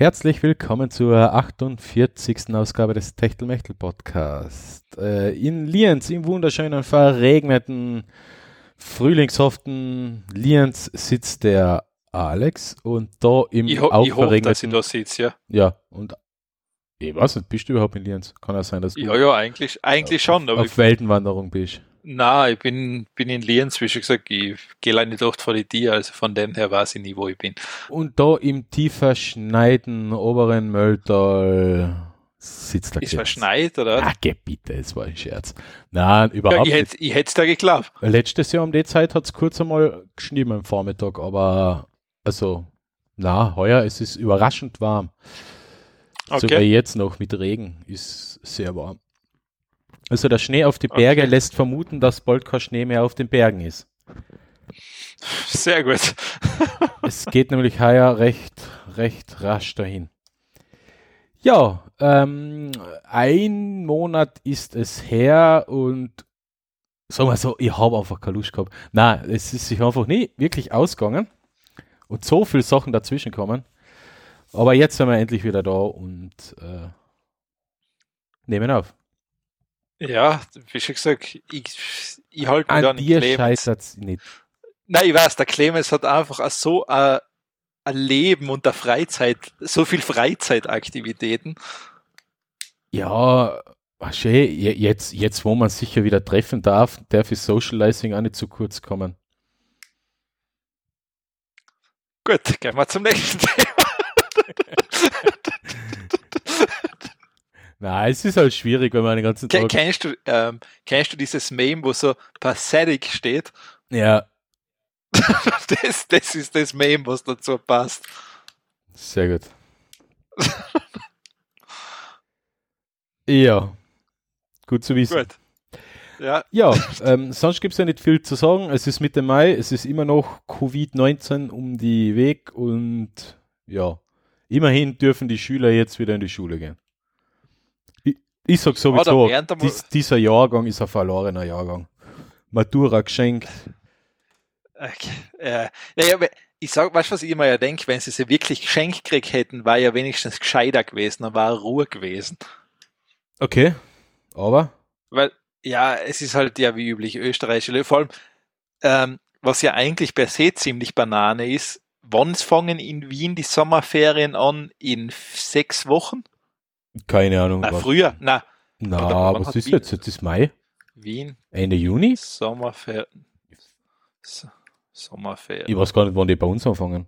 Herzlich willkommen zur 48. Ausgabe des Techtelmechtel Podcast. Äh, in Lienz, im wunderschönen, verregneten, frühlingshaften Lienz sitzt der Alex und da im Ich, ho auch ich hoffe, dass verregneten... ich da sitze, ja. Ja, und ich weiß nicht, bist du überhaupt in Lienz? Kann ja sein, dass du Ja, ja, eigentlich, eigentlich schon, aber auf Weltenwanderung bist. Na, ich bin, bin in Lienz, wie schon gesagt, ich gehe leider nicht oft vor die Tür, also von dem her weiß ich nie, wo ich bin. Und da im tiefer Schneiden oberen Mölltal sitzt der Ist verschneit, oder? Ah, geh bitte, es war ein Scherz. Nein, ja, überhaupt ich nicht. hätte ich hätt's da geglaubt. Letztes Jahr um die Zeit hat es kurz einmal geschnitten am Vormittag, aber also, na, heuer es ist überraschend warm. Sogar Okay. jetzt noch mit Regen ist sehr warm. Also der Schnee auf die Berge Okay. lässt vermuten, dass bald kein Schnee mehr auf den Bergen ist. Sehr gut. Es geht nämlich heuer recht, recht rasch dahin. Ja, ähm, ein Monat ist es her und sagen wir so, ich habe einfach keine Lust gehabt. Nein, es ist sich einfach nie wirklich ausgegangen und so viele Sachen dazwischen kommen. Aber jetzt sind wir endlich wieder da und äh, nehmen auf. Ja, wie schon gesagt, ich, ich halte mich da An nicht dir Clemens. scheitert nicht. Nein, ich weiß, der Clemens hat einfach auch so ein, ein Leben und der Freizeit, so viel Freizeitaktivitäten. Ja, schön, je- jetzt, jetzt, wo man sich ja wieder treffen darf, darf das Socializing auch nicht zu kurz kommen. Gut, gehen wir zum nächsten Thema. Nein, es ist halt schwierig, wenn man den ganzen Tag. Kennst du, ähm, kennst du dieses Meme, wo so pathetic steht? Ja, Das, das ist das Meme, was dazu passt. sehr gut. ja, gut zu wissen. Gut. Ja, Ja, ähm, sonst gibt es ja nicht viel zu sagen. Es ist Mitte Mai, es ist immer noch Covid-19 um die Weg und ja, immerhin dürfen die Schüler jetzt wieder in die Schule gehen. Ich, sag sowieso, einmal- dies, dieser Jahrgang ist ein verlorener Jahrgang. Matura geschenkt. okay. äh, ja, aber ich sag, weißt du, was ich immer ja denke, wenn sie sie wirklich geschenkt gekriegt hätten, war ja wenigstens gescheiter gewesen, dann war Ruhe gewesen. Okay, aber Weil, ja, es ist halt ja wie üblich österreichische, vor allem, ähm, was ja eigentlich per se ziemlich Banane ist, wann fangen in Wien die Sommerferien an? In sechs Wochen? Keine Ahnung. Na, was- früher? Na, Na, was ist Wien- jetzt? Jetzt ist Mai, Wien, Ende Juni. Sommerferien. So, Sommerferien. Ich weiß gar nicht, wann die bei uns anfangen.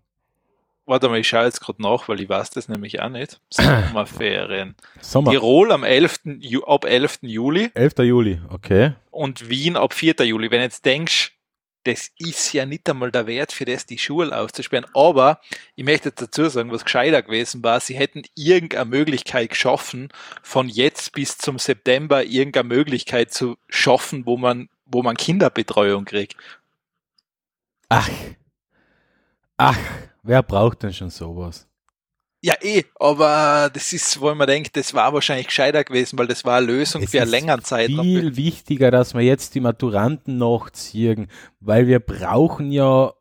Warte mal, ich schaue jetzt gerade nach, weil ich weiß das nämlich auch nicht. Sommerferien. Sommer. Tirol am 11. Ju ab 11. Juli 11. Juli, okay. und Wien ab 4. Juli. Wenn du jetzt denkst, das ist ja nicht einmal der Wert für das, die Schule auszusperren. Aber ich möchte dazu sagen, was gescheiter gewesen war, sie hätten irgendeine Möglichkeit geschaffen, von jetzt bis zum September irgendeine Möglichkeit zu schaffen, wo man, wo man Kinderbetreuung kriegt. Ach. Ach, wer braucht denn schon sowas? Ja, eh, aber das ist, wo man denkt, das war wahrscheinlich gescheiter gewesen, weil das war eine Lösung Es für einen längeren Zeitraum. Viel wichtiger, dass wir jetzt die Maturanten nachziehen, weil wir brauchen ja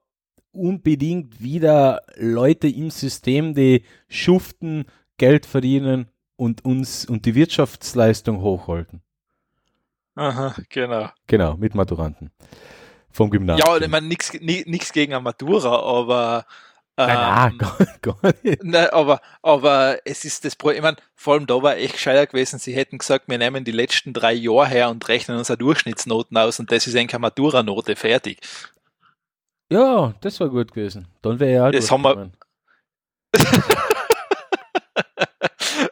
unbedingt wieder Leute im System, die schuften, Geld verdienen und uns und die Wirtschaftsleistung hochhalten. Aha, genau. Genau, mit Maturanten. Vom Gymnasium. Ja, ich meine, nichts nichts gegen eine Matura, aber ähm, Nein, nein, gar, gar nicht. ne, aber, aber es ist das Problem, ich meine, vor allem da war echt gescheiter gewesen, sie hätten gesagt, wir nehmen die letzten drei Jahre her und rechnen unsere Durchschnittsnoten aus und das ist eigentlich eine Matura-Note fertig. Ja, das war gut gewesen. Dann wäre ja Das haben wir-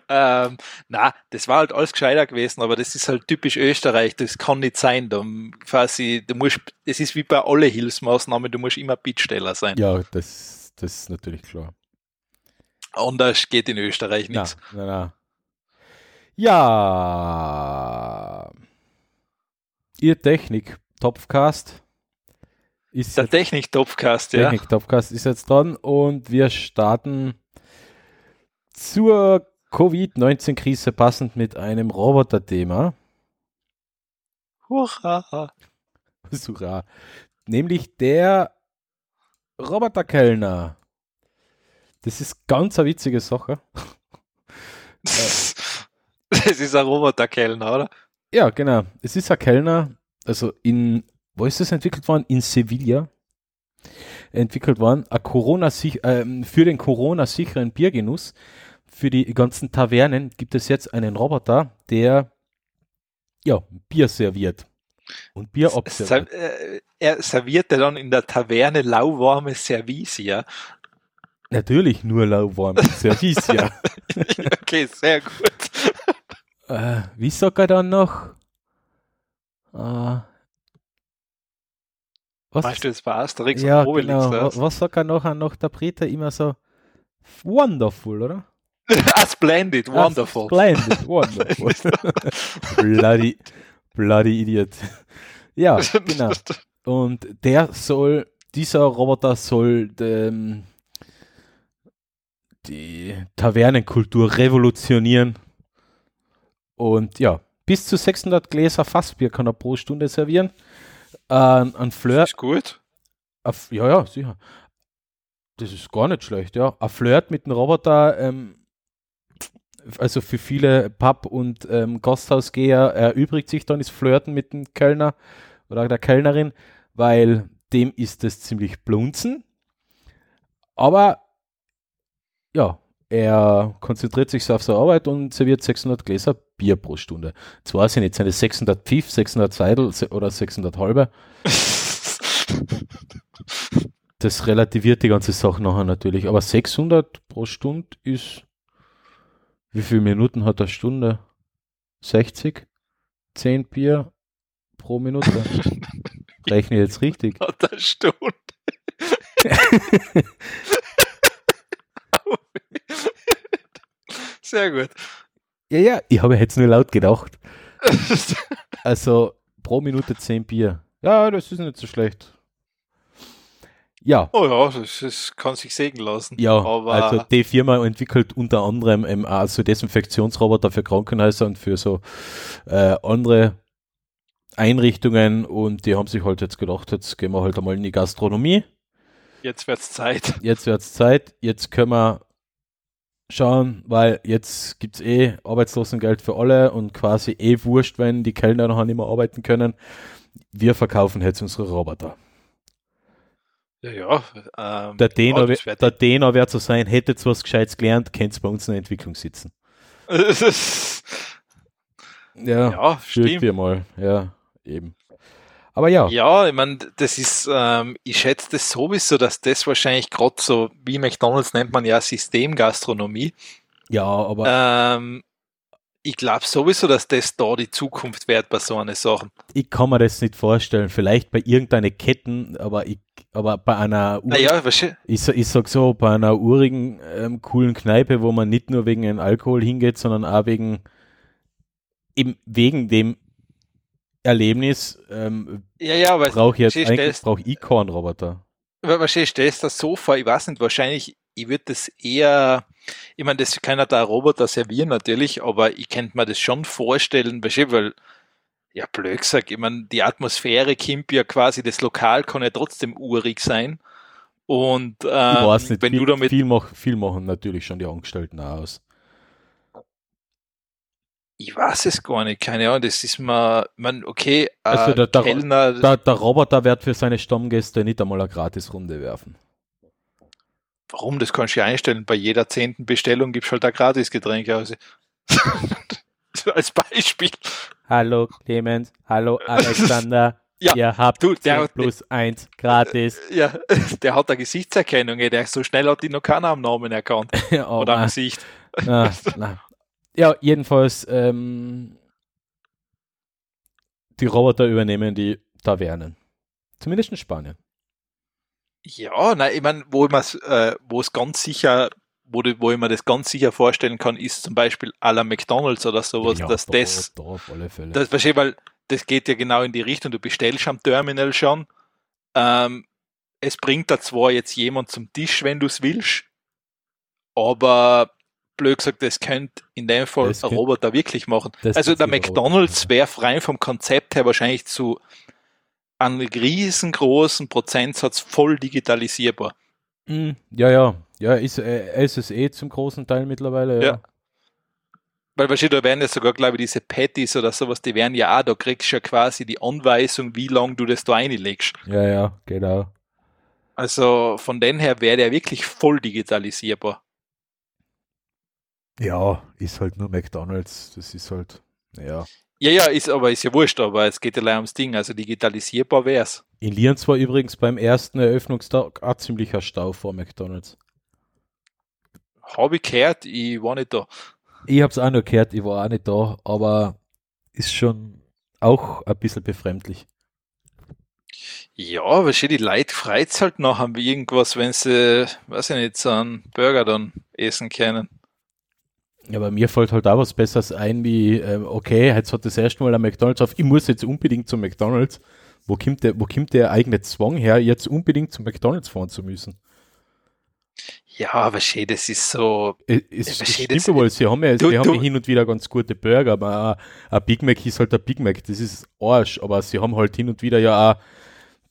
ähm, na, das war halt alles gescheiter gewesen, aber das ist halt typisch Österreich, das kann nicht sein. Da quasi, du musst, das ist wie bei alle Hilfsmaßnahmen, du musst immer Bittsteller sein. Ja, das, das ist natürlich klar. Anders geht in Österreich nichts. na, na. Ja. Ihr Technik Topfcast ist Der jetzt, Technik-Topcast, ja. Technik Topfcast ist jetzt dran und wir starten zur Covid-19-Krise passend mit einem Roboter-Thema. Hurra. Hurra. Nämlich der Roboterkellner. Das ist ganz eine witzige Sache. Das ist ein Roboterkellner, oder? Ja, genau. Es ist ein Kellner, also in, wo ist das entwickelt worden? In Sevilla entwickelt worden, ein Corona äh, für den Corona-sicheren Biergenuss. Für die ganzen Tavernen gibt es jetzt einen Roboter, der ja, Bier serviert. Und Bier observiert. Äh, er servierte dann in der Taverne lauwarme Service, ja. Natürlich nur lauwarme Service, ja. okay, sehr gut. Äh, wie sagt er dann noch? Äh, was? Weißt du, das war Asterix ja, und Obelix. Genau. Was, was sagt er nachher noch der Brite immer so? Wonderful, oder? ah, splendid, wonderful. Ah, splendid, wonderful. bloody, bloody idiot. Ja, genau. Und der soll, dieser Roboter soll ähm, die Tavernenkultur revolutionieren. Und ja, bis zu 600 Gläser Fassbier kann er pro Stunde servieren. Äh, ein Flirt. ist gut. Auf, ja, ja, sicher. Das ist gar nicht schlecht, ja. Ein Flirt mit einem Roboter, ähm, also für viele Pub- und ähm, Gasthausgeher erübrigt sich dann das Flirten mit dem Kellner oder der Kellnerin, weil dem ist es ziemlich blunzen. Aber ja, er konzentriert sich auf seine Arbeit und serviert 600 Gläser Bier pro Stunde. Zwar sind jetzt seine 600 Pfiff, 600 Seidel oder 600 halbe. das relativiert die ganze Sache nachher natürlich. Aber 600 pro Stunde ist. Wie viele Minuten hat eine Stunde? 60? 10 Bier pro Minute. Rechne jetzt richtig. Hat eine Stunde. Sehr gut. Ja, ja, ich habe jetzt nur laut gedacht. also pro Minute 10 Bier. Ja, das ist nicht so schlecht. Ja. Oh ja, das, das kann sich sägen lassen. Ja, aber also die Firma entwickelt unter anderem ähm, also Desinfektionsroboter für Krankenhäuser und für so äh, andere Einrichtungen und die haben sich halt jetzt gedacht, jetzt gehen wir halt einmal in die Gastronomie. Jetzt wird's Zeit. Jetzt wird's Zeit. Jetzt können wir schauen, weil jetzt gibt es eh Arbeitslosengeld für alle und quasi eh wurscht, wenn die Kellner noch nicht mehr arbeiten können. Wir verkaufen jetzt unsere Roboter. Ja, ja. Ähm, der Dena, ja, der Dena wird so sein, hättet was Gescheites gelernt, könnt bei uns in der Entwicklung sitzen. ja, ja stimmt. wir mal. Ja, eben. Aber ja. Ja, ich meine, das ist, ähm, ich schätze das sowieso, dass das wahrscheinlich gerade so, wie McDonalds nennt man ja Systemgastronomie. Ja, aber. Ähm, ich glaube sowieso, dass das da die Zukunft wird bei so einer Sache. Ich kann mir das nicht vorstellen. Vielleicht bei irgendeiner Ketten, aber ich, aber bei einer Ur ja, ich, ich sag so, bei einer urigen, ähm, coolen Kneipe, wo man nicht nur wegen dem Alkohol hingeht, sondern auch wegen eben wegen dem Erlebnis ähm, ja, ja, brauche ich jetzt eigentlich brauche ich Kornroboter. Wahrscheinlich stellst das so vor, ich weiß nicht, wahrscheinlich, ich würde das eher, ich meine, das kann ja der Roboter servieren natürlich, aber ich könnte mir das schon vorstellen, weil, ja, blöd gesagt, ich meine, die Atmosphäre kommt ja quasi, das Lokal kann ja trotzdem urig sein. Und ähm, nicht, wenn viel, du damit. Viel, mach, viel machen natürlich schon die Angestellten aus. Ich weiß es gar nicht, keine Ahnung, das ist mal, man, okay, äh, also der, der, Kellner, der, der Roboter wird für seine Stammgäste nicht einmal eine Gratisrunde werfen. Warum? Das kannst du ja einstellen. Bei jeder zehnten Bestellung gibst du halt ein Gratisgetränk aus. Als Beispiel. Hallo Clemens, hallo Alexander. ja, Ihr habt du, der, plus eins gratis. Ja, der hat eine Gesichtserkennung, der so schnell hat die noch keiner am Namen erkannt. oh, Oder am Gesicht. Na, na, ja, jedenfalls, ähm, die Roboter übernehmen die Tavernen. Zumindest in Spanien. Ja, nein, ich meine, wo äh, wo es ganz sicher, wo, die, wo ich mir das ganz sicher vorstellen kann, ist zum Beispiel à la McDonalds oder sowas, ja, dass da, das, da auf alle Fälle. das, weil das geht ja genau in die Richtung, du bestellst am Terminal schon, ähm, es bringt da zwar jetzt jemand zum Tisch, wenn du es willst, aber blöd gesagt, das könnte in dem Fall das ein Roboter wirklich machen. Also der McDonalds wäre frei vom Konzept her wahrscheinlich zu einem riesengroßen Prozentsatz voll digitalisierbar. Mm, ja, ja, Ja, ist, äh, ist es eh zum großen Teil mittlerweile, ja. Ja. Weil wahrscheinlich, da werden ja sogar, glaube ich, diese Patties oder sowas, die werden ja auch, da kriegst du ja quasi die Anweisung, wie lange du das da reinlegst. Ja, ja, genau. Also von den her wäre der wirklich voll digitalisierbar. Ja, ist halt nur McDonalds. Das ist halt, ja. Ja, ja, ist aber ist ja wurscht, aber es geht ja leider ums Ding, also digitalisierbar wär's. In Lienz war übrigens beim ersten Eröffnungstag auch ziemlicher Stau vor McDonalds. Habe ich gehört, ich war nicht da. Ich hab's auch noch gehört, ich war auch nicht da, aber ist schon auch ein bisschen befremdlich. Ja, wahrscheinlich die Leute freut's halt noch an irgendwas, wenn sie, weiß ich nicht, so einen Burger dann essen können. Ja, aber mir fällt halt auch was Besseres ein, wie, ähm, okay, jetzt hat das erste Mal ein McDonalds auf, ich muss jetzt unbedingt zum McDonalds. Wo kommt der, wo kommt der eigene Zwang her, jetzt unbedingt zum McDonalds fahren zu müssen? Ja, aber schön, das ist so, Es, es, es verstehe stimmt das. wohl, sie haben ja, Du- sie haben ja hin und wieder ganz gute Burger, aber ein- Big Mac ist halt ein Big Mac, das ist Arsch, aber sie haben halt hin und wieder ja auch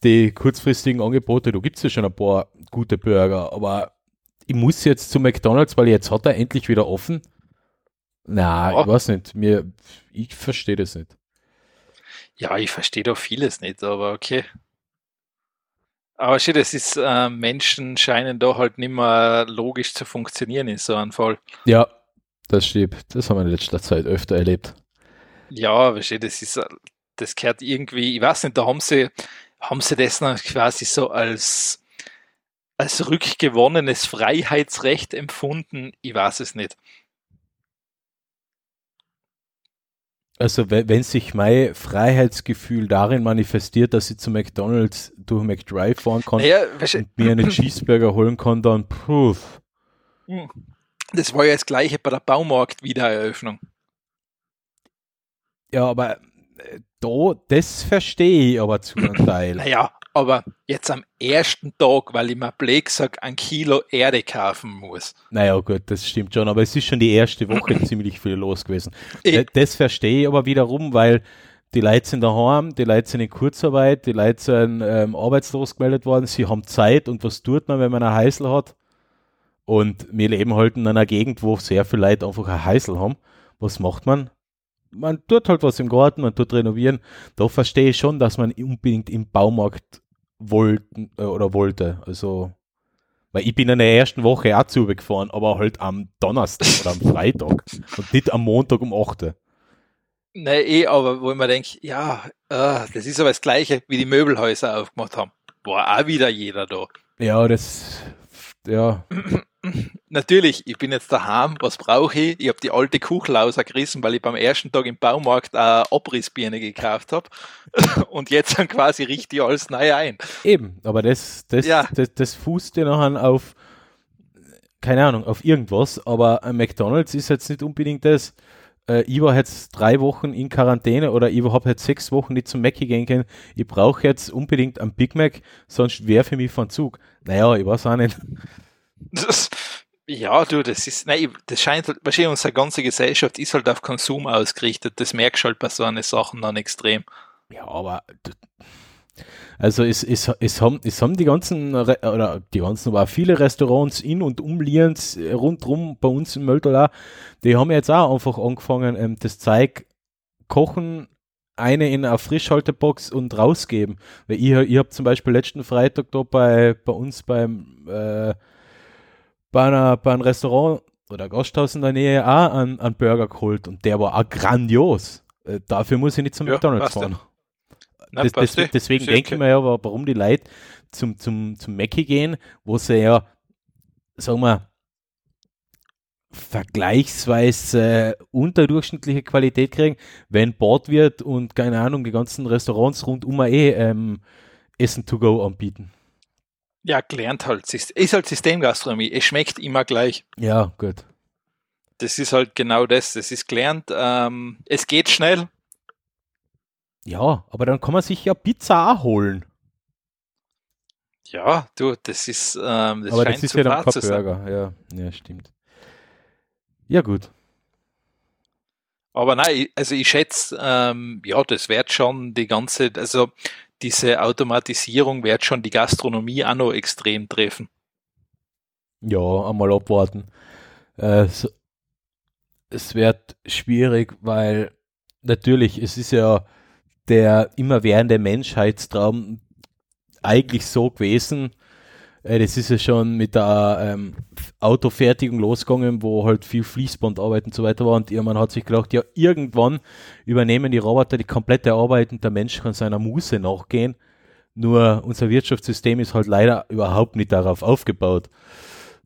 die kurzfristigen Angebote, da gibt's ja schon ein paar gute Burger, aber ich muss jetzt zu McDonalds, weil jetzt hat er endlich wieder offen. Na, Ja. ich weiß nicht, mir, ich verstehe das nicht. ja, ich verstehe da vieles nicht, aber okay. Aber schön, das ist, äh, Menschen scheinen da halt nicht mehr logisch zu funktionieren in so einem Fall. Ja, das stimmt, das haben wir in letzter Zeit öfter erlebt. Ja, verstehe, das ist, äh, das gehört irgendwie, ich weiß nicht, da haben sie, haben sie das noch quasi so als, als rückgewonnenes Freiheitsrecht empfunden? Ich weiß es nicht. Also wenn, sich mein Freiheitsgefühl darin manifestiert, dass ich zu McDonalds durch McDrive fahren kann, Naja, und mir einen Cheeseburger holen kann, dann puff. das war ja das gleiche bei der Baumarkt-Wiedereröffnung. Ja, aber äh, da, das verstehe ich aber zu einem Teil. Naja, aber jetzt am ersten Tag, weil ich mir blöd sag, ein Kilo Erde kaufen muss. Naja, gut, das stimmt schon, aber es ist schon die erste Woche ziemlich viel los gewesen. Ich- D- Das verstehe ich aber wiederum, weil die Leute sind daheim, die Leute sind in Kurzarbeit, die Leute sind ähm, arbeitslos gemeldet worden, sie haben Zeit und was tut man, wenn man einen Heißel hat? Und wir leben halt in einer Gegend, wo sehr viele Leute einfach einen Heißel haben. Was macht man? Man tut halt was im Garten, man tut renovieren. Da verstehe ich schon, dass man unbedingt im Baumarkt wollten äh, oder wollte. Also, weil ich bin in der ersten Woche auch zu gefahren, aber halt am Donnerstag oder am Freitag und nicht am Montag um 8. Nee, eh, aber wo ich mir denke, ja, äh, das ist aber das Gleiche, wie die Möbelhäuser aufgemacht haben. War auch wieder jeder da. Ja, das, ja, Natürlich, ich bin jetzt daheim, was brauche ich? Ich habe die alte Kuchlauser gerissen, weil ich beim ersten Tag im Baumarkt eine Abrissbirne gekauft habe. Und jetzt dann quasi richtig alles neu ein. eben, aber das, das, Ja. das, das fußt ja nachher auf, keine Ahnung, auf irgendwas, aber ein McDonalds ist jetzt nicht unbedingt das, äh, ich war jetzt drei Wochen in Quarantäne oder ich habe jetzt sechs Wochen nicht zum Mac gehen können, ich brauche jetzt unbedingt einen Big Mac, sonst wäre für mich von Zug. Naja, ich weiß auch nicht. Das, ja, du, das ist, nein, das scheint halt, wahrscheinlich unsere ganze Gesellschaft ist halt auf Konsum ausgerichtet. Das merkst du halt bei so einer Sachen dann extrem. Ja, aber also es, es, es, haben, es haben die ganzen, oder die ganzen, aber viele Restaurants in und um Lienz, äh, rundrum bei uns in Möldala, die haben jetzt auch einfach angefangen, ähm, das Zeug kochen, eine in eine Frischhaltebox und rausgeben. Weil ich, ich habe zum Beispiel letzten Freitag da bei, bei uns beim, äh, bei, einer, bei einem Restaurant oder Gasthaus in der Nähe auch einen, einen Burger geholt und der war auch grandios. Äh, dafür muss ich nicht zum Ja, McDonalds ja. fahren. Na, Das, das, deswegen denke ich mir ja, wa- warum die Leute zum, zum, zum Mackie gehen, wo sie ja, sagen wir, vergleichsweise unterdurchschnittliche Qualität kriegen, wenn Bord wird und keine Ahnung, die ganzen Restaurants rundum eh ähm, Essen to go anbieten. Ja, gelernt halt. Ist halt Systemgastronomie. Es schmeckt immer gleich. Ja, gut. Das ist halt genau das. Das ist gelernt. Ähm, es geht schnell. Ja, aber dann kann man sich ja Pizza auch holen. Ja, du, das ist, ähm, das aber scheint das ist zu ja dann kein. Burger. Ja, ja, stimmt. Ja, gut. Aber nein, also ich schätze, ähm, ja, das wird schon die ganze, also diese Automatisierung wird schon die Gastronomie auch noch extrem treffen. Ja, einmal abwarten. Äh, es wird schwierig, weil natürlich, es ist ja der immerwährende Menschheitstraum eigentlich so gewesen. Das ist ja schon mit der ähm, Autofertigung losgegangen, wo halt viel Fließbandarbeit und so weiter war. Und man hat sich gedacht, ja, irgendwann übernehmen die Roboter die komplette Arbeit und der Mensch kann seiner Muse nachgehen. Nur unser Wirtschaftssystem ist halt leider überhaupt nicht darauf aufgebaut.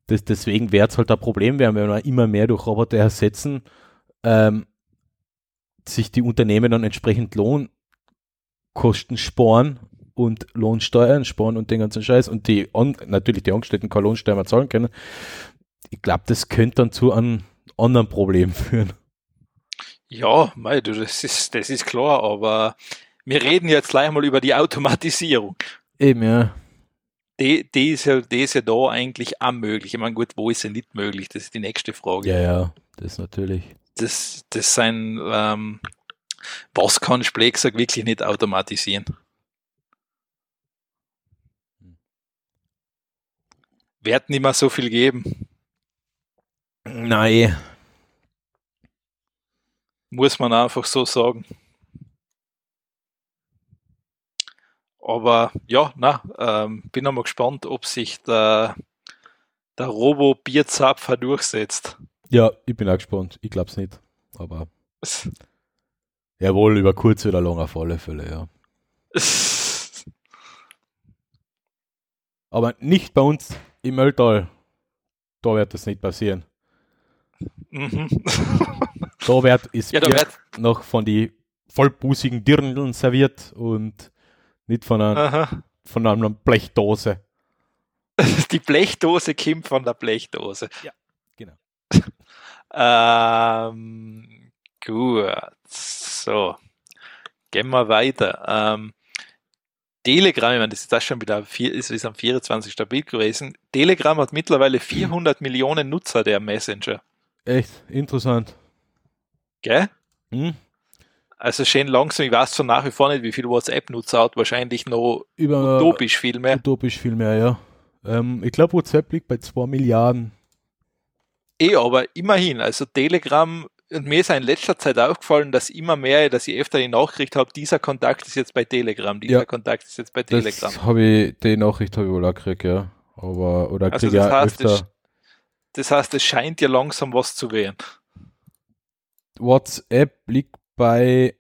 Das, deswegen wird es halt ein Problem werden, wenn wir immer mehr durch Roboter ersetzen, ähm, sich die Unternehmen dann entsprechend Lohnkosten sparen und Lohnsteuern sparen und den ganzen Scheiß und die natürlich die Angestellten keine Lohnsteuern mehr zahlen können. Ich glaube, das könnte dann zu einem anderen Problem führen. Ja, mei, du, das ist, das ist klar, aber wir reden jetzt gleich mal über die Automatisierung. Eben, ja. Die, die, ist ja, die ist ja da eigentlich auch möglich. Ich meine, gut, wo ist sie nicht möglich? Das ist die nächste Frage. Ja, ja, das natürlich. Das, das sein, ähm, was kann Splecksack wirklich nicht automatisieren? Wird nicht mehr so viel geben. Nein. Muss man einfach so sagen. Aber ja, na, ähm, bin einmal gespannt, ob sich der, der Robo-Bierzapfer durchsetzt. Ja, ich bin auch gespannt. Ich glaube es nicht. Aber jawohl, über kurz oder lang auf alle Fälle, ja. Aber nicht bei uns im Mülltal. Da wird das nicht passieren. Mhm. da wird es ja, wird noch von die vollbusigen Dirndeln serviert und nicht von einer, von einer Blechdose. Die Blechdose kommt von der Blechdose. Ja, genau. ähm, gut, so. Gehen wir weiter. Ähm, Telegram, ich meine, das ist das schon wieder, vier, ist, ist am 24. April gewesen. Telegram hat mittlerweile 400 Millionen Nutzer, der Messenger. Echt interessant. Gell? Hm? Also schön langsam, ich weiß zwar nach wie vor nicht, wie viel WhatsApp-Nutzer hat, wahrscheinlich noch Über, utopisch viel mehr. Utopisch viel mehr, ja. Ähm, ich glaube, WhatsApp liegt bei 2 Milliarden. Eh, aber immerhin, also Telegram und mir ist in letzter Zeit aufgefallen, dass immer mehr, dass ich öfter die Nachricht habe, dieser Kontakt ist jetzt bei Telegram, dieser ja, Kontakt ist jetzt bei Telegram. Das habe ich, die Nachricht habe ich wohl auch gekriegt, ja. Aber, oder also das heißt, öfter. Es, das heißt, es scheint ja langsam was zu werden. WhatsApp liegt bei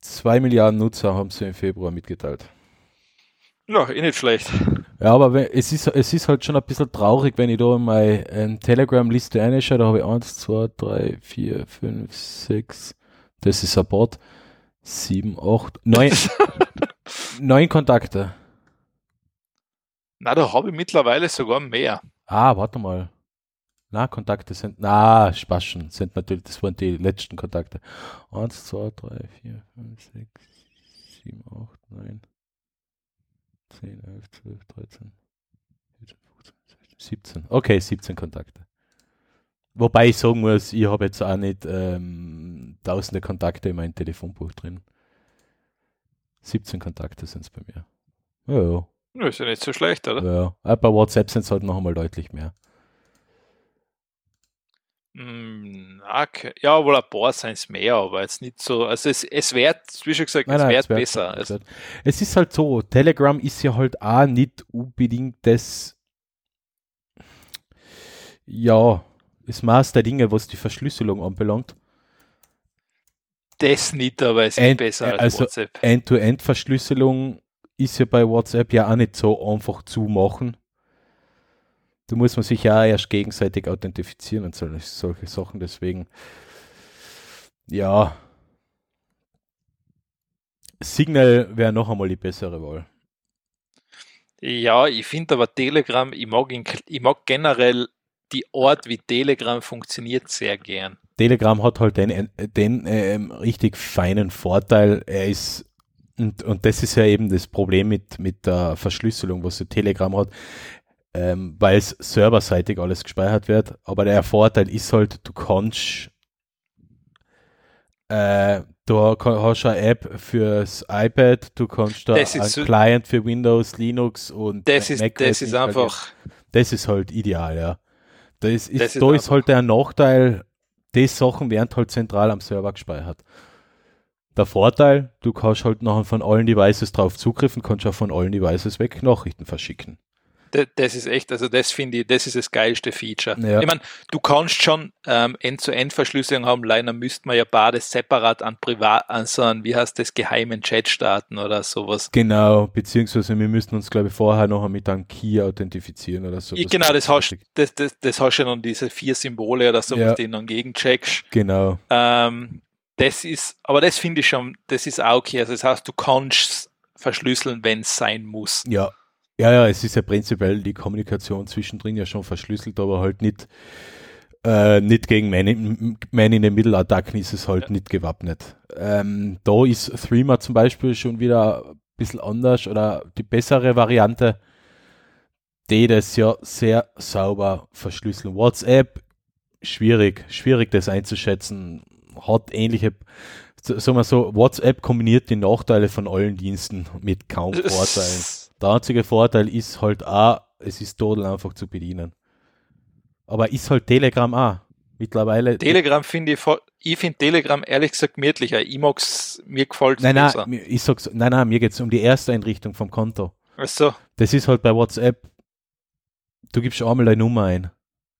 2 Milliarden Nutzer, haben sie im Februar mitgeteilt. Ja, eh nicht schlecht. Ja, aber wenn, es, ist, es ist halt schon ein bisschen traurig, wenn ich da in meine Telegram-Liste reinschaue, da habe ich 1, 2, 3, 4, 5, 6, das ist ein Bot, 7, 8, 9, 9 Kontakte. Na, da habe ich mittlerweile sogar mehr. Ah, warte mal. Na, Kontakte sind, na, Spaschen sind natürlich, das waren die letzten Kontakte. 1, 2, 3, 4, 5, 6, 7, 8, 9, 10, 11, 12, 13, 14, 15, 16, 17. Okay, 17 Kontakte. Wobei ich sagen muss, ich habe jetzt auch nicht ähm, tausende Kontakte in meinem Telefonbuch drin. 17 Kontakte sind es bei mir. Ja, ja. Ist ja nicht so schlecht, oder? Ja, aber bei WhatsApp sind es halt noch einmal deutlich mehr. Mm, okay. Ja, wohl ein paar sind es mehr, aber jetzt nicht so. Also es, es wird, wie schon gesagt, nein, es nein, wird es besser. Also. Es ist halt so, Telegram ist ja halt auch nicht unbedingt das ja, das Maß der Dinge, was die Verschlüsselung anbelangt. Das nicht, aber es ist End, besser als also WhatsApp. End-to-End-Verschlüsselung ist ja bei WhatsApp ja auch nicht so einfach zu machen. Da muss man sich ja erst gegenseitig authentifizieren und solche, solche Sachen. Deswegen, ja, Signal wäre noch einmal die bessere Wahl. Ja, ich finde aber Telegram, ich mag, ihn, ich mag generell die Art, wie Telegram funktioniert, sehr gern. Telegram hat halt den, den ähm, richtig feinen Vorteil, er ist, und, und das ist ja eben das Problem mit, mit der Verschlüsselung, was Telegram hat ähm, weil es serverseitig alles gespeichert wird. Aber der Vorteil ist halt, du kannst äh, du hast eine App fürs iPad, du kannst da einen so, Client für Windows, Linux und das ist, Mac das ist einfach das ist halt ideal, ja. Das ist, Das ist da ist halt der Nachteil, die Sachen werden halt zentral am Server gespeichert. Der Vorteil, du kannst halt nachher von allen Devices drauf zugriffen, kannst auch von allen Devices weg Nachrichten verschicken. Das ist echt, also das finde ich, das ist das geilste Feature. Ja. Ich meine, du kannst schon ähm, End-zu-End-Verschlüsselung haben, leider müsste man ja beides separat an privat, an so einen, wie heißt das, geheimen Chat starten oder sowas. Genau, beziehungsweise wir müssten uns, glaube ich, vorher noch mit einem Key authentifizieren oder so. Genau, das hast, das, das, das hast du ja dann diese vier Symbole oder so, Ja. was du dann gegencheckst. Genau, Ähm, das ist, aber das finde ich schon, das ist auch okay. Also das heißt, du kannst verschlüsseln, wenn es sein muss. ja. Ja, ja, es ist ja prinzipiell die Kommunikation zwischendrin ja schon verschlüsselt, aber halt nicht, äh, nicht gegen Man in, Man in the Middle Attacken ist es halt Ja. nicht gewappnet. Ähm, da ist Threema zum Beispiel schon wieder ein bisschen anders oder die bessere Variante, die das ja sehr sauber verschlüsseln. WhatsApp, schwierig, schwierig das einzuschätzen, hat ähnliche, sagen wir so, WhatsApp kombiniert die Nachteile von allen Diensten mit kaum Vorteilen. Der einzige Vorteil ist halt auch, es ist total einfach zu bedienen. Aber ist halt Telegram auch. Mittlerweile. Telegram finde ich, ich finde Telegram ehrlich gesagt gemütlicher. Ich mag's, mir gefällt es nein, besser. nein, mir- ich sag's, nein, nein, mir geht's um die erste Einrichtung vom Konto. Also, Das ist halt bei WhatsApp, du gibst einmal deine Nummer ein,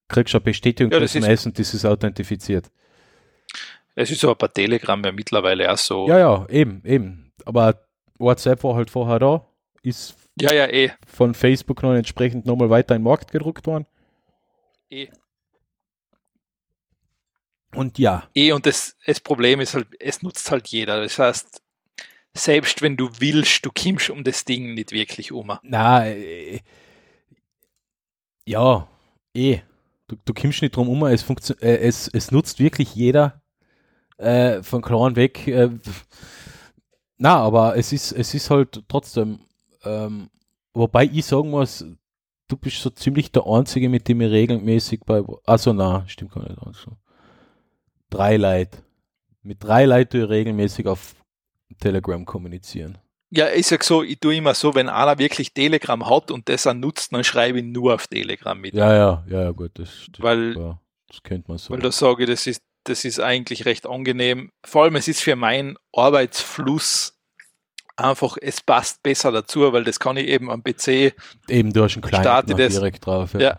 kriegst eine Bestätigung Ja, das ist- SMS und das ist authentifiziert. es ist aber bei Telegram ja mittlerweile auch so. Ja, ja, eben, eben. Aber WhatsApp war halt vorher da, ist ja, ja eh. von Facebook noch entsprechend nochmal weiter in den Markt gedruckt worden. eh. Und ja, Eh, und das, das Problem ist halt, es nutzt halt jeder. Das heißt, selbst wenn du willst, du kommst um das Ding nicht wirklich um. Na, äh, ja, eh. Du, du kommst nicht drum um, es, funktio- äh, es, es nutzt wirklich jeder äh, von klein weg. Äh, na, aber es ist, es ist halt trotzdem, ähm, wobei ich sagen muss, du bist so ziemlich der Einzige, mit dem ich regelmäßig bei, also na, stimmt gar nicht. Also. Drei Leute. Mit drei Leuten tue ich regelmäßig auf Telegram kommunizieren. Ja, ich sag so, ich tue immer so, wenn einer wirklich Telegram hat und das auch nutzt, dann schreibe ich nur auf Telegram mit. Ja, ja, ja, ja, gut, das, das, Weil- ja, das könnte man so. Weil da sage ich, das ist, das ist eigentlich recht angenehm. Vor allem, es ist für meinen Arbeitsfluss einfach, es passt besser dazu, weil das kann ich eben am PC, Eben, du hast einen noch das- direkt drauf. Ja. ja,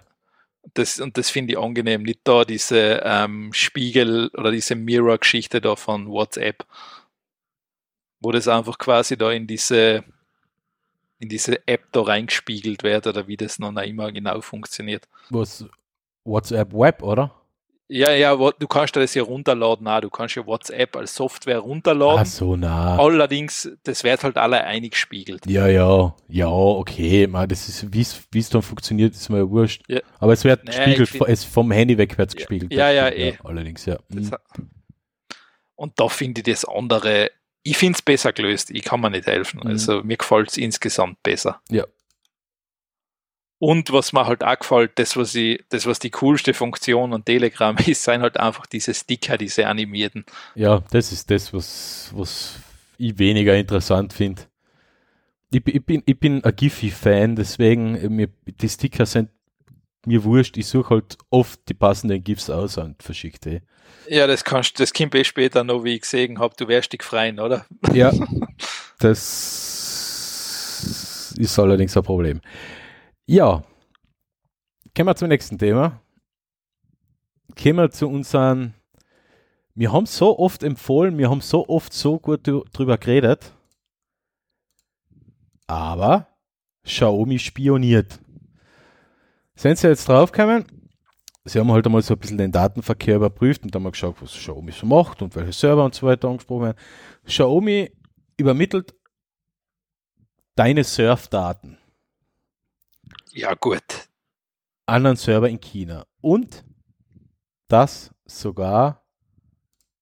das, und das finde ich angenehm. Nicht da diese ähm, Spiegel oder diese Mirror-Geschichte da von WhatsApp, wo das einfach quasi da in diese, in diese App da reingespiegelt wird oder wie das noch immer genau funktioniert. Was WhatsApp Web, oder? Ja, ja, du kannst das ja runterladen, auch. du kannst ja WhatsApp als Software runterladen. Ach so, na. Allerdings, das wird halt alle eingespiegelt. Ja, ja, ja, okay. Man, das ist, wie es dann funktioniert, ist mir ja wurscht. Ja. Aber es wird Naja, gespiegelt, es vom Handy weg wird Ja, gespiegelt. ja, ja, stimmt, eh. Allerdings, ja. Hm. und da finde ich das andere, ich finde es besser gelöst, ich kann mir nicht helfen. Mhm. Also mir gefällt es insgesamt besser. Ja. Und was mir halt auch gefällt, das was, ich, das, was die coolste Funktion an Telegram ist, sind halt einfach diese Sticker, diese animierten. Ja, das ist das, was, was ich weniger interessant finde. Ich, bin- ich bin, ich bin ein Giphy-Fan, deswegen, mir, die Sticker sind mir wurscht. Ich suche halt oft die passenden GIFs aus und verschicke die. Ja, das kannst das kommt eh später noch, wie ich gesehen habe, du wärst dich freien, oder? Ja, das ist allerdings ein Problem. Ja, kommen wir zum nächsten Thema. Kommen wir zu unseren. Wir haben so oft empfohlen, wir haben so oft so gut drü- drüber geredet. Aber Xiaomi spioniert. Sind Sie jetzt draufgekommen? Sie haben halt einmal so ein bisschen den Datenverkehr überprüft und dann mal geschaut, was Xiaomi so macht und welche Server und so weiter angesprochen werden. Xiaomi übermittelt deine Surfdaten Ja, gut. an einen Server in China und das sogar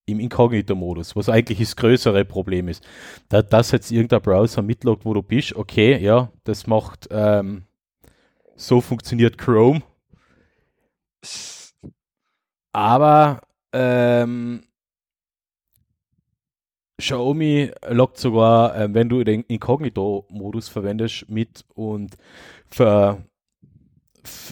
im Inkognito-Modus, was eigentlich das größere Problem ist. Da, dass jetzt irgendein Browser mitloggt, wo du bist, okay, ja, das macht, ähm, so funktioniert Chrome, aber ähm, Xiaomi lockt sogar, ähm, wenn du den Inkognito-Modus verwendest, mit und ver,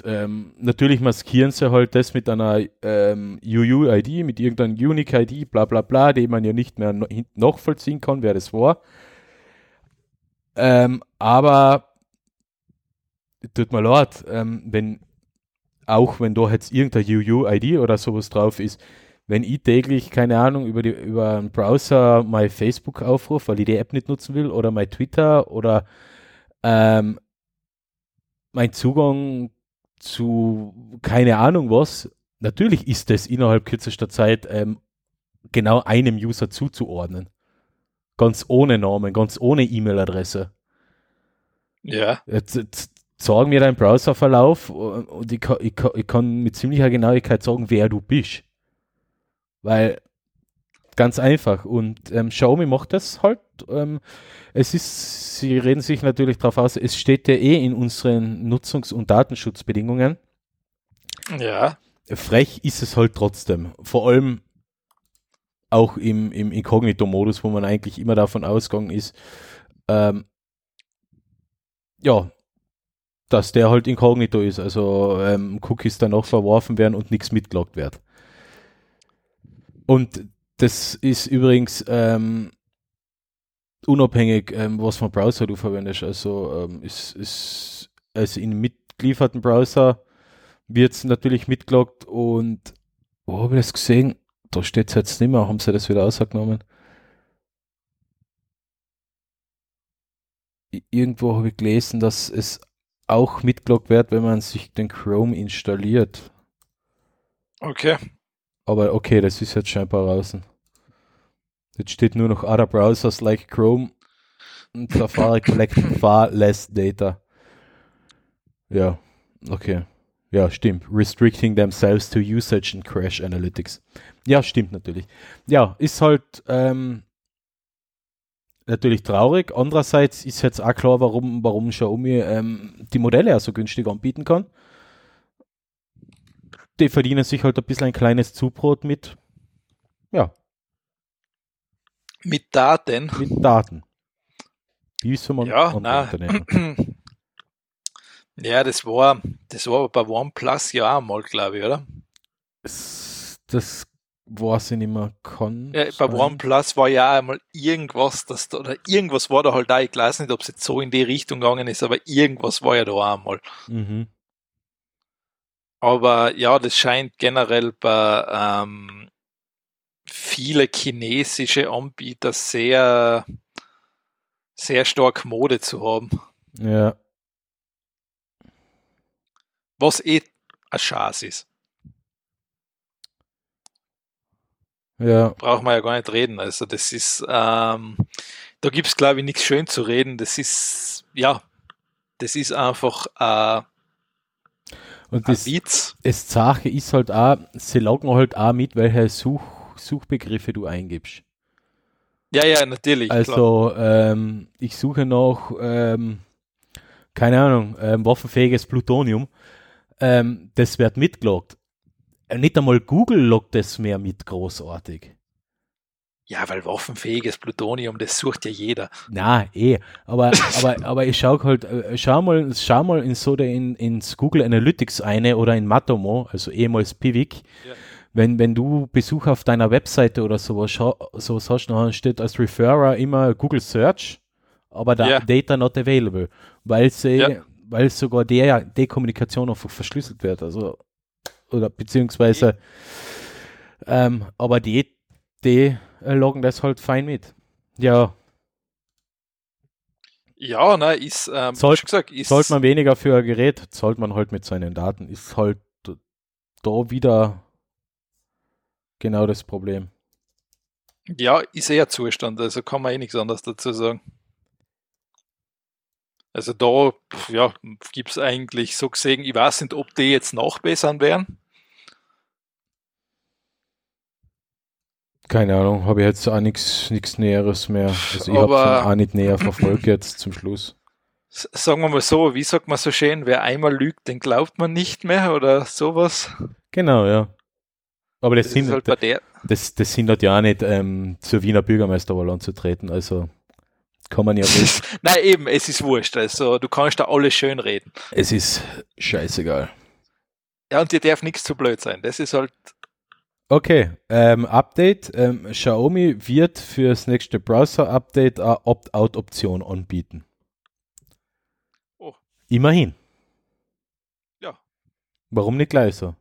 ähm, natürlich maskieren sie halt das mit einer ähm, UU-ID, mit irgendeiner Unique-ID, bla bla bla, die man ja nicht mehr nachvollziehen kann, wer das war. Ähm, aber tut mir leid, ähm, wenn auch wenn da jetzt irgendeine UU-ID oder sowas drauf ist, wenn ich täglich, keine Ahnung, über, die, über einen Browser mein Facebook aufrufe, weil ich die App nicht nutzen will, oder mein Twitter oder ähm, mein Zugang zu keine Ahnung was, natürlich ist das innerhalb kürzester Zeit ähm, genau einem User zuzuordnen. Ganz ohne Namen, ganz ohne E-Mail-Adresse. Ja. Jetzt, jetzt sagen mir deinen Browserverlauf und ich kann, ich, ich kann mit ziemlicher Genauigkeit sagen, wer du bist. Weil ganz einfach. Und ähm, Xiaomi macht das halt. Ähm, es ist, sie reden sich natürlich darauf aus, es steht ja eh in unseren Nutzungs- und Datenschutzbedingungen. Ja. Frech ist es halt trotzdem. Vor allem auch im, im Inkognito-Modus, wo man eigentlich immer davon ausgegangen ist, ähm, ja, dass der halt inkognito ist, also ähm, Cookies danach verworfen werden und nichts mitgeloggt wird. Und das ist übrigens ähm, unabhängig, ähm, was für einen Browser du verwendest. Also ähm, ist, ist also in mitgelieferten Browser wird es natürlich mitgeloggt und wo habe ich das gesehen? Da steht es jetzt nicht mehr, haben sie das wieder ausgenommen? Irgendwo habe ich gelesen, dass es auch mitgeloggt wird, wenn man sich den Chrome installiert. Okay. Aber okay, das ist jetzt scheinbar draußen. Jetzt steht nur noch other browsers like Chrome und Safari collect far less data. Ja, okay. Ja, stimmt. Restricting themselves to usage and crash analytics. Ja, stimmt natürlich. Ja, ist halt ähm, natürlich traurig. Andererseits ist jetzt auch klar, warum, warum Xiaomi ähm, die Modelle ja so günstig anbieten kann. Die verdienen sich halt ein bisschen ein kleines Zubrot mit, ja, mit Daten? Mit Daten. Wie soll man ja, na, ja, das war, das war bei OnePlus ja auch mal, glaube ich, oder? Das, das weiß ich nicht mehr. Kann ja, bei OnePlus war ja einmal irgendwas, das, oder irgendwas war da halt da, ich weiß nicht, ob es jetzt so in die Richtung gegangen ist, aber irgendwas war ja da auch einmal. Mhm. Aber ja, das scheint generell bei ähm, viele chinesische Anbieter sehr, sehr stark Mode zu haben. Ja. Was eh ein Schatz ist. Ja. Braucht man ja gar nicht reden. Also das ist, ähm, da gibt es glaube ich nichts schön zu reden. Das ist, ja, das ist einfach äh, und das, Witz. Das Sache ist halt auch, sie loggen halt auch mit, welche Such Suchbegriffe du eingibst. Ja, ja, natürlich. Also ähm, ich suche noch, ähm, keine Ahnung, ähm, waffenfähiges Plutonium. Ähm, das wird mitgeloggt. Äh, nicht einmal Google loggt das mehr mit, großartig. Ja, weil waffenfähiges Plutonium, das sucht ja jeder. Na, eh. Aber, aber, aber ich schau halt, äh, schau mal, schau mal in so in, ins Google Analytics eine oder in Matomo, also ehemals Pivik. Ja wenn, wenn du Besuch auf deiner Webseite oder sowas, sowas hast, dann steht als Referrer immer Google Search, aber da yeah. Data not available, weil sie, ja. weil sogar der, die Kommunikation einfach verschlüsselt wird, also oder beziehungsweise ähm, aber die, die loggen das halt fein mit. Ja. Ja, ne, ist, ähm, Sollt, gesagt, ist sollte man weniger für ein Gerät, sollte man halt mit seinen Daten, ist halt da wieder genau das Problem. Ja, ist eher Zustand, also kann man eh nichts anderes dazu sagen. Also da ja, gibt es eigentlich so gesehen, ich weiß nicht, ob die jetzt nachbessern werden. Keine Ahnung, habe ich jetzt auch nichts Näheres mehr. Also ich habe es auch nicht näher verfolgt jetzt zum Schluss. Sagen wir mal so, wie sagt man so schön, wer einmal lügt, den glaubt man nicht mehr oder sowas? Genau, ja. Aber das, das hindert, halt das, das hindert ja auch nicht, ähm, zur Wiener Bürgermeisterwahl anzutreten. Also Kann man ja nicht. Nein, eben, es ist wurscht. Also du kannst da alles schön reden. Es ist scheißegal. Ja, und dir darf nichts zu blöd sein. Das ist halt. Okay, ähm, Update. Ähm, Xiaomi wird für das nächste Browser-Update eine Opt-out-Option anbieten. Oh. Immerhin. Ja. Warum nicht gleich so?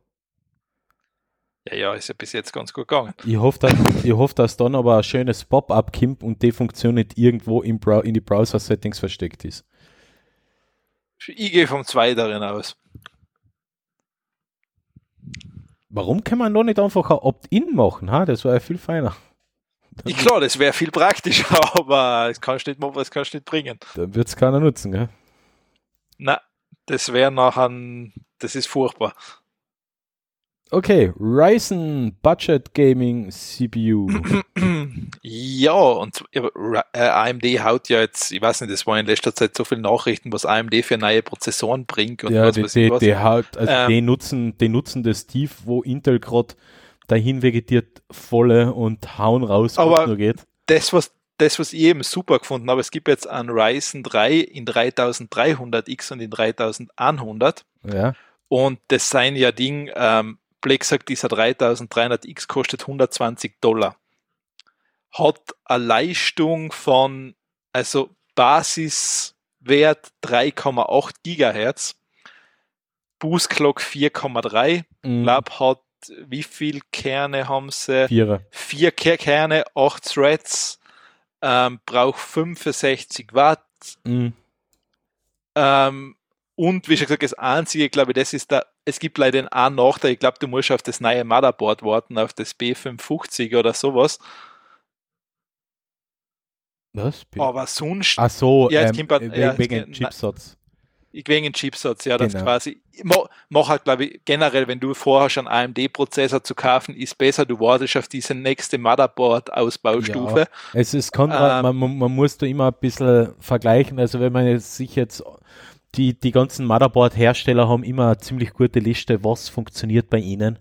Ja, ja, ist ja bis jetzt ganz gut gegangen. Ich hoffe, dass, ich hoffe, dass dann aber ein schönes Pop-up kommt und die Funktion nicht irgendwo im Brow in die Browser-Settings versteckt ist. Ich gehe vom Zweiteren aus. Warum kann man da nicht einfach ein Opt-in machen? Ha? Das wäre ja viel feiner. Ich, klar, das wäre viel praktischer, aber kannst du nicht, das kannst nicht bringen. Da wird es keiner nutzen, gell? Na, das wäre nachher, das ist furchtbar. Okay, Ryzen Budget Gaming CPU. Ja, und äh, AMD haut ja jetzt, ich weiß nicht, das war in letzter Zeit so viele Nachrichten, was AMD für neue Prozessoren bringt und ja, was die, ich die, was. die, haut, also Ähm. die, nutzen, die nutzen das tief, wo Intel gerade dahin vegetiert volle und hauen raus, was nur geht. Das, was, das, was ich eben super gefunden habe, es gibt jetzt einen Ryzen 3 in 3300X und in 3100 Ja, und das sein ja Ding, ähm, Blake sagt, dieser 3300X kostet 120 Dollar. Hat eine Leistung von, also Basiswert 3,8 Gigahertz, Boost Clock 4,3, mhm. Lab hat, wie viel Kerne haben sie? Vier Ke- Kerne, 8 Threads, ähm, braucht 65 Watt, Mhm. ähm, und wie schon gesagt, das Einzige, glaube ich, das ist da, es gibt leider einen Nachteil, ich glaube, du musst auf das neue Motherboard warten, auf das B550 oder sowas, Was? aber sonst, Ach so, Ja, ähm, kommt bald- wegen, ja, wegen Chipsatz. ich wegen den Chipsatz, ja, das Genau. quasi, mach, mach halt, glaube ich, generell, wenn du vorher schon AMD-Prozessor zu kaufen, ist besser, du wartest auf diese nächste Motherboard-Ausbaustufe. Es ist Konrad, Ähm. man, man muss da immer ein bisschen vergleichen. Also wenn man jetzt sich jetzt die, die ganzen Motherboard-Hersteller haben immer eine ziemlich gute Liste, was funktioniert bei ihnen.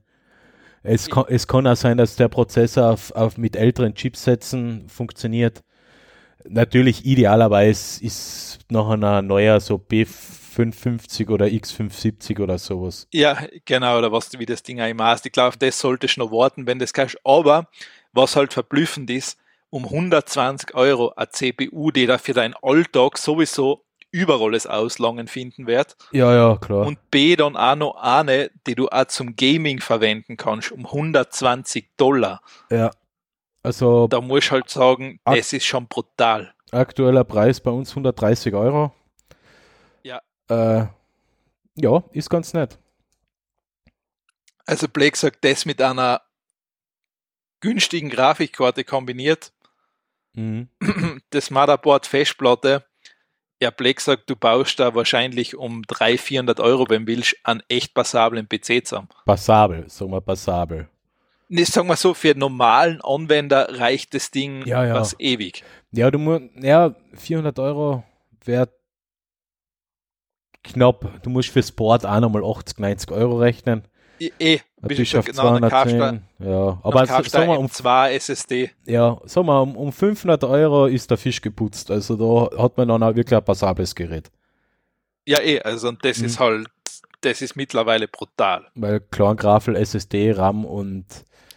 Es kann, es kann auch sein, dass der Prozessor auf, auf mit älteren Chipsätzen funktioniert. Natürlich idealerweise ist noch ein neuer so B550 oder X570 oder sowas. Ja, genau, oder was wie das Ding auch immer heißt. Ich glaube, das solltest du noch warten, wenn das kannst. Aber was halt verblüffend ist, um 120 Euro eine CPU, die da für deinen Alltag sowieso überall das Auslangen finden wird. Ja, ja, klar. Und B dann auch noch eine, die du auch zum Gaming verwenden kannst, um 120 Dollar. ja. Also Da muss ich halt sagen, das ist schon brutal. Aktueller Preis bei uns 130 Euro. Ja. Äh, ja, ist ganz nett. Also Blake sagt, das mit einer günstigen Grafikkarte kombiniert, Mhm. das Motherboard Festplatte, ja, Blake sagt, du baust da wahrscheinlich um 300, 400 Euro, wenn du willst, einen echt passablen PC zusammen. Passabel, sagen wir passabel. Nee, sagen wir so, für normalen Anwender reicht das Ding Ja, ja. was ewig. Ja, du musst, ja, 400 Euro wäre knapp. Du musst fürs Board auch nochmal 80, 90 Euro rechnen. Eh, eh Natürlich auf genau, dann kaufst du 210. Ja, aber aber so, kaufst du sagen wir, um, M2 SSD. ja, sagen wir, um, um 500 Euro ist der Fisch geputzt. Also da hat man dann auch wirklich ein passables Gerät. Ja, eh, also und das Mhm. ist halt, das ist mittlerweile brutal. Weil Klanggrafel, SSD, RAM und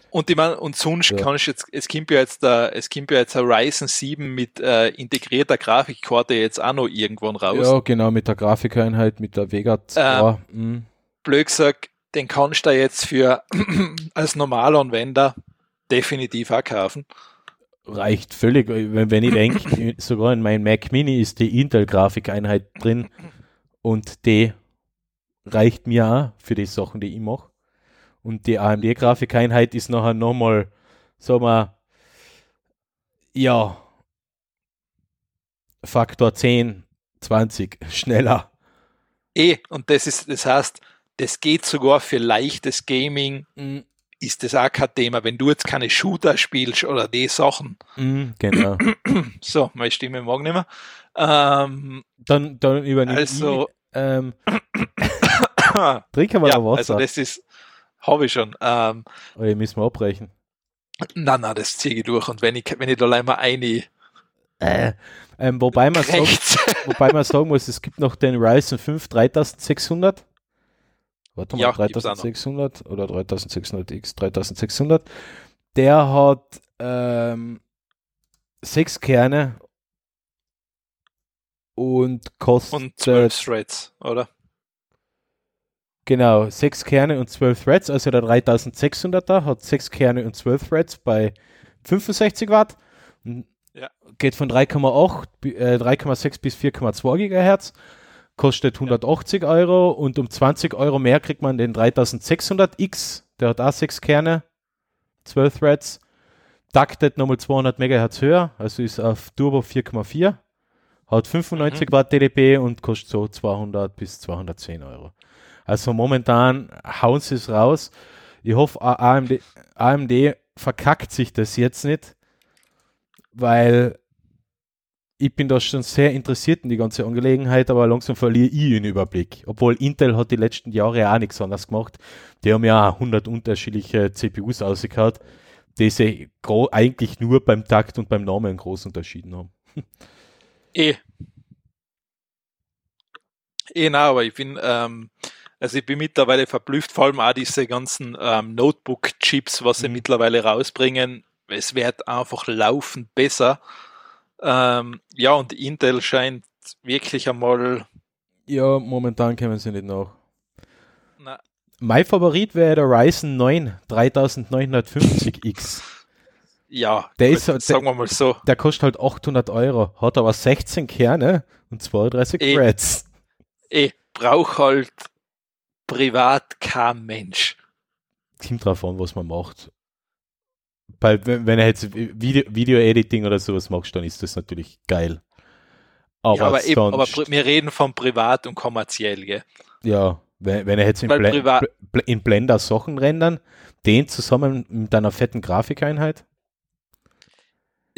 Und ich meine, und sonst Ja. kannst du jetzt, es kommt ja jetzt der, es kommt ja jetzt ein Ryzen 7 mit äh, integrierter Grafikkarte jetzt auch noch irgendwann raus. ja, genau, mit der Grafikeinheit, mit der Vega 2. mhm. Blöd gesagt, den kannst du jetzt für als Normalanwender definitiv auch kaufen. reicht völlig. Wenn, wenn ich denke, sogar in meinem Mac Mini ist die Intel-Grafikeinheit drin und die reicht mir auch für die Sachen, die ich mache. Und die AMD-Grafikeinheit ist nachher nochmal, sagen wir, ja, Faktor 10, 20 schneller. Eh, und das ist, das heißt, das geht sogar für leichtes Gaming, Mhm, ist das auch kein Thema. Wenn du jetzt keine Shooter spielst oder die Sachen, mhm, genau. so, meine Stimme mag nicht mehr, ähm, Dann, dann übernehme also, ich. Ähm, trinken wir ja, noch Wasser. also das ist, habe ich schon. Ähm, Oder müssen wir abbrechen. na, na, das ziehe ich durch. Und wenn ich, wenn ich da leider eine, Äh, ähm, wobei, man sagen, Rechts. wobei man sagen muss, es gibt noch den Ryzen 5 3600. Warte mal, Ja, gibt's auch noch. 3600 oder 3600X, 3600. Der hat ähm, sechs Kerne und kostet Und 12 Threads, oder? Genau, sechs Kerne und 12 Threads, also der 3600er hat sechs Kerne und 12 Threads bei 65 Watt. Ja. Geht von 3,8, bi- äh, 3,6 bis 4,2 Gigahertz, kostet 180 Euro und um 20 Euro mehr kriegt man den 3600X, der hat auch sechs Kerne, 12 Threads, taktet nochmal 200 Megahertz höher, also ist auf Turbo 4,4, hat 95 Mhm. Watt TDP und kostet so 200 bis 210 Euro. Also momentan hauen sie es raus. Ich hoffe, AMD, AMD verkackt sich das jetzt nicht, weil ich bin da schon sehr interessiert in die ganze Angelegenheit, aber langsam verliere ich den Überblick. Obwohl Intel hat die letzten Jahre auch nichts anderes gemacht. Die haben ja auch 100 unterschiedliche CPUs ausgekaut, die sie gro- eigentlich nur beim Takt und beim Namen groß unterschieden haben. Eh. Eh, na, aber ich bin, ähm, also ich bin mittlerweile verblüfft, vor allem auch diese ganzen ähm, Notebook-Chips, was sie Mhm. mittlerweile rausbringen. Es wird einfach laufend besser. Ähm, ja, und Intel scheint wirklich einmal, Ja, momentan kommen sie nicht nach. na, Mein Favorit wäre der Ryzen 9 3950X. ja, Der ist so- sagen wir mal so. Der kostet halt 800 Euro, hat aber 16 Kerne und 32 Eh. Threads. Eh, braucht halt privat kein Mensch. Kommt drauf an, was man macht. Bei, wenn, er jetzt Video- Video-Editing oder sowas macht, dann ist das natürlich geil. Aber, ja, aber, eben, aber wir reden von privat und kommerziell, gell? ja, wenn, wenn er jetzt in, Weil Blen- in Blender Sachen rendern, den zusammen mit einer fetten Grafikeinheit,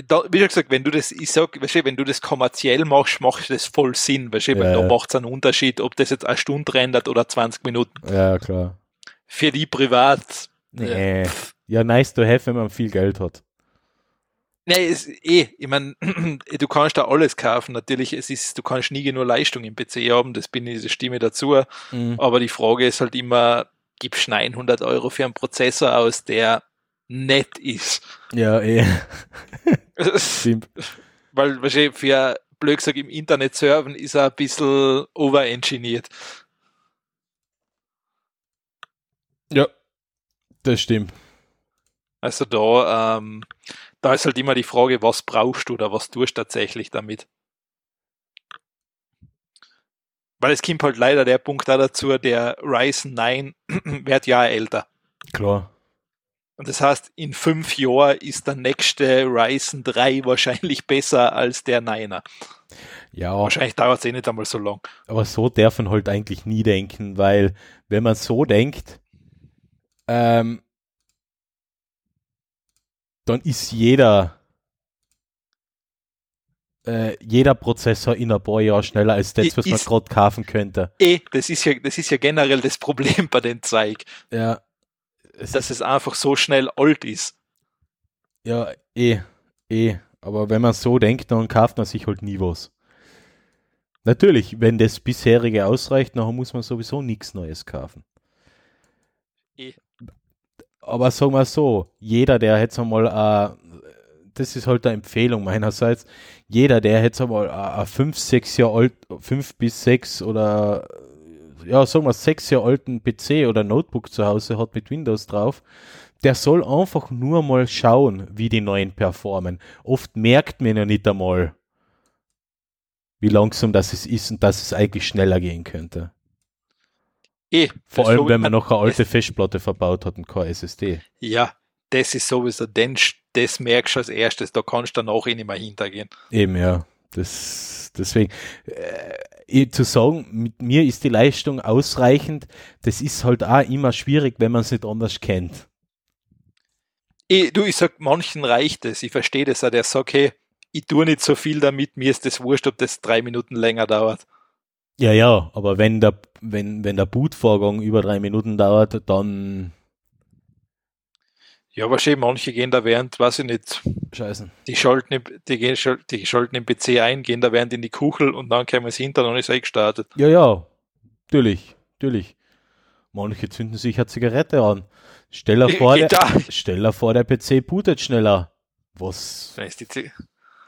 da, wie schon gesagt, wenn du das, ich sag, weißt du, wenn du das kommerziell machst, macht das voll Sinn, weißt du, weil Ja, da ja. macht es einen Unterschied, ob das jetzt eine Stunde rendert oder 20 Minuten. ja klar. Für die privat, Nee. äh, Ja, nice to have, wenn man viel Geld hat. nee, ist eh, ich meine, du kannst da alles kaufen, natürlich, es ist, du kannst nie genug Leistung im PC haben, das bin ich, das stimme dazu, Mhm. aber die Frage ist halt immer, gibst du 900 Euro für einen Prozessor aus, der nett ist? Ja, eh. Stimmt. Weil, du, für, blöd gesagt, im Internet surfen ist er ein bisschen overengineert. Ja, das stimmt. Also da, ähm, da ist halt immer die Frage, was brauchst du oder was tust du tatsächlich damit? Weil es kommt halt leider der Punkt da dazu, der Ryzen 9 wird ja älter. Klar. Und das heißt, in fünf Jahren ist der nächste Ryzen 3 wahrscheinlich besser als der 9er. Ja, Wahrscheinlich dauert es eh nicht einmal so lang. aber so darf man halt eigentlich nie denken, weil wenn man so denkt, ähm, dann ist jeder äh, jeder Prozessor in ein paar Jahren schneller als das, was man ist- gerade kaufen könnte. Eh, das ist ja, das ist ja generell das Problem bei den Zeig, Ja, es dass es einfach so schnell alt ist. Ja, eh, eh. Aber wenn man so denkt, dann kauft man sich halt nie was. Natürlich, wenn das bisherige ausreicht, dann muss man sowieso nichts Neues kaufen. Eh. Aber sagen wir so, jeder, der jetzt einmal, äh, das ist halt eine Empfehlung meinerseits, jeder, der jetzt einmal ein 5, 6 Jahre alt, 5 bis 6 oder ja, sagen wir 6 Jahre alten PC oder Notebook zu Hause hat mit Windows drauf, der soll einfach nur mal schauen, wie die neuen performen. Oft merkt man ja nicht einmal, wie langsam das ist und dass es eigentlich schneller gehen könnte. Eh, Vor allem, wenn man noch eine alte Festplatte verbaut hat und keine SSD. Ja, das ist sowieso, denn das merkst du als erstes, da kannst du danach eh nicht mehr hintergehen. Eben, ja. Das, deswegen, äh, zu sagen, mit mir ist die Leistung ausreichend, das ist halt auch immer schwierig, wenn man es nicht anders kennt. Eh, du, ich sag, manchen reicht es. Ich verstehe das auch, der sagt, hey, ich tue nicht so viel damit, mir ist das wurscht, ob das drei Minuten länger dauert. Ja, ja, aber wenn der, wenn, wenn der Bootvorgang über drei Minuten dauert, dann Ja, wahrscheinlich manche gehen da während, weiß ich nicht, Scheißen. die schalten, im- die, gehen, die schalten im PC ein, gehen da während in die Kuchel und dann kommen sie hinter und ist eh gestartet. Ja, ja, natürlich, natürlich. Manche zünden sich eine Zigarette an. Stell dir vor, der, stell dir vor, der PC bootet schneller. Was? Dann ist die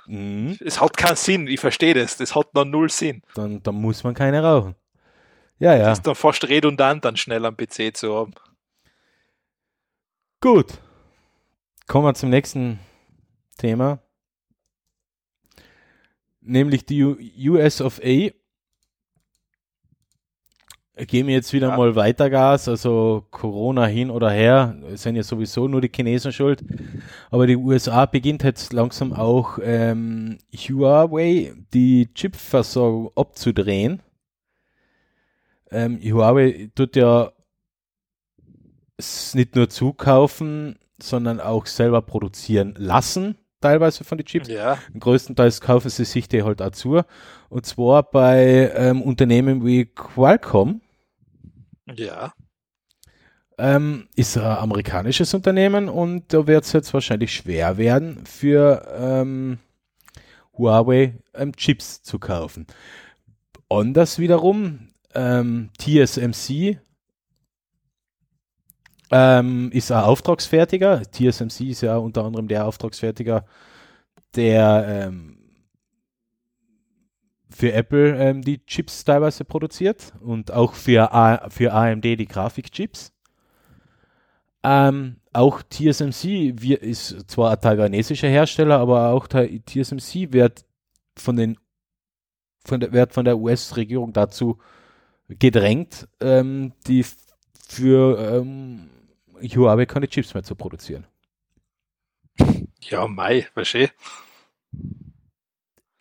Mhm. Es hat keinen Sinn, ich verstehe das, das hat noch null Sinn. Dann, dann muss man keine rauchen. Ja, ja. Das ist dann fast redundant, dann schnell am PC zu haben. Gut. Kommen wir zum nächsten Thema. Nämlich die US of A. Geben jetzt wieder Ja. mal weiter Gas, also Corona hin oder her, sind ja sowieso nur die Chinesen schuld. Aber die USA beginnt jetzt langsam auch ähm, Huawei die Chipversorgung abzudrehen. Ähm, Huawei tut ja nicht nur zukaufen, sondern auch selber produzieren lassen, teilweise von den Chips. Ja, Größtenteils kaufen sie sich die halt auch zu. Und zwar bei ähm, Unternehmen wie Qualcomm. Ja. Ähm, ist ein amerikanisches Unternehmen und da wird es jetzt wahrscheinlich schwer werden, für ähm, Huawei ähm, Chips zu kaufen. Anders wiederum, ähm, TSMC ähm, ist ein Auftragsfertiger. TSMC ist ja unter anderem der Auftragsfertiger, der ähm, für Apple ähm, die Chips teilweise produziert und auch für, A für AMD die Grafikchips. Ähm, auch TSMC wir, ist zwar ein taiwanesischer Hersteller, aber auch TSMC wird von, den, von, der, wird von der US-Regierung dazu gedrängt, ähm, die für ähm, Huawei keine Chips mehr zu produzieren. Ja, Mai, wahrscheinlich.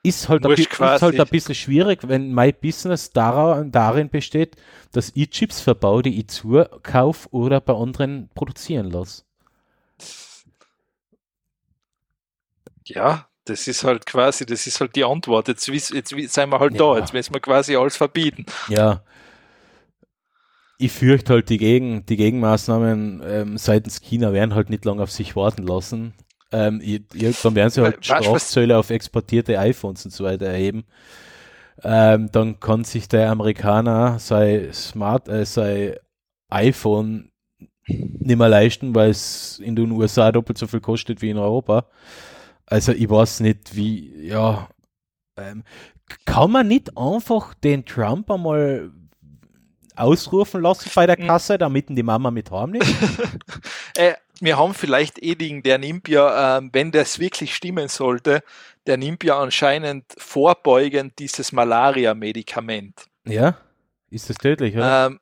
Ist halt, ein, ist halt ein bisschen schwierig, wenn mein Business darin besteht, dass ich Chips verbaue, die ich zukaufe oder bei anderen produzieren lasse. Ja, das ist halt quasi, das ist halt die Antwort. Jetzt, jetzt wiss- sind wir halt Ja. da, jetzt müssen wir quasi alles verbieten. Ja. Ich fürchte halt, die, Gegen, die Gegenmaßnahmen ähm, seitens China werden halt nicht lange auf sich warten lassen. Ähm, irgendwann werden sie halt Strafzölle auf exportierte iPhones und so weiter erheben. Ähm, dann kann sich der Amerikaner sein Smart, äh, sein iPhone nicht mehr leisten, weil es in den USA doppelt so viel kostet wie in Europa. Also ich weiß nicht, wie, ja, ähm, kann man nicht einfach den Trump einmal ausrufen lassen bei der Hm. Kasse, damit ihn die Mama mit heimnimmt? Äh, wir haben vielleicht Eding, der nimmt ja, ähm, wenn das wirklich stimmen sollte, der nimmt ja anscheinend vorbeugend dieses Malaria-Medikament. ja? Ist das tödlich, oder? Ähm,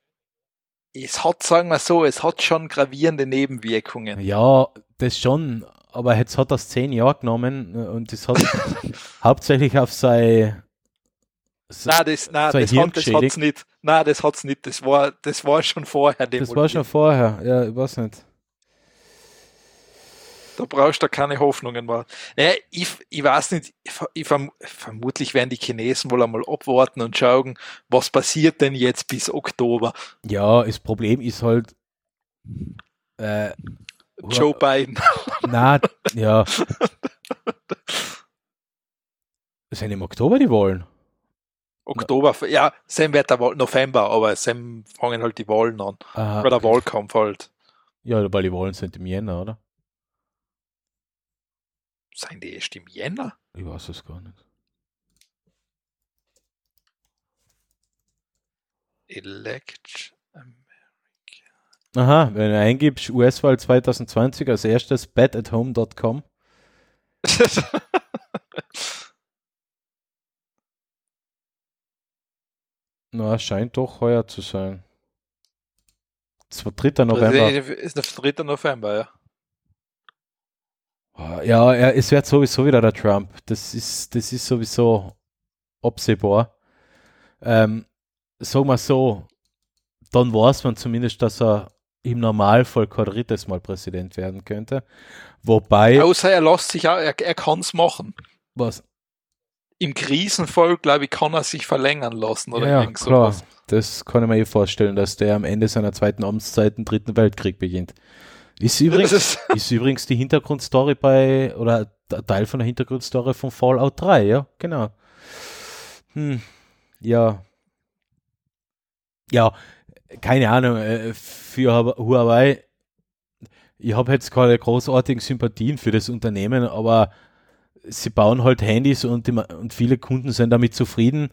es hat, sagen wir so, es hat schon gravierende Nebenwirkungen. Ja, das schon, aber jetzt hat das zehn Jahre genommen äh, und das hat hauptsächlich auf sein Nein, das, nein, Sei das, hat, das hat's nicht. Nein, das hat's nicht. Das war, das war schon vorher. das war schon vorher, ja, ich weiß nicht. Da brauchst du keine Hoffnungen mehr. Naja, ich, ich weiß nicht, ich, ver- ich verm vermutlich werden die Chinesen wohl einmal abwarten und schauen, was passiert denn jetzt bis Oktober. Ja, das Problem ist halt, äh, Joe Biden. na, ja. Sind im Oktober die Wahlen. Oktober, ja, Sam wird der Wahl, November, aber Sam fangen halt die Wahlen an. Aha, Oder der Wahlkampf halt. Ja, weil die Wahlen sind im Jänner, oder? Seien die erst im Jänner? Ich weiß es gar nicht. Elect America. Aha, wenn du eingibst US-Wahl 2020 als erstes badathome.com. Na, scheint doch heuer zu sein. Zwar 3. November. Ist der 3. November, ja. Ah, Ja, er, es wird sowieso wieder der Trump. Das ist, das ist sowieso absehbar. Ähm, sagen wir so, dann weiß man zumindest, dass er im Normalfall kein drittes Mal Präsident werden könnte. Wobei, Außer er lässt sich auch, er, er kann es machen. was, Im Krisenfall, glaube ich, kann er sich verlängern lassen oder ja, irgend klar, sowas. das kann ich mir eh vorstellen, dass der am Ende seiner zweiten Amtszeit einen dritten Weltkrieg beginnt. Ist übrigens, ist, ist übrigens die Hintergrundstory bei, oder Teil von der Hintergrundstory von Fallout 3, ja, genau. Hm, ja. Ja, keine Ahnung, äh, für Huawei, ich habe jetzt keine großartigen Sympathien für das Unternehmen, aber sie bauen halt Handys und, die, und viele Kunden sind damit zufrieden.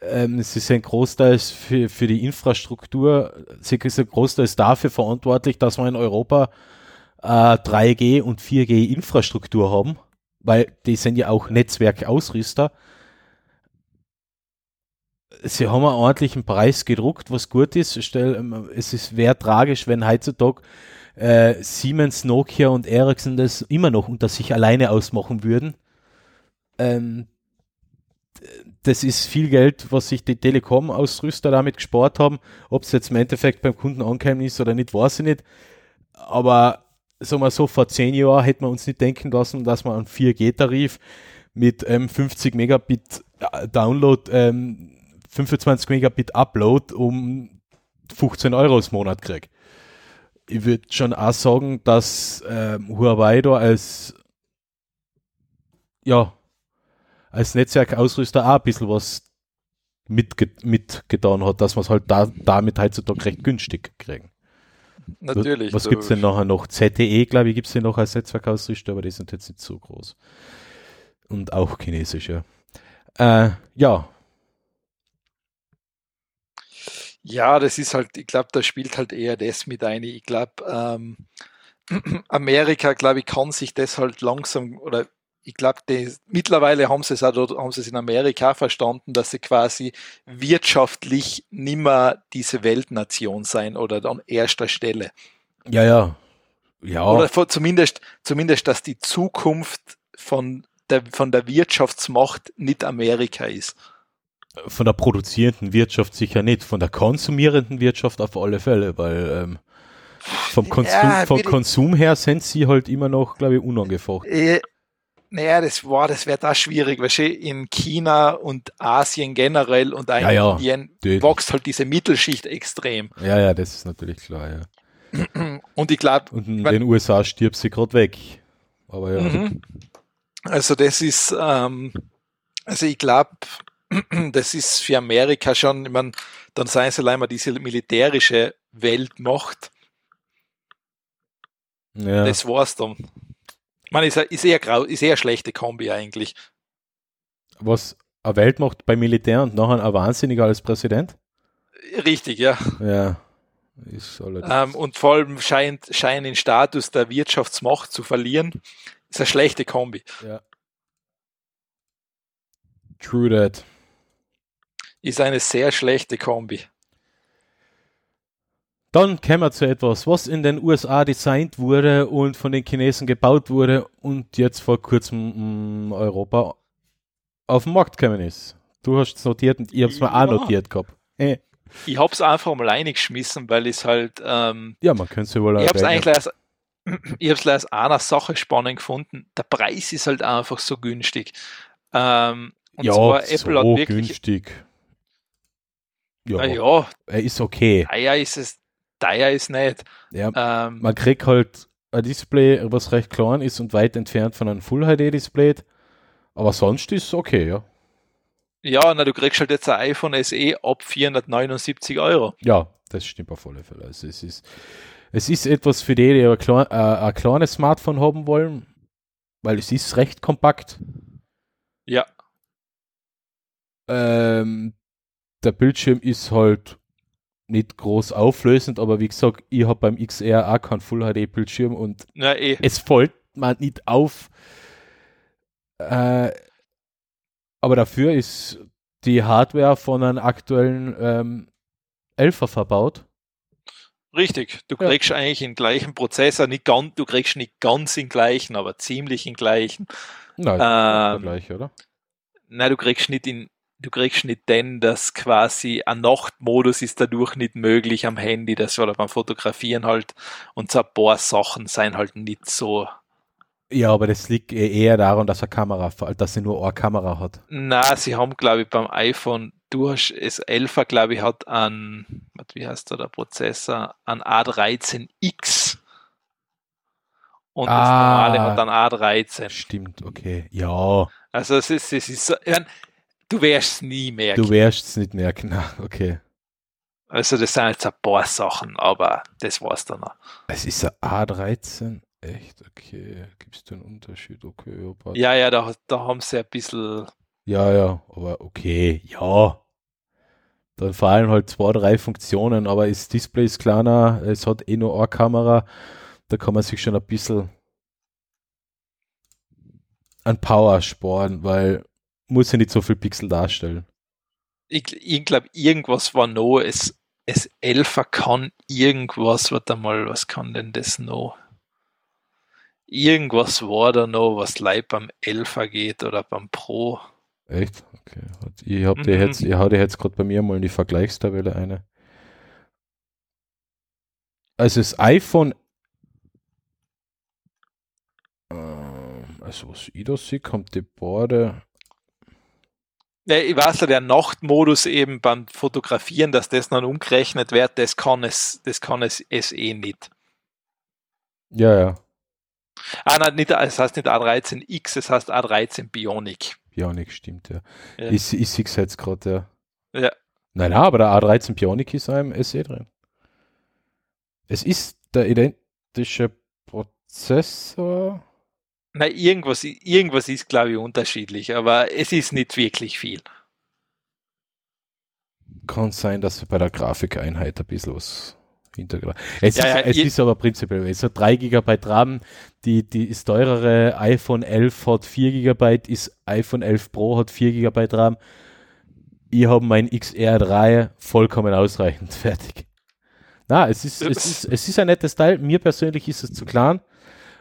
Ähm, sie sind großteils für, für die Infrastruktur, sie sind großteils dafür verantwortlich, dass wir in Europa äh, 3G und 4G Infrastruktur haben, weil die sind ja auch Netzwerkausrüster. Sie haben einen ordentlichen Preis gedruckt, was gut ist. Ähm, es ist wäre tragisch, wenn heutzutage äh, Siemens, Nokia und Ericsson das immer noch unter sich alleine ausmachen würden. Ähm, das ist viel Geld, was sich die Telekom-Ausrüster damit gespart haben. Ob es jetzt im Endeffekt beim Kunden angekommen ist oder nicht, weiß ich nicht. Aber sagen wir so, vor zehn Jahren hätte man uns nicht denken lassen, dass man einen 4G-Tarif mit ähm, 50 Megabit äh, Download, ähm, 25 Megabit Upload um 15 Euro im Monat kriegt. Ich würde schon auch sagen, dass ähm, Huawei da als ja, als Netzwerkausrüster auch ein bisschen was mitge mitgetan hat, dass man es halt da, damit heutzutage recht günstig kriegen. Natürlich. Was gibt es denn nachher noch? ZTE, glaube ich, gibt es ja noch als Netzwerkausrüster, aber die sind jetzt nicht so groß. Und auch chinesisch, ja. Äh, ja. Ja, das ist halt, ich glaube, da spielt halt eher das mit ein. Ich glaube, ähm, Amerika, glaube ich, kann sich das halt langsam oder ich glaube, mittlerweile haben sie es auch haben sie es in Amerika verstanden, dass sie quasi wirtschaftlich nimmer diese Weltnation sein oder an erster Stelle. Ja, ja. Ja. Oder zumindest, zumindest, dass die Zukunft von der, von der Wirtschaftsmacht nicht Amerika ist. Von der produzierenden Wirtschaft sicher nicht, von der konsumierenden Wirtschaft auf alle Fälle, weil ähm, vom, Konsum, ja, vom Konsum her sind sie halt immer noch, glaube ich, unangefochten. Naja, das war, das wäre da schwierig, weil in China und Asien generell und in ja, Indien ja, wächst halt diese Mittelschicht extrem. Ja, ja, das ist natürlich klar, ja. Und ich glaube. Und in den USA stirbt sie gerade weg. Aber ja. Mhm. Also das ist, ähm, also ich glaube, das ist für Amerika schon, ich meine, dann seien sie allein mal diese militärische Weltmacht. Ja. Das war's dann. Man ist, ist, eher grau, ist eher schlechte Kombi eigentlich. Was eine Weltmacht beim Militär und nachher ein Wahnsinniger als Präsident? Richtig, ja. Ja. Ähm, und vor allem scheint, scheint den Status der Wirtschaftsmacht zu verlieren. Ist eine schlechte Kombi. Ja. True that. Ist eine sehr schlechte Kombi. Dann kommen wir zu etwas, was in den USA designt wurde und von den Chinesen gebaut wurde und jetzt vor kurzem in Europa auf den Markt gekommen ist. Du hast es notiert und ich habe es mir ja. auch notiert gehabt. Äh. Ich habe es einfach mal reingeschmissen, weil es halt. Ähm, ja, man könnte es ja wohl Ich habe es eigentlich als, ich habe es als einer Sache spannend gefunden. Der Preis ist halt einfach so günstig. Ähm, und ja, zwar Apple so hat wirklich, günstig. Ja, ja, er ist okay. Ja, ist es teuer ist nicht. Ja, ähm, man kriegt halt ein Display, was recht klein ist und weit entfernt von einem Full-HD-Display. Aber sonst ist es okay, ja. Ja, na, du kriegst halt jetzt ein iPhone SE ab 479 Euro. Ja, das stimmt auf alle Fälle. Also es ist, es ist etwas für die, die ein, klein, äh, ein kleines Smartphone haben wollen, weil es ist recht kompakt. Ja. Ähm, der Bildschirm ist halt nicht groß auflösend, aber wie gesagt, ich habe beim XR auch keinen Full HD Bildschirm und Na, eh. es fällt mir nicht auf. Äh, aber dafür ist die Hardware von einem aktuellen ähm, 11er verbaut. Richtig, du kriegst ja. eigentlich den gleichen Prozessor, nicht ganz, du kriegst nicht ganz den gleichen, aber ziemlich den gleichen. Nein, ähm, gleich, oder? Nein, du kriegst nicht den du kriegst nicht den, dass quasi ein Nachtmodus ist dadurch nicht möglich am Handy, das oder beim Fotografieren halt und so ein paar Sachen sind halt nicht so. Ja, aber das liegt eher daran, dass er Kamera, dass sie nur eine Kamera hat. Na, sie haben, glaube ich, beim iPhone, du hast es 11 glaube ich, hat an, wie heißt da der Prozessor, an A13X und Ah. das normale hat dann A13. Stimmt, okay. Ja, Also es ist, es ist du wirst es nie merken. du wirst es nicht merken. Na, okay. Also das sind jetzt ein paar Sachen, aber das war's dann noch. Es ist ein A13. Echt, okay. Gibt es da einen Unterschied? Okay, ja, passt. Ja, ja, da, da haben sie ein bisschen, ja, ja, aber okay, ja. Dann vor allem halt zwei, drei Funktionen, aber das Display ist kleiner, es hat eh nur eine Kamera, da kann man sich schon ein bisschen an Power sparen, weil muss ja nicht so viel Pixel darstellen. ich, ich glaube, irgendwas war noch, es, es 11 kann irgendwas, warte mal, was kann denn das noch? Irgendwas war da noch, was live beim 11 geht oder beim Pro. Echt? Okay. Ich habe Mhm. jetzt, ich hau dir jetzt gerade bei mir mal in die Vergleichstabelle eine. Also das iPhone, ähm, also was ich da sehe, kommt die Borde, Ja, ich weiß ja, der Nachtmodus eben beim Fotografieren, dass das dann umgerechnet wird, das kann es, das kann es, es eh nicht. ja, ja, Ah, nein, nicht, es heißt nicht A13X, es heißt A13 Bionic. Bionic stimmt, ja. Ja. Ich, ich sehe es jetzt gerade, ja. Ja. Nein, nein, aber der A13 Bionic ist im SE drin. Es ist der identische Prozessor. Na, irgendwas, irgendwas ist, glaube ich, unterschiedlich, aber es ist nicht wirklich viel. Kann sein, dass bei der Grafikeinheit ein bisschen was hintergrund. Es, Ja, ist, ja, es ist aber prinzipiell, es hat 3 GB RAM, die, die ist teurere iPhone 11 hat 4 GB, ist iPhone 11 Pro hat 4 GB RAM. Ich habe mein XR3 vollkommen ausreichend fertig. Na, es ist, es ist, es ist ein nettes Teil. Mir persönlich ist es zu klein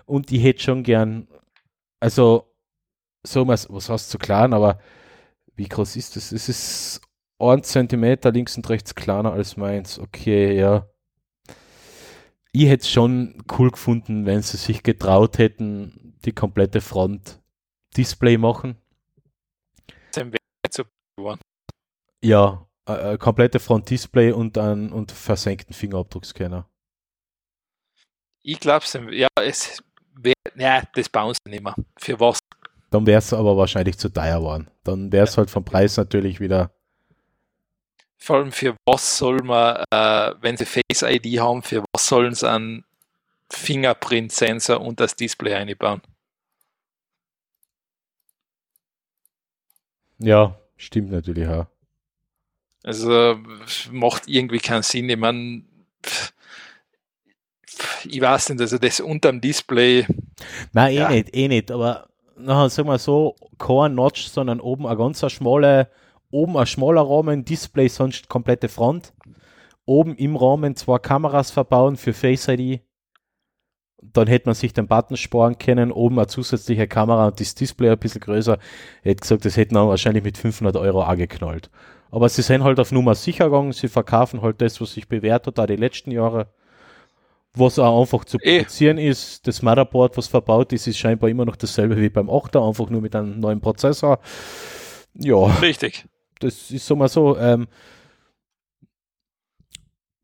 und ich hätte schon gern, also, so was, was heißt zu klein, aber wie groß ist das? Es ist 1 Zentimeter links und rechts kleiner als meins. Okay, ja. Ich hätte es schon cool gefunden, wenn sie sich getraut hätten, die komplette Front Display machen. Ja, äh, äh, komplette Front Display und einen und versenkten Fingerabdruckscanner. Ich glaube, ja, es ja, das bauen sie nicht mehr. Für was? Dann wäre es aber wahrscheinlich zu teuer geworden. Dann wäre es halt vom Preis natürlich wieder. Vor allem für was soll man, äh, wenn sie Face ID haben, für was sollen sie einen Fingerprint-Sensor und das Display einbauen? Ja, stimmt natürlich auch. Also macht irgendwie keinen Sinn. Ich meine, ich weiß nicht, also das unterm Display, Nein, eh Ja. nicht, eh nicht. Aber nachher sagen wir so, kein Notch, sondern oben ein ganz schmale, oben ein schmaler Rahmen, Display, sonst komplette Front. Oben im Rahmen zwei Kameras verbauen für Face ID. Dann hätte man sich den Button sparen können, oben eine zusätzliche Kamera und das Display ein bisschen größer. Ich hätte gesagt, das hätten wir wahrscheinlich mit 500 Euro angeknallt. Aber sie sind halt auf Nummer sicher gegangen, sie verkaufen halt das, was sich bewährt hat, auch die letzten Jahre. Was auch einfach zu Eh. produzieren ist, das Motherboard, was verbaut ist, ist scheinbar immer noch dasselbe wie beim 8er, einfach nur mit einem neuen Prozessor. Ja, richtig. das ist so mal so. Ähm,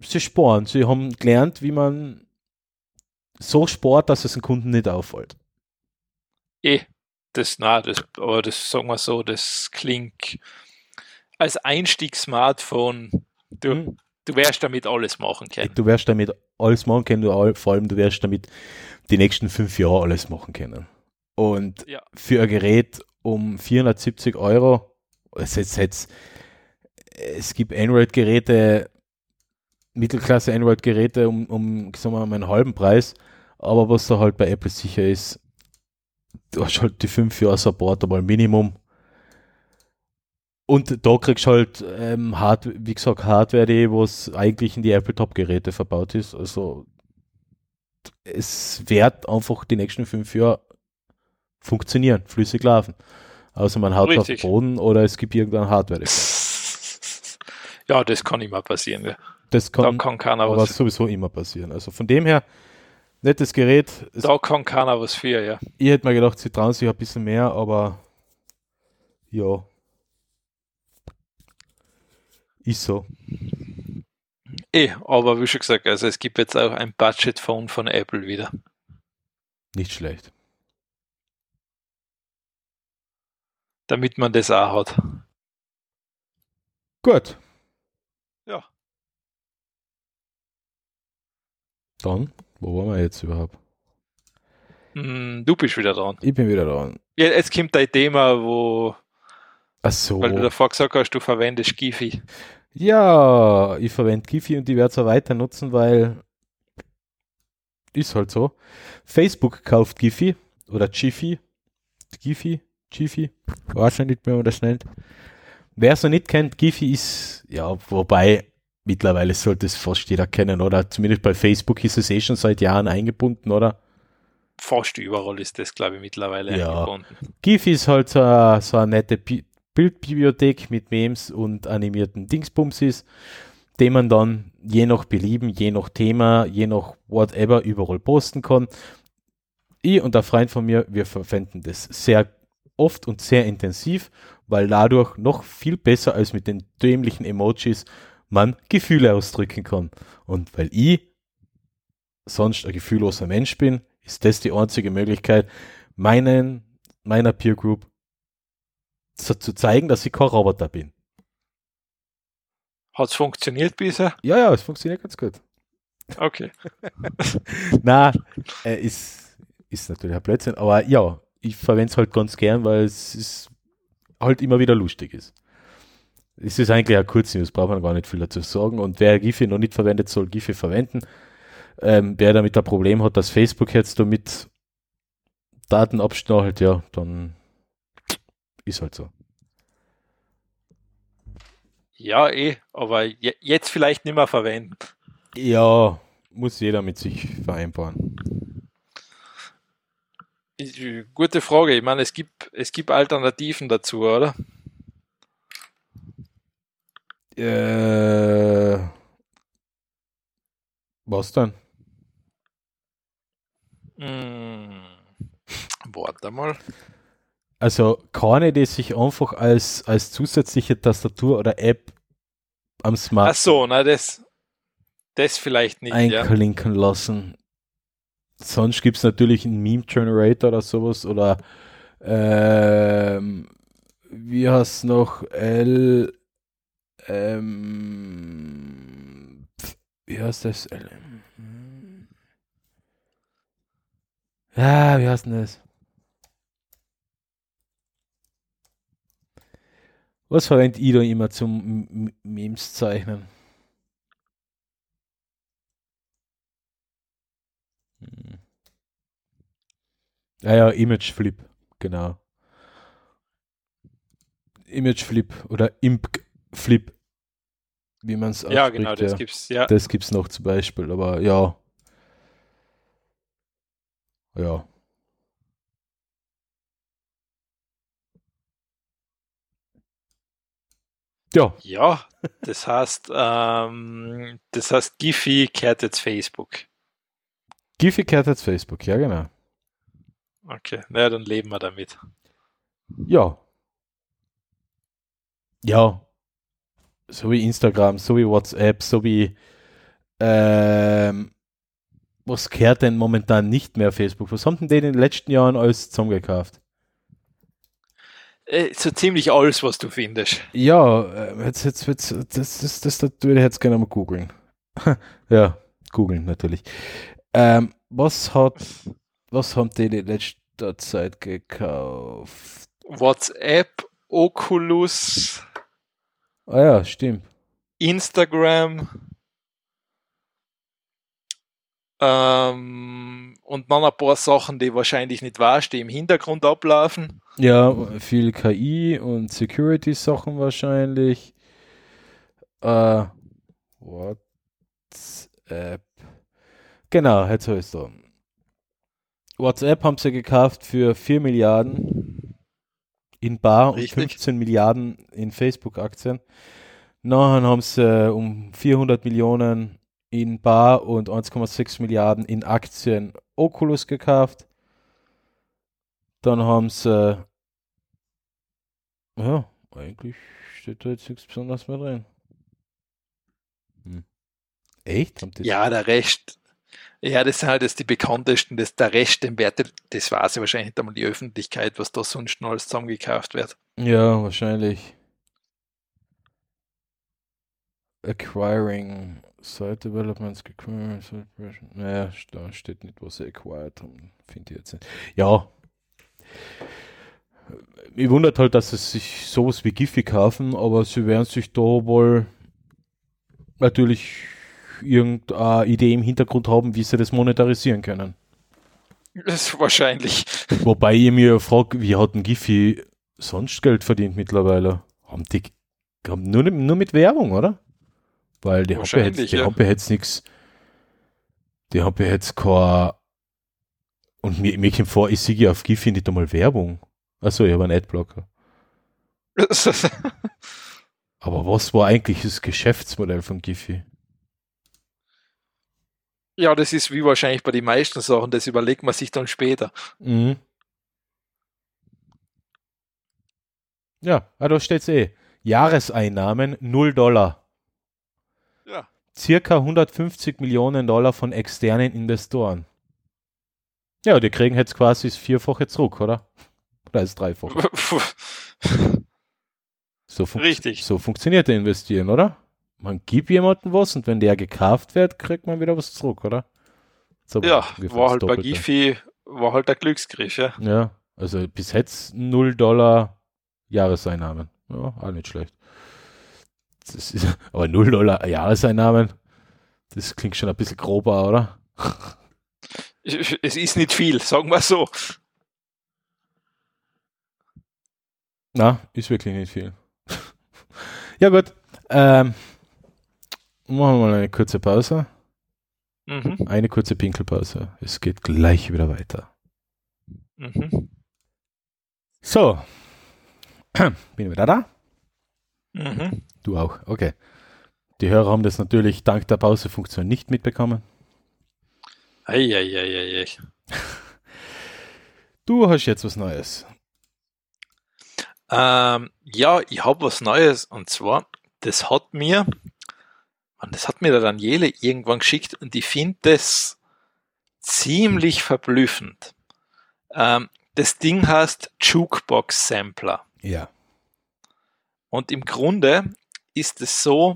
sie sparen, sie haben gelernt, wie man so spart, dass es den Kunden nicht auffällt. Eh, das, na, das, aber das sagen wir so, das klingt als Einstiegssmartphone, du, Hm. Du wirst damit alles machen können. Du wirst damit alles machen können, du, vor allem du wirst damit die nächsten fünf Jahre alles machen können. Und Ja. für ein Gerät um 470 Euro, es, jetzt, jetzt, es gibt Android-Geräte, Mittelklasse Android-Geräte um, um, sagen wir mal, einen halben Preis, aber was da halt bei Apple sicher ist, du hast halt die fünf Jahre Support einmal Minimum. Und da kriegst du halt, ähm, Hard, wie gesagt, Hardware, die was eigentlich in die Apple Top-Geräte verbaut ist. Also es wird einfach die nächsten fünf Jahre funktionieren, flüssig laufen. Außer man haut auf den Richtig. Boden oder es gibt irgendein Hardware. Ja, das kann immer passieren. Ja. Das Da kann kann keiner aber was. sowieso immer passieren. Also von dem her, nettes Gerät. Es, Da kann keiner was für, ja. ich hätte mir gedacht, sie trauen sich ein bisschen mehr, aber ja. Ist so. Eh, aber wie schon gesagt, also es gibt jetzt auch ein Budget-Phone von Apple wieder. Nicht schlecht. Damit man das auch hat. Gut. Ja. Dann, wo waren wir jetzt überhaupt? Hm, du bist wieder dran. Ich bin wieder dran. Ja, jetzt kommt dein Thema, wo, Ach so. weil du davor gesagt hast, du verwendest Giphy. Ja, ich verwende Giphy und ich werde es auch weiter nutzen, weil ist halt so. Facebook kauft Giphy oder Jiffy. Giphy, Jiffy, weiß schon nicht mehr, wie man das nennt. Wer es noch nicht kennt, Giphy ist, ja, wobei mittlerweile sollte es fast jeder kennen, oder? Zumindest bei Facebook ist es eh schon seit Jahren eingebunden, oder? Fast überall ist das, glaube ich, mittlerweile Ja. eingebunden. Giphy ist halt so, eine- so eine nette Bildbibliothek mit Memes und animierten Dingsbumsis, den man dann je nach Belieben, je nach Thema, je nach whatever überall posten kann. Ich und ein Freund von mir, wir verwenden das sehr oft und sehr intensiv, weil dadurch noch viel besser als mit den dämlichen Emojis man Gefühle ausdrücken kann. Und weil ich sonst ein gefühlloser Mensch bin, ist das die einzige Möglichkeit, meinen, meiner Peer Group zu, zu zeigen, dass ich kein Roboter bin. Hat es funktioniert bisher? Ja, ja, es funktioniert ganz gut. Okay. Na, äh, ist, ist natürlich ein Blödsinn, aber ja, ich verwende es halt ganz gern, weil es ist halt immer wieder lustig ist. Es ist eigentlich ein Kurznews, braucht man gar nicht viel dazu sagen. Und wer Giphy noch nicht verwendet, soll Giphy verwenden. Ähm, wer damit ein Problem hat, dass Facebook jetzt damit Daten abschnallt, ja, dann ist halt so. Ja, eh, aber je, jetzt vielleicht nicht mehr verwenden. Ja, muss jeder mit sich vereinbaren. Ich- Gute Frage. Ich meine, es gibt, es gibt Alternativen dazu, oder? Äh, was dann? Hm. Warte mal. Also keine, die sich einfach als, als zusätzliche Tastatur oder App am Ach Smart so, na, das, das vielleicht nicht, ja. einklinken lassen. Sonst gibt es natürlich einen Meme-Generator oder sowas oder ähm, wie heißt noch L ähm, wie heißt das? L, ja, wie heißt denn das? Was verwendet ich da immer zum M- Memes zeichnen? Hm. Ja, ja, Image Flip, genau. Image Flip oder Imp Flip, wie man es Ja, genau, das gibt's, ja. Das gibt's noch zum Beispiel, aber ja. Ja. Ja, Ja, das heißt, ähm, das heißt, Giphy kehrt jetzt Facebook. Giphy kehrt jetzt Facebook, ja genau. Okay, na, dann leben wir damit. Ja. Ja. So wie Instagram, so wie WhatsApp, so wie ähm, was kehrt denn momentan nicht mehr Facebook? Was haben denn die in den letzten Jahren alles zusammengekauft? Äh, so ziemlich alles, was du findest. Ja, äh, jetzt, jetzt, jetzt, das, das, das, das würde ich jetzt gerne mal googeln. ja, googeln natürlich. Ähm, was hat, was haben die in letzter Zeit gekauft? WhatsApp, Oculus, Ah ja, stimmt. Instagram ähm, und noch ein paar Sachen, die wahrscheinlich nicht weißt, die im Hintergrund ablaufen. Ja, viel KI und Security-Sachen wahrscheinlich. Äh, WhatsApp. Genau, jetzt habe ich es da. WhatsApp haben sie gekauft für 4 Milliarden in Bar Richtig. und 15 Milliarden in Facebook-Aktien. Nachher haben sie um 400 Millionen in Bar und 1,6 Milliarden in Aktien Oculus gekauft. Dann haben sie, ja, eigentlich steht da jetzt nichts Besonderes mehr drin. Hm. Echt? Ja, der Rest, Ja, das sind halt jetzt die bekanntesten, das, der Rest, den Wert, das weiß ja wahrscheinlich nicht einmal die Öffentlichkeit, was da sonst noch alles zusammengekauft wird. Ja, wahrscheinlich. Acquiring Site Developments, naja, da steht nicht, was sie acquired haben, finde ich jetzt nicht. Ja. Ich wundert halt, dass sie sich sowas wie Giphy kaufen, aber sie werden sich da wohl natürlich irgendeine Idee im Hintergrund haben, wie sie das monetarisieren können. Das ist wahrscheinlich. Wobei ich mir frage, wie hat ein Giphy sonst Geld verdient mittlerweile? Haben die haben nur, nur mit Werbung, oder? Weil die haben ja jetzt, die ja. haben jetzt nichts, die haben jetzt kein, und mir, mir kommt vor, ich sehe auf Giphy nicht einmal Werbung. Achso, ich habe einen Adblocker. Aber was war eigentlich das Geschäftsmodell von Giphy? Ja, das ist wie wahrscheinlich bei den meisten Sachen, das überlegt man sich dann später. Mhm. Ja, ah, da steht es eh. Jahreseinnahmen 0 Dollar. Circa 150 Millionen Dollar von externen Investoren. Ja, die kriegen jetzt quasi das Vierfache zurück, oder? Oder das Dreifache. so Richtig. So funktioniert der Investieren, oder? man gibt jemandem was und wenn der gekauft wird, kriegt man wieder was zurück, oder? So ja, war halt bei Gifi, war halt der Glücksgriff, ja. Ja, also bis jetzt 0 Dollar Jahreseinnahmen. Ja, auch nicht schlecht. Ist, aber 0 Dollar Jahreseinnahmen, das klingt schon ein bisschen grober, oder? Es ist nicht viel, sagen wir so. Na, ist wirklich nicht viel. ja gut, ähm, Machen wir mal eine kurze Pause. Mhm. Eine kurze Pinkelpause. Es geht gleich wieder weiter. Mhm. So. Bin ich wieder da? Mhm. Du auch, okay. Die Hörer haben das natürlich dank der Pausefunktion nicht mitbekommen. Eieieiei. Du hast jetzt was Neues. Ähm, ja, ich habe was Neues und zwar, das hat mir und das hat mir der Daniele irgendwann geschickt und ich finde das ziemlich verblüffend. Ähm, das Ding heißt Jukebox Sampler. Ja. Und im Grunde ist es so,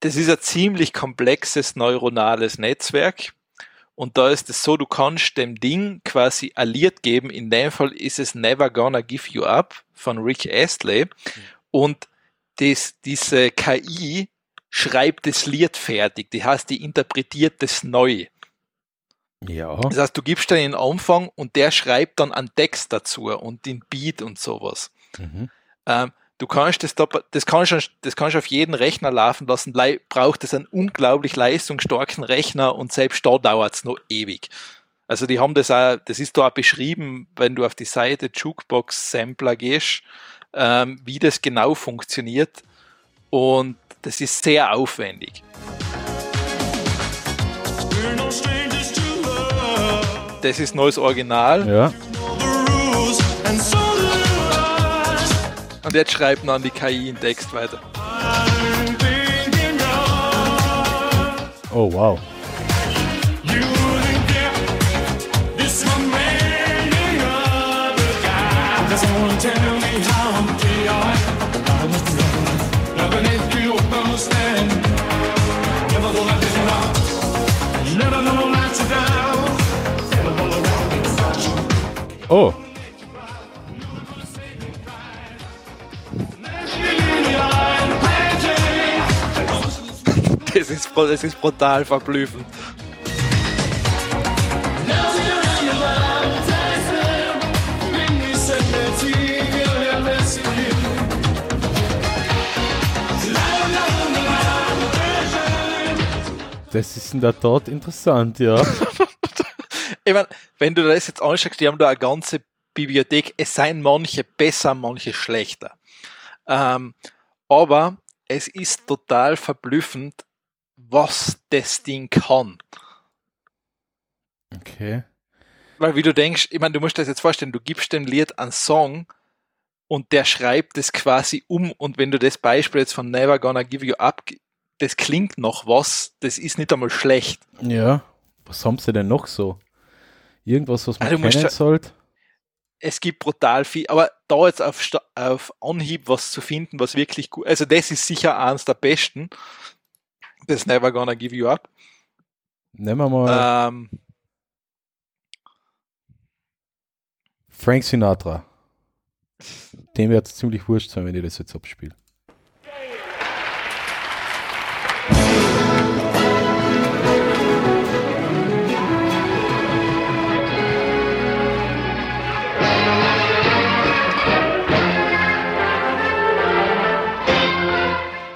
das ist ein ziemlich komplexes neuronales Netzwerk. Und da ist es so, du kannst dem Ding quasi alliert geben. In dem Fall ist es Never Gonna Give You Up von Rick Astley. Mhm. Und das, diese KI schreibt das Lied fertig. Die heißt, die interpretiert das neu. Ja. Das heißt, du gibst dann den Anfang und der schreibt dann einen Text dazu und den Beat und sowas. Mhm. Ähm, du kannst das, da, das kannst, das kannst auf jeden Rechner laufen lassen, braucht es einen unglaublich leistungsstarken Rechner und selbst da dauert es noch ewig. Also die haben das auch, das ist da auch beschrieben, wenn du auf die Seite Jukebox Sampler gehst, ähm, wie das genau funktioniert. Und das ist sehr aufwendig. Das ist neues Original. Ja. Und jetzt schreibt man die KI in Text weiter. Oh wow. Oh. Das ist, das ist brutal verblüffend. Das ist in der Tat interessant, ja. ich meine, wenn du das jetzt anschaust, die haben da eine ganze Bibliothek. Es seien manche besser, manche schlechter. Ähm, aber es ist total verblüffend, was das Ding kann. Okay. Weil wie du denkst, ich meine, du musst das jetzt vorstellen, du gibst dem Lied einen Song und der schreibt es quasi um und wenn du das Beispiel jetzt von Never Gonna Give You Up das klingt noch was, das ist nicht einmal schlecht. Ja. Was haben sie denn noch so? Irgendwas, was man Also kennen sollte? es gibt brutal viel, aber da jetzt auf, auf Anhieb was zu finden, was wirklich gut, also das ist sicher eins der besten. Das Never Gonna Give You Up. Nehmen wir mal Ähm, Frank Sinatra. Dem wird es ziemlich wurscht sein, wenn ich das jetzt abspiele.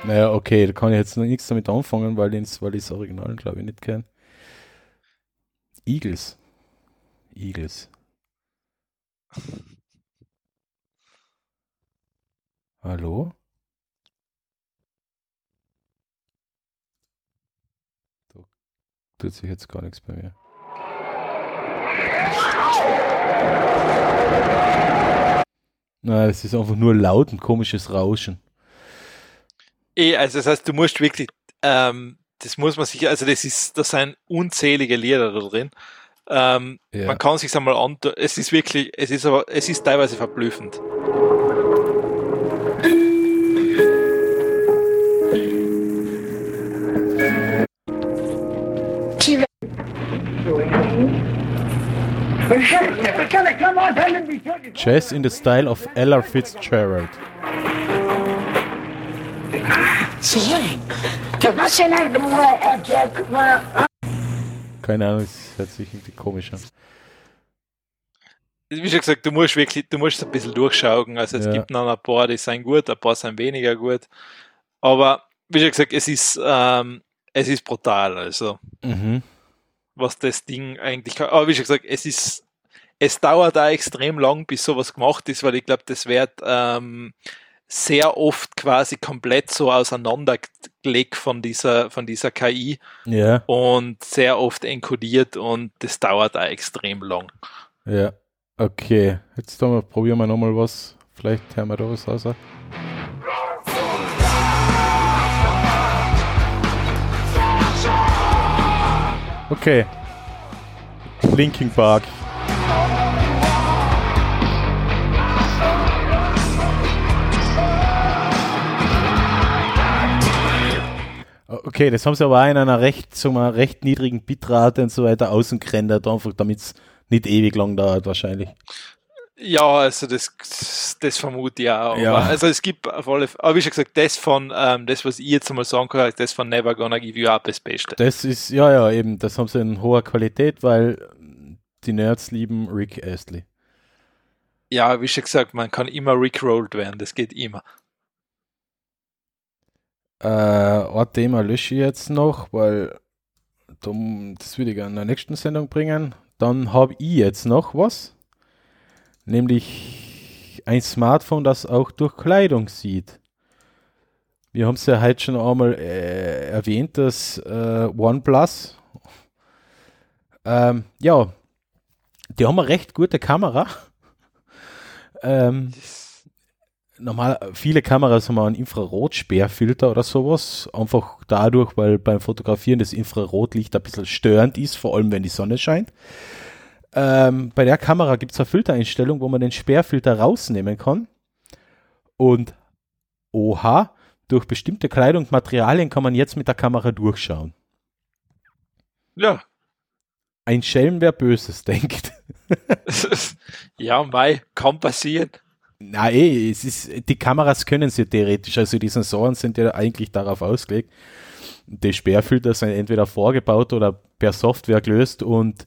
Naja, okay, da kann ich jetzt noch nichts damit anfangen, weil ich weil das Original, glaube ich, nicht kenne. Eagles. Eagles. Hallo? Da tut sich jetzt gar nichts bei mir. Nein, es ist einfach nur laut und komisches Rauschen. Eh, also das heißt, du musst wirklich, ähm, das muss man sich, also das ist, das sind unzählige Lieder da drin. Ähm, Ja. Man kann sich einmal an, es ist wirklich, es ist aber, es ist teilweise verblüffend. Jazz in the style of Ella Fitzgerald. Keine Ahnung, es hört sich irgendwie komisch an. Wie schon gesagt, du musst wirklich, du musst ein bisschen durchschauen. Also es Ja. gibt noch ein paar, die sind gut, ein paar sind weniger gut. Aber wie schon gesagt, es ist, ähm, es ist brutal. Also Mhm. was das Ding eigentlich kann. Aber wie schon gesagt, es ist, es dauert da extrem lang, bis sowas gemacht ist, weil ich glaube, das wird ähm, sehr oft quasi komplett so auseinandergelegt von dieser, von dieser KI Ja, und sehr oft enkodiert und das dauert auch extrem lang. ja. Okay, jetzt mal, probieren wir nochmal was. Vielleicht hören wir da was raus. Okay. Linking Park. Okay, das haben sie aber auch in einer recht, sagen wir, recht niedrigen Bitrate und so weiter ausgerendert, einfach damit es nicht ewig lang dauert wahrscheinlich. Ja, also das, das vermute ich auch. Ja. Also es gibt auf alle aber wie schon gesagt, das von, ähm, das, was ich jetzt mal sagen kann, das von Never Gonna Give You Up ist das Beste. Das ist, ja, ja, eben, das haben sie in hoher Qualität, weil die Nerds lieben Rick Astley. Ja, wie schon gesagt, man kann immer rickrolled werden, das geht immer. Äh, ein Thema lösche ich jetzt noch, weil das würde ich in der nächsten Sendung bringen. Dann habe ich jetzt noch was, nämlich ein Smartphone, das auch durch Kleidung sieht. Wir haben es ja heute schon einmal äh, erwähnt, das äh, OnePlus. Ähm, ja, die haben eine recht gute Kamera. ähm, normal, viele Kameras haben einen Infrarotsperrfilter oder sowas. Einfach dadurch, weil beim Fotografieren das Infrarotlicht ein bisschen störend ist, vor allem wenn die Sonne scheint. Ähm, bei der Kamera gibt es eine Filtereinstellung, wo man den Sperrfilter rausnehmen kann. Und oha, durch bestimmte Kleidung und Materialien kann man jetzt mit der Kamera durchschauen. Ja. Ein Schelm, wer Böses denkt. ja, Mai, kann passieren. Na eh, es ist, die Kameras können sie theoretisch, also die Sensoren sind ja eigentlich darauf ausgelegt. Die Sperrfilter sind entweder vorgebaut oder per Software gelöst und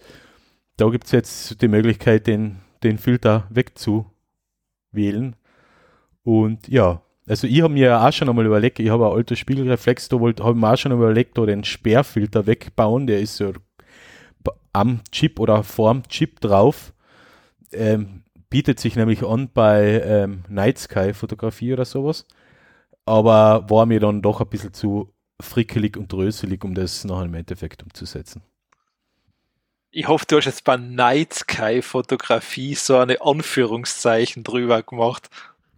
da gibt es jetzt die Möglichkeit, den, den Filter wegzuwählen. Und ja, also ich habe mir auch schon einmal überlegt, ich habe ein altes Spiegelreflex, da wollte- ich mir auch schon überlegt, da den Sperrfilter wegbauen, der ist so am Chip oder vorm Chip drauf. Ähm, bietet sich nämlich an bei ähm, Night Sky Fotografie oder sowas. Aber war mir dann doch ein bisschen zu frickelig und dröselig, um das nachher im Endeffekt umzusetzen. Ich hoffe, du hast jetzt bei Night Sky Fotografie so eine Anführungszeichen drüber gemacht.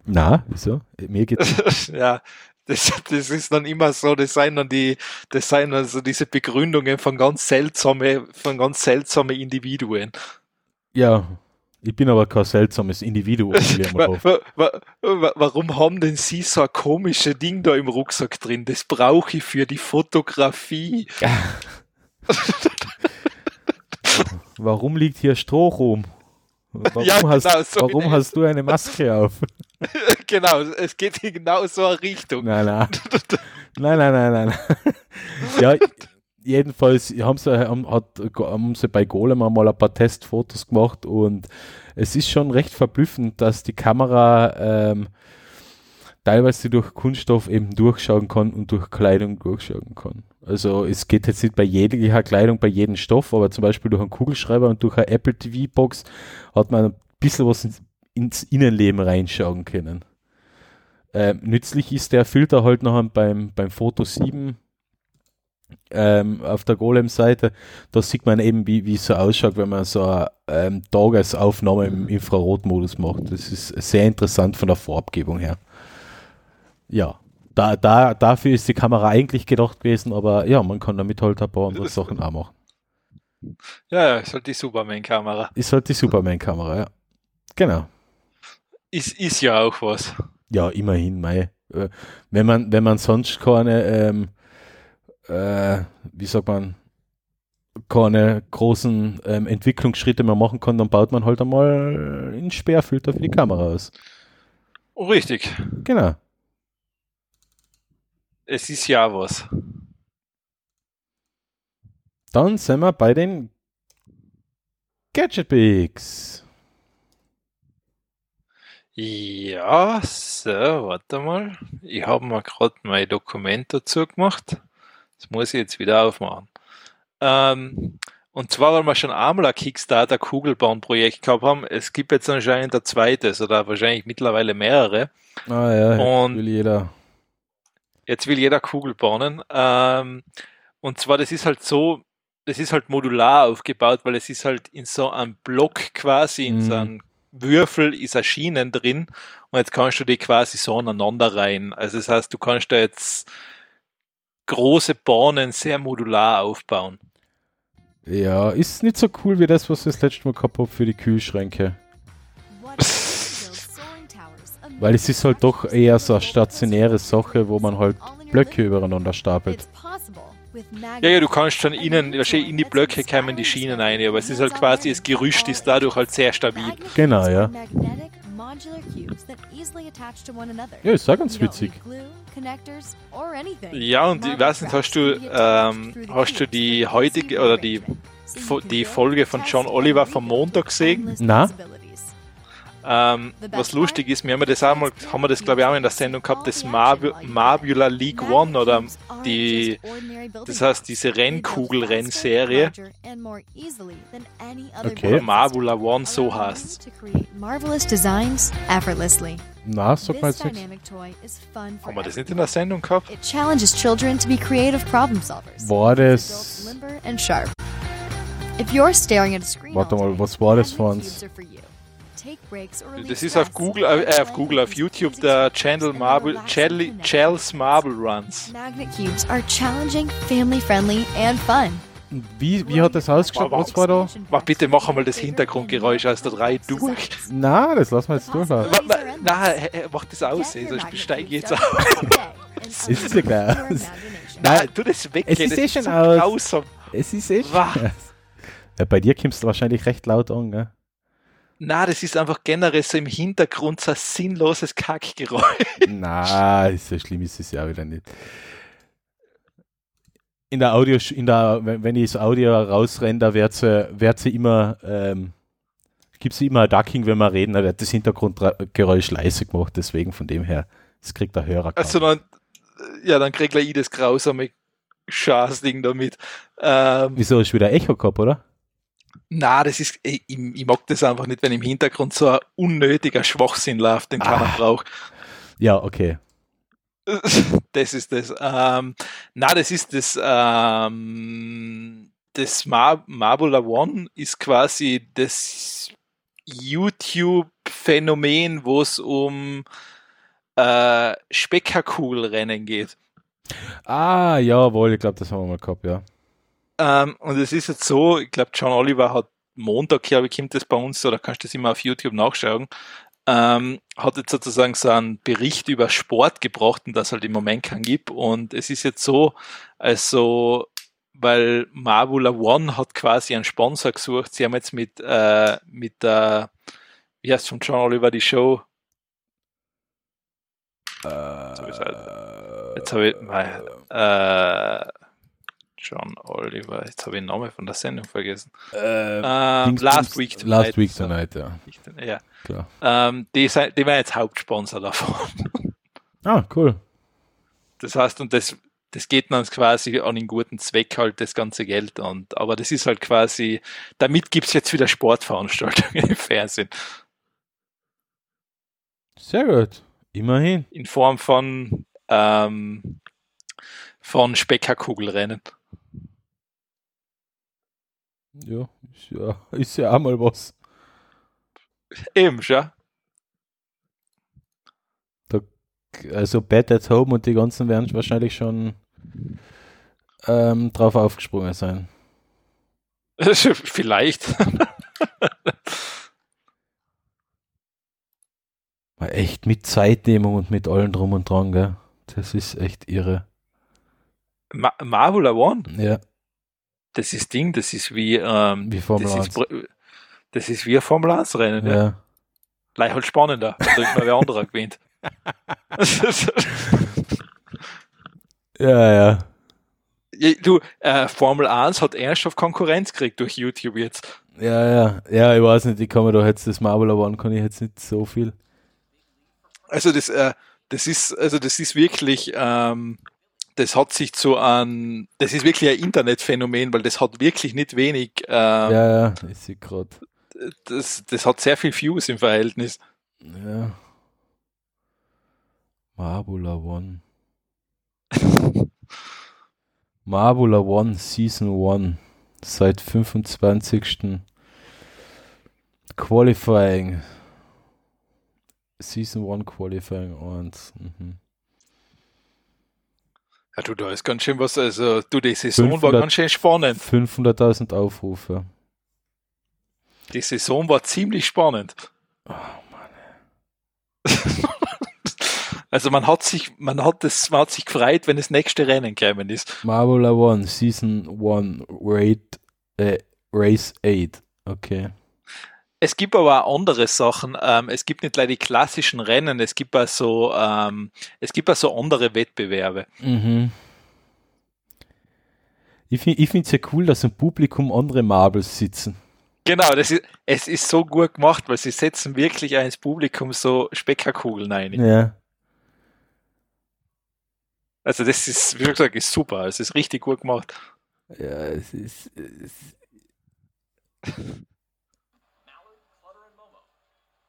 Na, wieso? Mir geht's. ja, Das, das ist dann immer so, das sind dann die, das sind also diese Begründungen von ganz seltsame, von ganz seltsame Individuen. Ja, ich bin aber kein seltsames Individuum. wa, wa, wa, warum haben denn Sie so ein komisches Ding da im Rucksack drin? Das brauche ich für die Fotografie. warum liegt hier Stroh rum? Warum, ja, genau, hast, so warum hast du eine Maske auf? genau, es geht in genau so eine Richtung. Nein, nein. nein, nein, nein, nein. ja, jedenfalls haben sie, haben, hat, haben sie bei Golem mal ein paar Testfotos gemacht und es ist schon recht verblüffend, dass die Kamera ähm, teilweise durch Kunststoff eben durchschauen kann und durch Kleidung durchschauen kann. Also es geht jetzt nicht bei jeder Kleidung, bei jedem Stoff, aber zum Beispiel durch einen Kugelschreiber und durch eine Apple TV Box hat man ein bisschen was ins, ins Innenleben reinschauen können. Ähm, nützlich ist der Filter halt noch beim, beim Foto 7 ähm, auf der Golem-Seite, da sieht man eben, wie, wie es so ausschaut, wenn man so eine ähm, Tagesaufnahme im Infrarotmodus macht. Das ist sehr interessant von der Farbgebung her. Ja, da, da, dafür ist die Kamera eigentlich gedacht gewesen, aber ja, man kann damit halt ein paar andere Sachen auch machen. Ja, ja, ist halt die Superman-Kamera. Ist halt die Superman-Kamera, ja. Genau. Ist, ist ja auch was. Ja, immerhin, mei. Äh, wenn man, wenn man sonst keine ähm, äh, wie sagt man, keine großen ähm, Entwicklungsschritte mehr machen kann, dann baut man halt einmal einen Sperrfilter für die Kamera aus. Richtig. Genau. Es ist ja was. Dann sind wir bei den Gadget Picks. Ja, so, warte mal. Ich habe mir gerade mein Dokument dazu gemacht. Das muss ich jetzt wieder aufmachen. Ähm, und zwar, weil wir schon einmal ein Kickstarter-Kugelbahn-Projekt gehabt haben. Es gibt jetzt anscheinend ein zweites oder wahrscheinlich mittlerweile mehrere. Ah ja, jetzt und will jeder. Jetzt will jeder Kugelbahnen. Ähm, und zwar, das ist halt so, das ist halt modular aufgebaut, weil es ist halt in so einem Block quasi, in mhm. so einem Würfel ist ein Schienen drin und jetzt kannst du die quasi so aneinander rein. Also das heißt, du kannst da jetzt große Bahnen sehr modular aufbauen. Ja, ist nicht so cool wie das, was ich das letzte Mal gehabt habe für die Kühlschränke. Weil es ist halt doch eher so eine stationäre Sache, wo man halt Blöcke übereinander stapelt. Ja, ja, du kannst schon innen, in die Blöcke kommen die Schienen rein, aber es ist halt quasi, das Gerüst ist dadurch halt sehr stabil. Genau, ja. Ja, ist auch ganz witzig. Ja, und ich weiß nicht, hast du, ähm, hast du die heutige oder die, die Folge von John Oliver vom Montag gesehen? Na? Ähm, was lustig ist, wir haben das auch mal, haben wir das glaube ich auch in der Sendung gehabt, das Marv Marbula League One oder die, das heißt diese Rennkugel-Rennserie. Okay. Oder Marbula One, so heißt. Na, sag mal jetzt nichts. Haben wir das nicht in der Sendung gehabt? It challenges children to be creative problem solvers. War das... If you're staring at a screen Warte mal, was war das für uns? Das ist auf Google, äh, auf Google, auf YouTube der Channel Marble, Chels Marble Runs. Magnet cubes are challenging, family friendly and fun. Wie, wie hat das ausgeschaut? Was war da? Mach bitte, mach einmal das Hintergrundgeräusch aus der 3 durch. Na, das lassen wir jetzt durchlaufen. Nein, mach das aus, besteige ich jetzt auf. es ist ja klar. Nein, tu das weg. Es ist eh schon aus. Es ist eh schon ja, Bei dir kommst du wahrscheinlich recht laut an, gell? Na, das ist einfach generell so im Hintergrund so ein sinnloses Kackgeräusch. Na, so schlimm ist es ja wieder nicht. In der Audio, in der, wenn ich das Audio rausrenne, da wird sie, wird sie immer, ähm, gibt es immer ein Ducking, wenn wir reden, da wird das Hintergrundgeräusch leise gemacht, deswegen von dem her, das kriegt der Hörer. Also dann, ja, dann kriegt ich das grausame Schaßding damit. Ähm, Wieso ist wieder Echo gehabt, oder? Na, das ist, ich, ich, mag das einfach nicht, wenn im Hintergrund so ein unnötiger Schwachsinn läuft, den keiner ah. braucht. Ja, okay. Das ist das. Ähm, na, das ist das. Ähm, das Mar Marbula One ist quasi das YouTube-Phänomen, wo es um äh, Speckakugelrennen geht. Ah, jawohl, ich glaube, das haben wir mal gehabt, ja. Ähm, und es ist jetzt so, ich glaube, John Oliver hat Montag, glaube ich, kommt das bei uns, oder kannst du das immer auf YouTube nachschauen, ähm, hat jetzt sozusagen so einen Bericht über Sport gebracht und das halt im Moment keinen gibt. Und es ist jetzt so, also, weil Mavula One hat quasi einen Sponsor gesucht. Sie haben jetzt mit, äh, mit der, wie heißt von John Oliver die Show? Äh, Jetzt habe ich, mein, äh, John Oliver, jetzt habe ich den Namen von der Sendung vergessen. äh, Ähm, Last Week Last Week. Tonight, ja. Ja. Klar. Ähm, die, die waren jetzt Hauptsponsor davon. Ah, cool. Das heißt, und das, das geht dann quasi an den guten Zweck halt das ganze Geld. Und, aber das ist halt quasi, damit gibt es jetzt wieder Sportveranstaltungen im Fernsehen. Sehr gut. Immerhin. In Form von, ähm, von Speckerkugelrennen. Ja, ist ja, ist ja auch mal was. Eben, schon. Also Bad at Home und die ganzen werden wahrscheinlich schon ähm, drauf aufgesprungen sein. Vielleicht. Echt mit Zeitnehmung und mit allem drum und dran, gell? Das ist echt irre. Ma Marvel One, Ja, das ist Ding, das ist wie, ähm, wie Formel das 1. ist, das ist wie ein Formel 1 Rennen. Ja. ja. Leicht halt spannender. Da ist mal wer anderer gewinnt. ja, ja. Du, äh, Formel 1 hat ernsthaft Konkurrenz gekriegt durch YouTube jetzt. Ja, ja. Ja, ich weiß nicht, ich kann mir da jetzt das Marvel One kann ich jetzt nicht so viel. Also das, äh, das ist, also das ist wirklich, ähm, das hat sich zu einem, das ist wirklich ein Internetphänomen, weil das hat wirklich nicht wenig, ähm, Ja, ja, ich sehe gerade. das, das hat sehr viel Views im Verhältnis. Ja. Marbula One. Marbula One Season 1 seit 25. Qualifying. Season 1 Qualifying 1. Mhm. Ja, du, da ist ganz schön was, also du, die Saison war 500 ganz schön spannend. 500.000 Aufrufe. Die Saison war ziemlich spannend. Oh, Also man hat sich, man hat das, man hat sich gefreut, wenn das nächste Rennen gekommen ist. Marbula One Season 1 Rate, äh, Race 8. Okay. Es gibt aber auch andere Sachen. Ähm, es gibt nicht leider die klassischen Rennen, es gibt auch so, ähm, es gibt auch so andere Wettbewerbe. Mhm. Ich finde es ja cool, dass im Publikum andere Marbles sitzen. Genau, das ist, es ist so gut gemacht, weil sie setzen wirklich ins Publikum so Speckerkugeln ein. Ja. Also das ist, wie gesagt, ist super. Es ist richtig gut gemacht. Ja, es ist. Es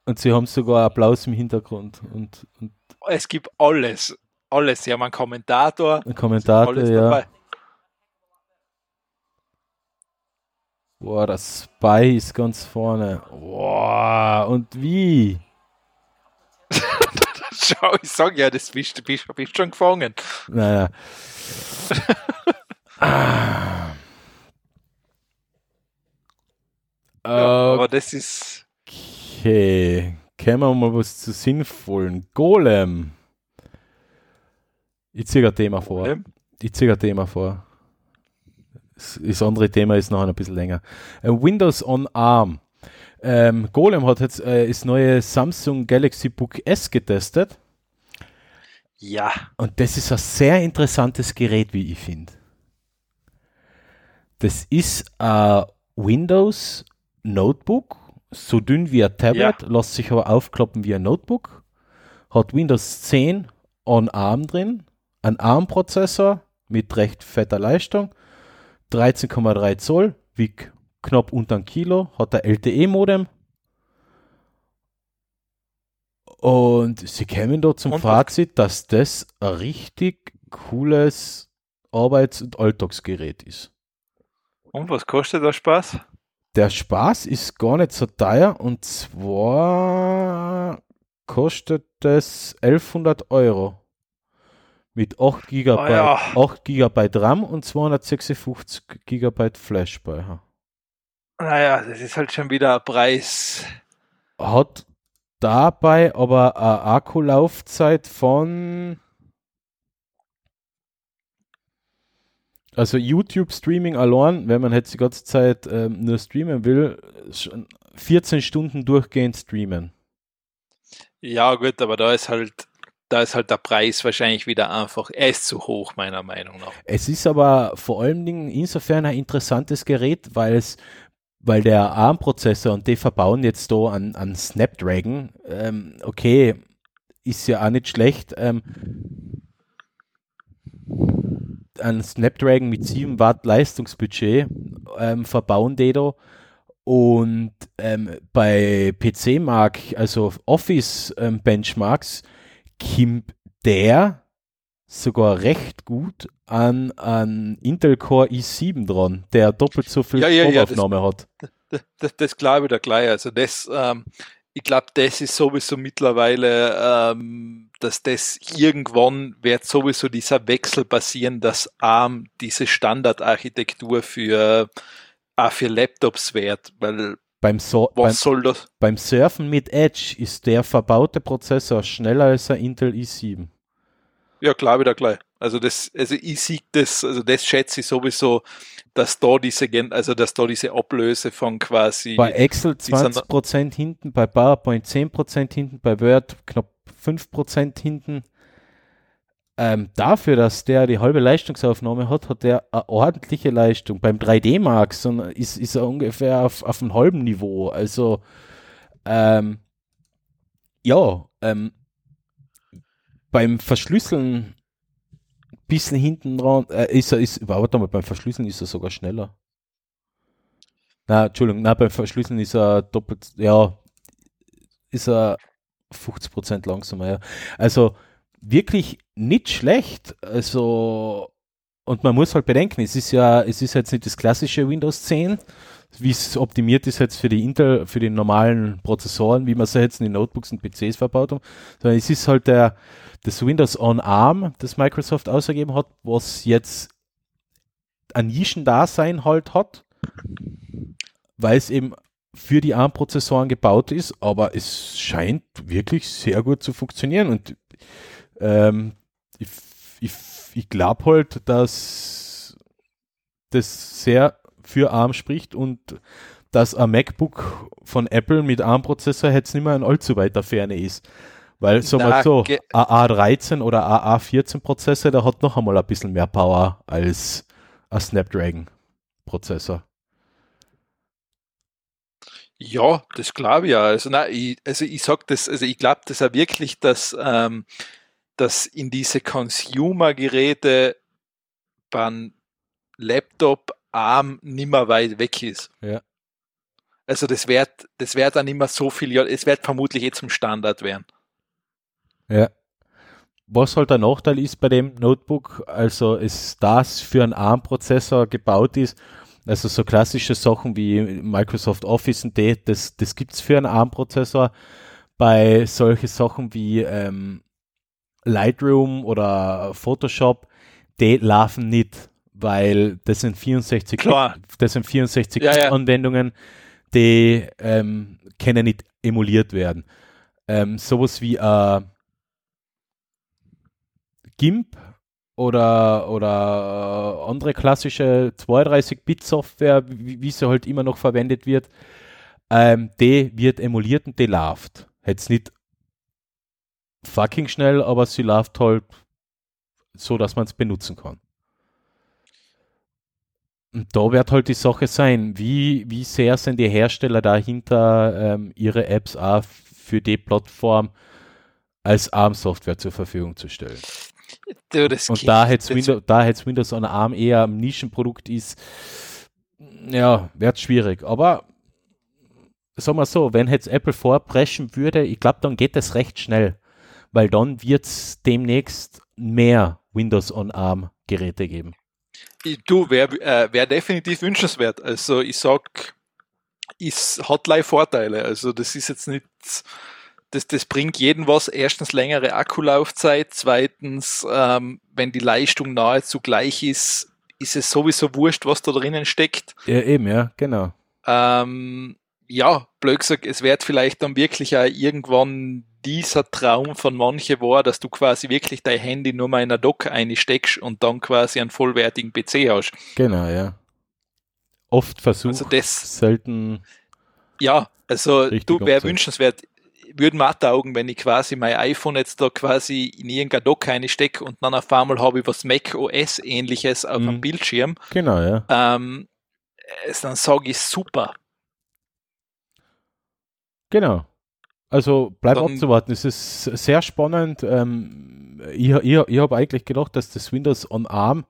und sie haben sogar Applaus im Hintergrund und, und Es gibt alles. Alles. Sie haben einen Kommentator. ein Kommentator, ja. dabei. Boah, das Spy ist ganz vorne. Boah, und wie? Schau, ich sag ja, das bist du bist, bist schon gefangen. Naja. ah. Aber das ist. Okay. Kämen wir mal was zu sinnvollen. Golem. Ich ziehe ein Thema vor. Golem? Ich ziehe ein Thema vor. Das, das andere Thema ist noch ein bisschen länger. Äh, Windows on ARM. Ähm, Golem hat jetzt äh, das neue Samsung Galaxy Book S getestet. Ja. Und das ist ein sehr interessantes Gerät, wie ich finde. Das ist ein Windows Notebook, so dünn wie ein Tablet, lässt sich aber aufklappen wie ein Notebook. Hat Windows 10 on ARM drin, ein ARM-Prozessor mit recht fetter Leistung, 13,3 Zoll, wiegt knapp unter ein Kilo, hat ein LTE-Modem. Und sie kämen da zum Und Fazit, dass das ein richtig cooles Arbeits- und Alltagsgerät ist. Und was kostet der Spaß? Der Spaß ist gar nicht so teuer und zwar kostet das 1100 Euro. Mit 8 GB, Ah ja. 8 GB RAM und 256 GB Flash-Speicher. Naja, das ist halt schon wieder ein Preis. Hat dabei aber eine Akkulaufzeit von also YouTube Streaming allein, wenn man jetzt die ganze Zeit ähm, nur streamen will, schon 14 Stunden durchgehend streamen. Ja, gut, aber da ist halt, da ist halt der Preis wahrscheinlich wieder einfach, er ist zu hoch, meiner Meinung nach. Es ist aber vor allen Dingen insofern ein interessantes Gerät, weil es weil der ARM-Prozessor und die verbauen jetzt da an, an Snapdragon, ähm, okay, ist ja auch nicht schlecht. Ähm, ein Snapdragon mit 7 Watt Leistungsbudget ähm, verbauen die da. Und ähm, bei PC-Mark, also Office-Benchmarks, kommt der sogar recht gut an, an Intel Core i7 dran, der doppelt so viel Ja, ja, ja, das- hat. Das, das, das glaube ich da gleich. Also das, ähm, ich glaube, das ist sowieso mittlerweile, ähm, dass das irgendwann wird sowieso dieser Wechsel passieren, dass ARM diese Standardarchitektur für auch für Laptops wird, weil Beim, so beim, was soll das? beim Surfen mit Edge ist der verbaute Prozessor schneller als ein Intel i7. Ja, ich da gleich. Also das, also ich sehe das, also das schätze ich sowieso, dass da diese, also dass da diese Ablöse von quasi Bei Excel die sind- 20% hinten, bei PowerPoint 10% hinten, bei Word knapp 5% hinten. Ähm, dafür, dass der die halbe Leistungsaufnahme hat, hat der eine ordentliche Leistung. Beim 3D Max ist, ist er ungefähr auf, auf einem halben Niveau. Also, ähm, ja, ähm, beim Verschlüsseln bisschen hinten dran, äh, ist er, ist, warte mal, beim Verschlüsseln ist er sogar schneller. Na, Entschuldigung, na, beim Verschlüsseln ist er doppelt, ja, ist er 50% langsamer, ja. Also wirklich nicht schlecht. Also, und man muss halt bedenken, es ist ja, es ist jetzt nicht das klassische Windows 10, wie es optimiert ist jetzt für die Intel, für die normalen Prozessoren, wie man sie jetzt in den Notebooks und PCs verbaut haben, sondern es ist halt der, das Windows on ARM, das Microsoft ausgegeben hat, was jetzt ein Nischendasein halt hat, weil es eben für die ARM-Prozessoren gebaut ist, aber es scheint wirklich sehr gut zu funktionieren und ähm, ich, ich, ich glaube halt, dass das sehr für ARM spricht und dass ein MacBook von Apple mit ARM-Prozessor jetzt nicht mehr in allzu weiter Ferne ist. Weil, so Na, mal so, ge- AA13 oder AA14-Prozessor, der hat noch einmal ein bisschen mehr Power als ein Snapdragon-Prozessor. Ja, das glaube ich ja. Also, nein, ich, also ich sag das, also ich glaube das auch wirklich, dass, ähm, dass in diese Consumer-Geräte beim Laptop Arm nimmer weit weg ist. Ja. Also das wird, das wird dann immer so viel, Jahr- es wird vermutlich jetzt zum Standard werden. Ja. Was halt der Nachteil ist bei dem Notebook, also ist das für einen ARM-Prozessor gebaut ist, also so klassische Sachen wie Microsoft Office und die, das, das gibt's für einen ARM-Prozessor. Bei solche Sachen wie ähm, Lightroom oder Photoshop, die laufen nicht, weil das sind 64 Klar. das sind 64 Ja, ja. Anwendungen, die ähm, können nicht emuliert werden. Ähm, sowas wie äh, GIMP oder, oder äh, andere klassische 32-Bit-Software, wie, wie sie halt immer noch verwendet wird, ähm, die wird emuliert und die läuft. Jetzt nicht fucking schnell, aber sie läuft halt so, dass man es benutzen kann. Und da wird halt die Sache sein, wie, wie sehr sind die Hersteller dahinter, ähm, ihre Apps auch für die Plattform als ARM-Software zur Verfügung zu stellen. Du, das Und da jetzt Windows, da jetzt Windows on ARM eher ein Nischenprodukt ist, ja, wird schwierig. Aber sagen wir so, wenn jetzt Apple vorpreschen würde, ich glaube, dann geht das recht schnell, weil dann wird es demnächst mehr Windows on ARM Geräte geben. Du, wäre äh, wär definitiv wünschenswert. Also ich sag, ist hat gleich Vorteile. Also das ist jetzt nicht, das, das bringt jeden was. Erstens längere Akkulaufzeit, zweitens, ähm, wenn die Leistung nahezu gleich ist, ist es sowieso wurscht, was da drinnen steckt. Ja, eben, ja, genau. Ähm, ja, blöd gesagt, es wird vielleicht dann wirklich auch irgendwann dieser Traum von manche war, dass du quasi wirklich dein Handy nur mal in eine Dock einsteckst und dann quasi einen vollwertigen PC hast. Genau, ja. Oft versucht, Also das, selten. ja, also du wäre wünschenswert, würden mir taugen, wenn ich quasi mein iPhone jetzt da quasi in irgendein Dock einstecke und dann auf einmal habe ich was Mac OS ähnliches auf Mhm. dem Bildschirm, Genau, ja. ähm, dann sage ich super. Genau. Also bleib Dann- abzuwarten. Es ist sehr spannend. Ähm, ich ich, ich habe eigentlich gedacht, dass das Windows on ARM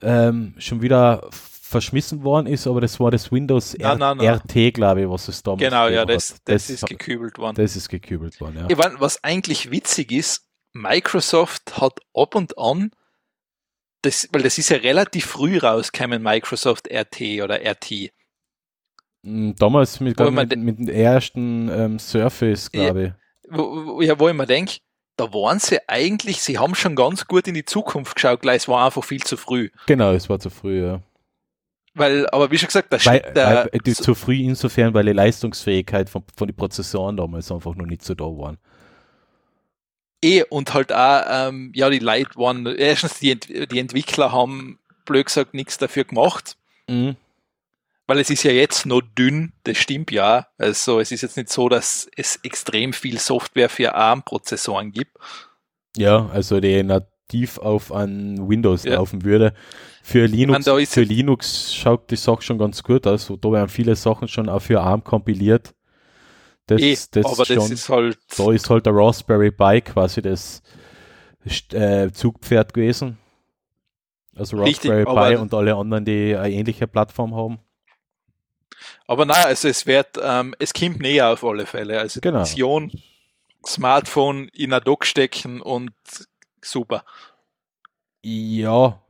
ähm, schon wieder verschmissen worden ist, aber das war das Windows Nein, nein, nein. RT, glaube ich, was es damals Genau, ja, das, hat. das, ist gekübelt worden. das ist gekübelt worden, ja. Ich mein, was eigentlich witzig ist, Microsoft hat ab und an, das, weil das ist ja relativ früh rausgekommen, Microsoft RT oder RT. Mm, Damals mit, man mit, mit dem ersten ähm, Surface, glaube ich. Wo, wo, ja, wo ich mir denke, da waren sie eigentlich, sie haben schon ganz gut in die Zukunft geschaut, gleich es war einfach viel zu früh. Genau, es war zu früh, ja. Weil, aber wie schon gesagt, der Weil, der, weil, äh, zu früh insofern, weil die Leistungsfähigkeit von, von den Prozessoren damals einfach noch nicht so da waren. eh und halt auch, ähm, ja, die Leute waren, erstens, die, Ent die Entwickler haben, blöd gesagt, nichts dafür gemacht. Mhm. Weil es ist ja jetzt noch dünn, das stimmt ja. Also es ist jetzt nicht so, dass es extrem viel Software für ARM-Prozessoren gibt. Ja, also die nativ auf an Windows Ja. laufen würde. Für Linux, ist für Linux schaut die Sache schon ganz gut aus. Da werden viele Sachen schon auch für ARM kompiliert. Das, eh, das aber schon, das ist halt, da ist halt der Raspberry Pi quasi das äh, Zugpferd gewesen. Also Richtig, Raspberry aber- Pi und alle anderen, die eine ähnliche Plattform haben. aber nein, also es wird, ähm, es kommt näher auf alle Fälle. Also Genau. die Vision, Smartphone in ein Dock stecken und super. Ja,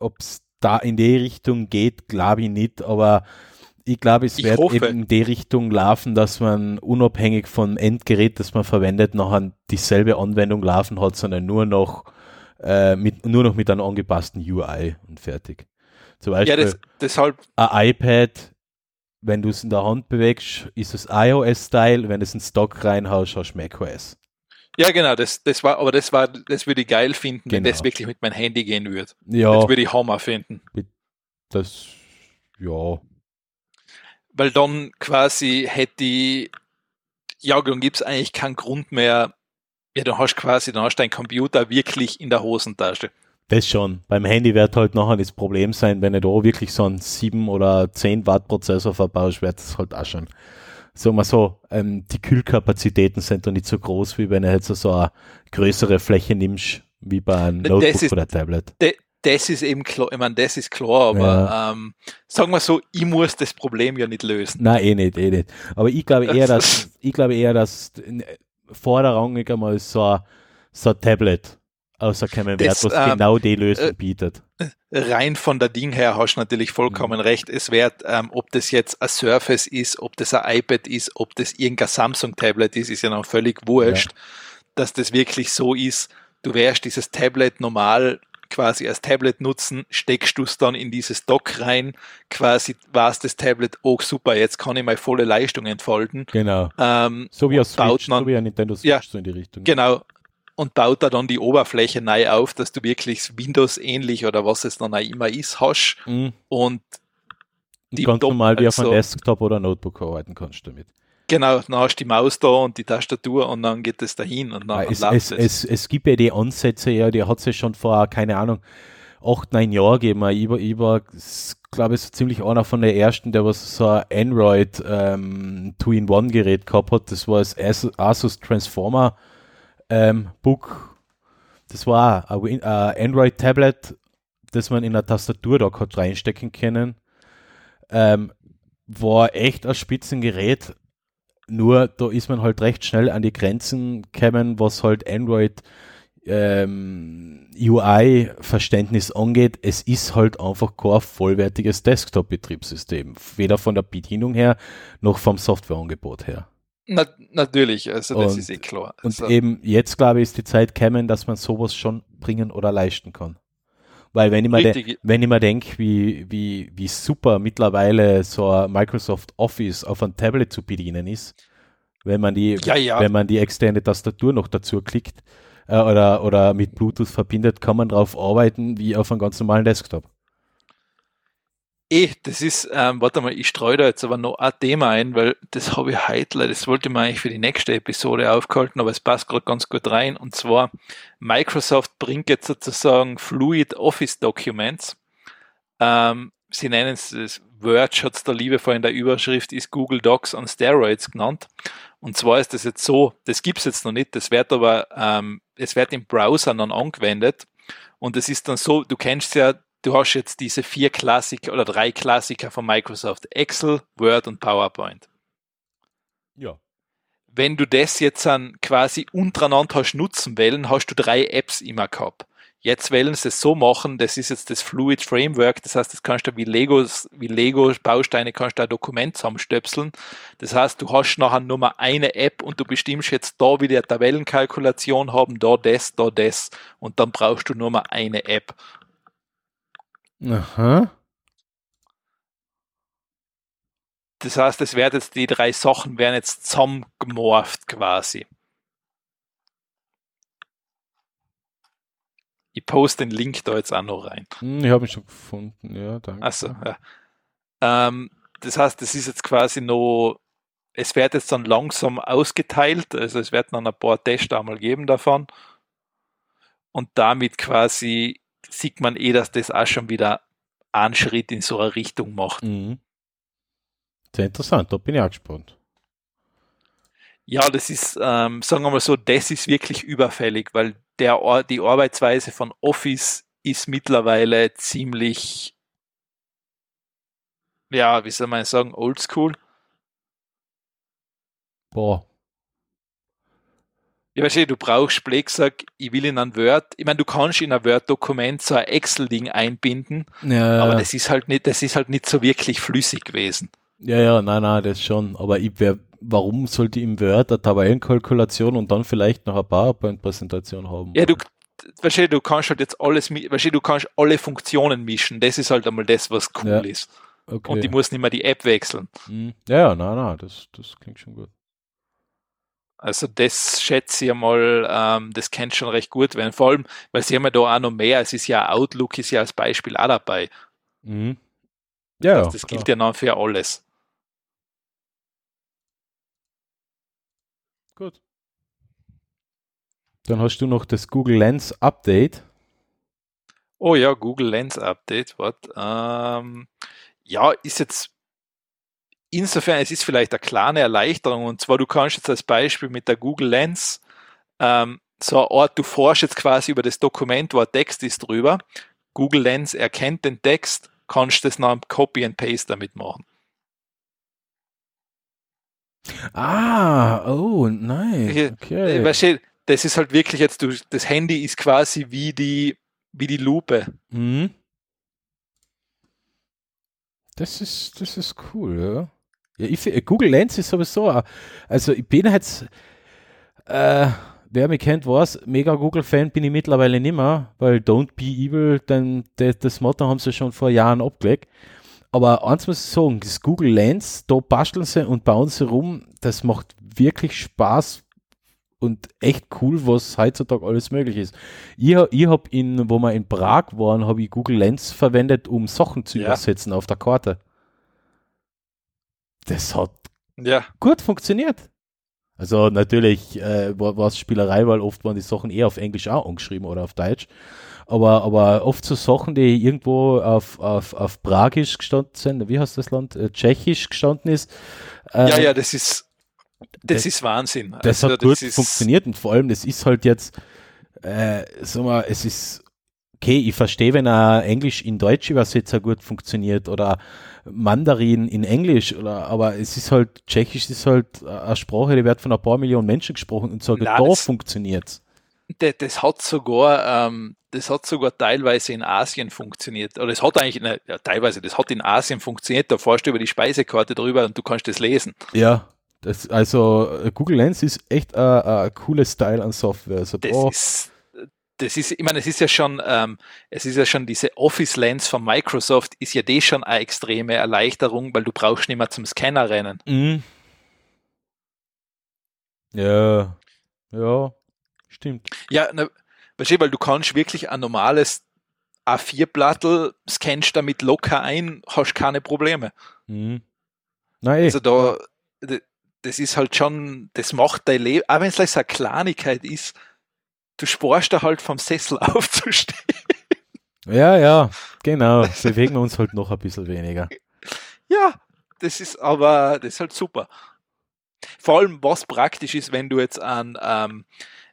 ob es da in die Richtung geht, glaube ich nicht, aber ich glaube, es Ich wird hoffe. eben in die Richtung laufen, dass man unabhängig vom Endgerät, das man verwendet, nachher dieselbe Anwendung laufen hat, sondern nur noch, äh, mit, nur noch mit einer angepassten UI und fertig. Zum Ja, Beispiel das, deshalb, ein iPad, wenn du es in der Hand bewegst, ist es iOS-Style, wenn du es in Stock reinhaust, hast du macOS. Ja genau, das, das war, aber das war, das würde ich geil finden, wenn Genau. das wirklich mit meinem Handy gehen würde. Ja, Das würde ich Hammer finden. das, ja, weil dann quasi hätte ich, ja, dann gibt's eigentlich keinen Grund mehr, ja, dann hast du quasi, dann hast du deinen Computer wirklich in der Hosentasche. Das schon. Beim Handy wird halt nachher das Problem sein, wenn du da wirklich so einen 7 oder 10 Watt Prozessor verbaust, wird das halt auch schon. Sagen wir so, ähm, die Kühlkapazitäten sind da nicht so groß, wie wenn du jetzt so eine größere Fläche nimmst, wie bei einem Notebook ist- oder Tablet. De, das ist eben klar, ich meine, das ist klar, aber ähm, sagen wir so, ich muss das Problem ja nicht lösen. Nein, eh nicht, eh nicht. Aber ich glaube eher, dass, ich glaube eher, dass äh, vorderrangig einmal so ein, so ein Tablet außerkommen wird, Das, was ähm, genau die Lösung äh, bietet. Rein von der Ding her hast du natürlich vollkommen recht. Es wird, ähm, ob das jetzt ein Surface ist, ob das ein iPad ist, ob das irgendein Samsung-Tablet ist, ist ja noch völlig wurscht, dass das wirklich so ist. Du wirst dieses Tablet normal quasi als Tablet nutzen, steckst du es dann in dieses Dock rein, quasi war es das Tablet, oh super, jetzt kann ich meine volle Leistung entfalten. Genau. Ähm, So wie ein Switch, man- so wie ein Nintendo Switch, Ja, so in die Richtung. Genau. Und baut da dann die Oberfläche neu auf, dass du wirklich Windows ähnlich oder was es dann auch immer ist, hast. Mhm. Und Die ganz normal wie auf einem also- Desktop oder Notebook arbeiten kannst damit. genau, dann hast du die Maus da und die Tastatur und dann geht es dahin und dann Ah, es, läuft es, es, es gibt ja die Ansätze, ja, die hat es ja schon vor, keine Ahnung, acht, neun Jahren gegeben. Ich war, ich war glaube ich, so ziemlich einer von der ersten, der was so ein Android ähm, Two-in-One-Gerät gehabt hat. Das war das Asus Transformer ähm, Book. Das war ein Android-Tablet, das man in eine Tastatur da hat reinstecken können. Ähm, war echt ein Spitzengerät. Nur da ist man halt recht schnell an die Grenzen gekommen, was halt Android ähm, UI-Verständnis angeht. Es ist halt einfach kein vollwertiges Desktop-Betriebssystem. Weder von der Bedienung her, noch vom Softwareangebot her. Na, natürlich, also das Und- ist eh klar. Und Also, eben jetzt, glaube ich, ist die Zeit gekommen, dass man sowas schon bringen oder leisten kann. Weil wenn ich mir, de wenn ich mir denke, wie, wie, wie super mittlerweile so ein Microsoft Office auf ein Tablet zu bedienen ist, wenn man die, Ja, ja. wenn man die externe Tastatur noch dazu klickt äh, oder, oder mit Bluetooth verbindet, kann man drauf arbeiten wie auf einem ganz normalen Desktop. Eh, das ist, ähm, warte mal, ich streue da jetzt aber noch ein Thema ein, weil das habe ich heute, das wollte man eigentlich für die nächste Episode aufgehalten, aber es passt gerade ganz gut rein. Und zwar, Microsoft bringt jetzt sozusagen Fluid Office Documents. Ähm, sie nennen es, das Word, hat es da liebevoll in der Überschrift, ist Google Docs on Steroids genannt. Und zwar ist das jetzt so, das gibt's jetzt noch nicht, das wird aber, ähm, es wird im Browser dann angewendet. Und es ist dann so, du kennst ja, du hast jetzt diese vier Klassiker oder drei Klassiker von Microsoft, Excel, Word und PowerPoint. Ja. Wenn du das jetzt dann quasi untereinander hast nutzen wollen, hast du drei Apps immer gehabt. Jetzt wollen sie es so machen, das ist jetzt das Fluid Framework, das heißt, das kannst du wie Legos, wie Lego Bausteine kannst du ein Dokument zusammenstöpseln. Das heißt, du hast nachher nur mal eine App und du bestimmst jetzt da wieder Tabellenkalkulation haben, da das, da das und dann brauchst du nur mal eine App. Aha. Das heißt, es werden jetzt die drei Sachen werden jetzt zusammengemorpht quasi. Ich poste den Link da jetzt auch noch rein. Hm, Ich habe ihn schon gefunden, ja, danke. Achso, ja. Ähm, das heißt, es ist jetzt quasi noch, es wird jetzt dann langsam ausgeteilt, also es wird dann ein paar Tests einmal geben davon. Und damit quasi sieht man eh, dass das auch schon wieder einen Schritt in so eine Richtung macht. Mhm. Sehr interessant, da bin ich auch gespannt. Ja, das ist, ähm, sagen wir mal so, das ist wirklich überfällig, weil der, die Arbeitsweise von Office ist mittlerweile ziemlich, ja, wie soll man sagen, oldschool. Boah. Ja, weißt du, du brauchst sagt, ich will in ein Word, ich meine, du kannst in ein Word-Dokument so ein Excel-Ding einbinden, Ja, aber das ist halt nicht, das ist halt nicht so wirklich flüssig gewesen. ja, ja, nein, nein, das schon. Aber ich wär, warum sollte ich im Word eine Tabellenkalkulation und dann vielleicht noch eine PowerPoint-Präsentation haben? Ja, du, weißt du, du kannst halt jetzt alles, weißt du, du kannst alle Funktionen mischen, das ist halt einmal das, was cool Ja. ist. okay. Und ich muss nicht mehr die App wechseln. Hm. Ja, ja, nein, nein, das, das klingt schon gut. Also das schätze ich mal, ähm, das kennt schon recht gut werden. Vor allem, weil sie haben ja da auch noch mehr. Es ist ja Outlook ist ja als Beispiel auch dabei. Mhm. Ja, Also das gilt ja dann für alles. Gut. Dann hast du noch das Google Lens Update. Oh ja, Google Lens Update. Warte. Ähm, ja, ist jetzt insofern, es ist vielleicht eine kleine Erleichterung. Und zwar, du kannst jetzt als Beispiel mit der Google Lens ähm, so eine Art, du forschst jetzt quasi über das Dokument, wo ein Text ist drüber. Google Lens erkennt den Text, kannst das nach einem Copy and Paste damit machen. Ah, oh, nice. Okay. Äh, Weißt das ist halt wirklich jetzt, du, das Handy ist quasi wie die, wie die Lupe. Mhm. Das ist, das ist cool, ja. Ja ich, Google Lens ist sowieso, auch- also ich bin jetzt, äh, wer mich kennt, weiß, mega Google-Fan bin ich mittlerweile nicht mehr, weil Don't Be Evil, denn das, Motto haben sie schon vor Jahren abgelegt. Aber eins muss ich sagen, das Google Lens, da basteln sie und bauen sie rum, das macht wirklich Spaß und echt cool, was heutzutage alles möglich ist. Ich, ich habe in, wo wir in Prag waren, habe ich Google Lens verwendet, um Sachen zu Ja. übersetzen auf der Karte. Das hat Ja, gut funktioniert. Also natürlich äh, war es Spielerei, weil oft waren die Sachen eher auf Englisch auch angeschrieben oder auf Deutsch. Aber, aber oft so Sachen, die irgendwo auf, auf, auf Pragisch gestanden sind, wie heißt das Land? Äh, Tschechisch gestanden ist. Äh, ja, ja, das ist, das, das- ist Wahnsinn. das Also, hat gut ist- funktioniert und vor allem, das ist halt jetzt, äh, sag mal, es ist, okay, ich verstehe, wenn ein Englisch in Deutsch Übersetzer gut funktioniert oder Mandarin in Englisch, oder, aber es ist halt, Tschechisch ist halt eine Sprache, die wird von ein paar Millionen Menschen gesprochen und sogar da funktioniert Das, das hat sogar, ähm, das hat sogar teilweise in Asien funktioniert. Oder es hat eigentlich, ne, ja, teilweise, das hat in Asien funktioniert. Da fährst du über die Speisekarte drüber und du kannst das lesen. Ja, Das, also äh, Google Lens ist echt ein cooles Style an Software. Also Das da, ist, das ist, ich meine, es ist ja schon, ähm, es ist ja schon diese Office Lens von Microsoft, ist ja die schon eine extreme Erleichterung, weil du brauchst nicht mehr zum Scanner rennen. Mhm. Ja, ja, stimmt. Ja, na, weißt du, weil du kannst wirklich ein normales A4-Plattel, scannst damit locker ein, hast keine Probleme. Mhm. Nein, eh. Also da, das ist halt schon, das macht dein Leben, auch wenn es like so eine Kleinigkeit ist, du sparst da halt vom Sessel aufzustehen. ja, ja, genau. Bewegen wir uns halt noch ein bisschen weniger. Ja, das ist aber, das ist halt super. Vor allem, was praktisch ist, wenn du jetzt an, ähm,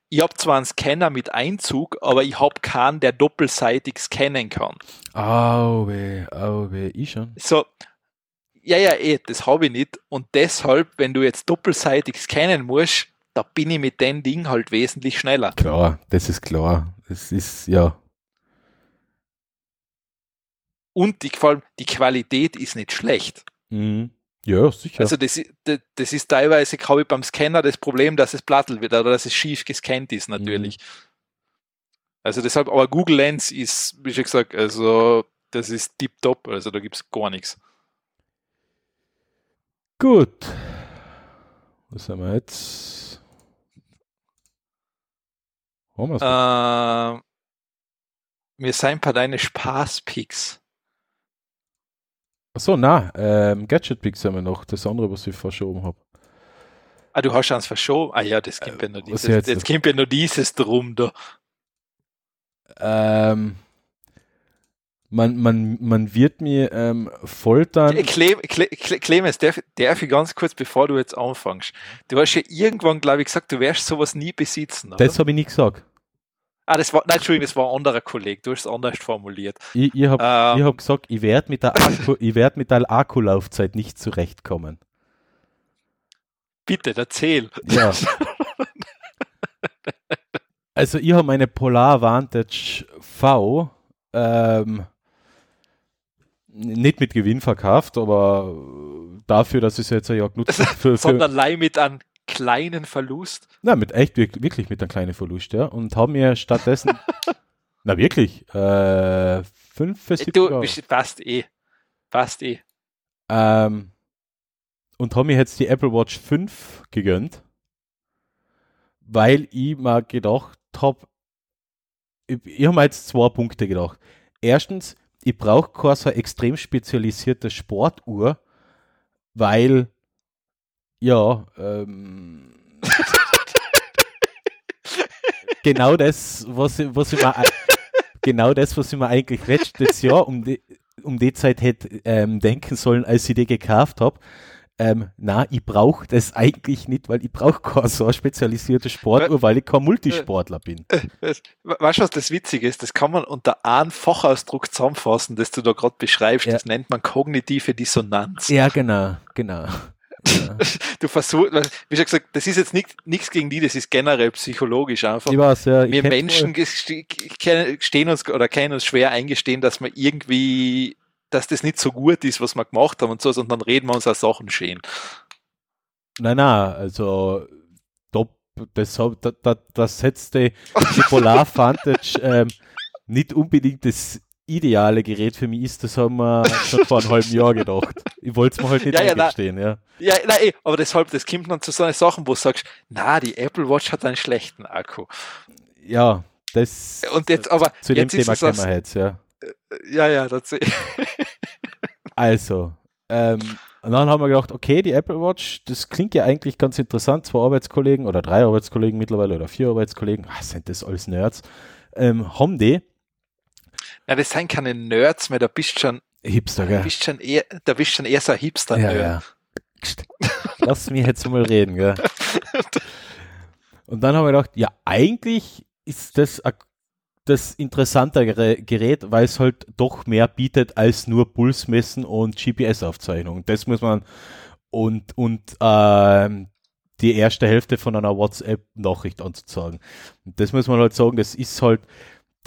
ich habe zwar einen Scanner mit Einzug, aber ich habe keinen, der doppelseitig scannen kann. Au weh, au weh, ich schon. So, ja, ja, eh, das habe ich nicht. Und deshalb, wenn du jetzt doppelseitig scannen musst, da bin ich mit dem Ding halt wesentlich schneller. Klar, das ist klar. Das ist, ja. Und die, vor allem, die Qualität ist nicht schlecht. Mhm. Ja, sicher. Also das, das, das ist teilweise, habe ich beim Scanner das Problem, dass es plattelt wird oder dass es schief gescannt ist natürlich. Also deshalb, aber Google Lens ist, wie schon gesagt, also das ist tip-top, also da gibt es gar nichts. Gut. Was haben wir jetzt? Haben wir's? Äh, wir sind bei deinen Spaßpicks. Achso, na, ähm, Gadget Picks haben wir noch. Das andere, was ich verschoben habe. Ah, du hast eins verschoben. Ah ja, das kommt ja nur Äh, dieses, jetzt? jetzt kommt ja nur dieses drum da. Ähm, man, man, man wird mir ähm, foltern. Cle Cle Cle Clemens, darf, darf ich ganz kurz, bevor du jetzt anfängst. Du hast ja irgendwann, glaube ich, gesagt, du wirst sowas nie besitzen. Oder? Das habe ich nie gesagt. ah, das war, nein, Entschuldigung, das war ein anderer Kollege. Du hast es anders formuliert. Ich, ich habe Ähm, ich hab gesagt, ich werde mit, der Akku, ich werd mit der Akkulaufzeit nicht zurechtkommen. bitte, erzähl. Ja. Also ich habe meine Polar Vantage V ähm, nicht mit Gewinn verkauft, aber dafür, dass ich es jetzt Jahr genutzt. Für, für, Sondern leih mit einem kleinen Verlust. na, mit echt wirklich, mit einem kleinen Verlust, ja. Und habe mir stattdessen, na wirklich, äh, fünf für 70 Du, Euro. passt eh. Passt eh. Ähm, und habe mir jetzt die Apple Watch 5 gegönnt, weil ich mir gedacht habe, ich, ich habe mir jetzt zwei Punkte gedacht. Erstens, ich brauche keine so extrem spezialisierte Sportuhr, weil, ja, ähm, genau das, was, ich- was ich mir, genau das, was ich mir eigentlich letztes Jahr um die, um die Zeit hätte ähm, denken sollen, als ich die gekauft habe. Ähm, na, ich brauche das eigentlich nicht, weil ich brauche keine so spezialisierte Sportuhr, weil ich kein Multisportler bin. Das- Weißt du, was das Witzige ist? Das kann man unter einem Fachausdruck zusammenfassen, das du da gerade beschreibst. Ja. Das nennt man kognitive Dissonanz. Ja, genau, genau. Ja. Du versuchst, wie schon gesagt, das ist jetzt nicht- nichts gegen die, das ist generell psychologisch einfach. Ich weiß, ja, ich wir Menschen stehen uns oder können uns schwer eingestehen, dass wir irgendwie, dass das nicht so gut ist, was wir gemacht haben und so, sondern dann reden wir uns auch Sachen schön. Nein, nein, also top, das, da, da, das setzt die, Polar Vantage ähm, nicht unbedingt das ideale Gerät für mich ist, das haben wir schon vor einem halben Jahr gedacht. Ich wollte es mir halt nicht Ja, ja, eingestehen, ja. Ja, nein, eh, aber deshalb, das kommt dann zu so einer Sachen, wo du sagst, na, die Apple Watch hat einen schlechten Akku. Ja, das Und jetzt, aber zu dem jetzt ist Thema kommen das, wir jetzt, ja. Ja, ja, das, Also, ähm, und dann haben wir gedacht, okay, die Apple Watch, das klingt ja eigentlich ganz interessant. Zwei Arbeitskollegen oder drei Arbeitskollegen mittlerweile oder vier Arbeitskollegen, ah, sind das alles Nerds, ähm, haben die ja, das sind keine Nerds mehr, da bist schon, Hipster, da gell? bist schon eher, da bist schon eher so ein hipster Ja, ja. Lass mich jetzt mal reden, gell? Und dann haben wir gedacht, ja, eigentlich ist das a- das interessantere Gerät, weil es halt doch mehr bietet als nur Pulsmessen und GPS-Aufzeichnung. Das muss man und und ähm, die erste Hälfte von einer WhatsApp-Nachricht anzuzeigen. Das muss man halt sagen, das ist halt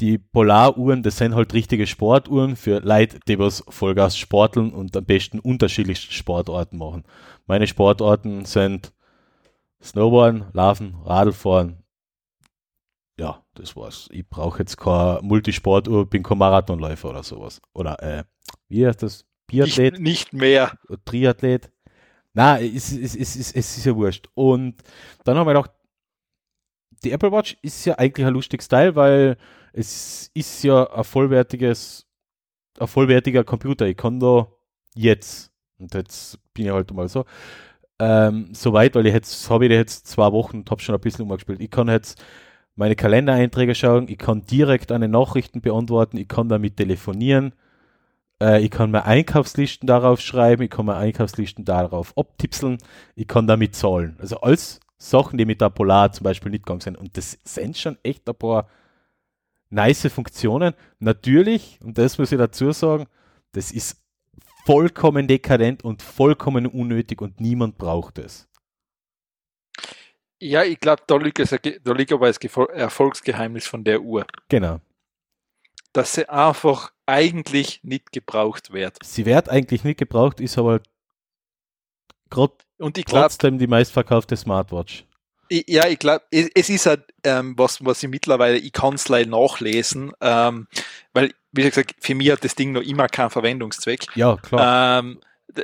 die Polaruhren, das sind halt richtige Sportuhren für Leute, die was Vollgas sporteln und am besten unterschiedlichste Sportarten machen. Meine Sportarten sind Snowboarden, Laufen, Radlfahren. Ja, das war's. Ich brauche jetzt keine Multisportuhr, bin kein Marathonläufer oder sowas. Oder, äh, wie heißt das? Biathlet? Nicht, nicht mehr. Triathlet. Na, es, es, es, es, es ist ja wurscht. Und dann haben wir gedacht, die Apple Watch ist ja eigentlich ein lustiges Teil, weil es ist ja ein vollwertiges, ein vollwertiger Computer. Ich kann da jetzt, und jetzt bin ich halt mal so, ähm, so weit, weil ich jetzt habe ich jetzt zwei Wochen und habe schon ein bisschen umgespielt. Ich kann jetzt meine Kalendereinträge schauen, ich kann direkt eine Nachrichten beantworten, ich kann damit telefonieren, äh, ich kann mir Einkaufslisten darauf schreiben, ich kann mir Einkaufslisten darauf abtipseln, ich kann damit zahlen. Also alles Sachen, die mit der Polar zum Beispiel nicht gegangen sind. Und das sind schon echt ein paar nice Funktionen. Natürlich, und das muss ich dazu sagen, das ist vollkommen dekadent und vollkommen unnötig und niemand braucht es. Ja, ich glaube, da, liegt es- da liegt aber das Erfolgsgeheimnis von der Uhr, Genau. dass sie einfach eigentlich nicht gebraucht wird. Sie wird eigentlich nicht gebraucht, ist aber gerade Und ich glaube, trotzdem die meistverkaufte Smartwatch. Ich- Ja, ich glaube, es, es ist halt, ähm, was, was ich mittlerweile, ich kann es leider nachlesen, ähm, weil, wie gesagt, für mich hat das Ding noch immer keinen Verwendungszweck. Ja, klar. Ähm,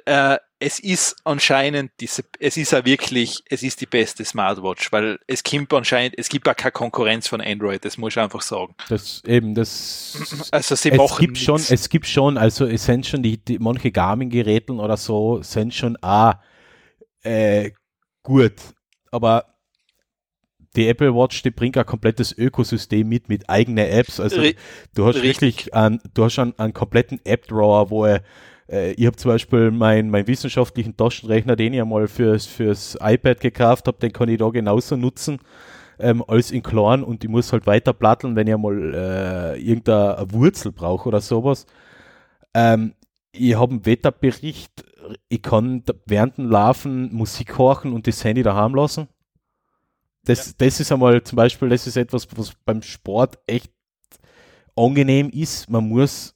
äh, es ist anscheinend diese, es ist ja wirklich, es ist die beste Smartwatch, weil es gibt anscheinend, es gibt ja keine Konkurrenz von Android, das muss ich einfach sagen. Das eben, das Also sie es machen gibt schon, nix. es gibt schon, also es sind schon die, die manche Garmin-Geräten oder so sind schon auch äh, gut, aber die Apple Watch, die bringt ein komplettes Ökosystem mit, mit eigenen Apps. Also du hast richtig. wirklich einen, du hast einen, einen kompletten App-Drawer, wo er, äh, ich habe zum Beispiel meinen mein wissenschaftlichen Taschenrechner, den ich einmal fürs, fürs iPad gekauft habe, den kann ich da genauso nutzen ähm, als in Klein und ich muss halt weiter platteln, wenn ich mal äh, irgendeine Wurzel brauche oder sowas. Ähm, ich habe einen Wetterbericht, ich kann während dem Laufen Musik horchen und das Handy daheim lassen. Das, das ist einmal zum Beispiel, das ist etwas, was beim Sport echt angenehm ist. Man muss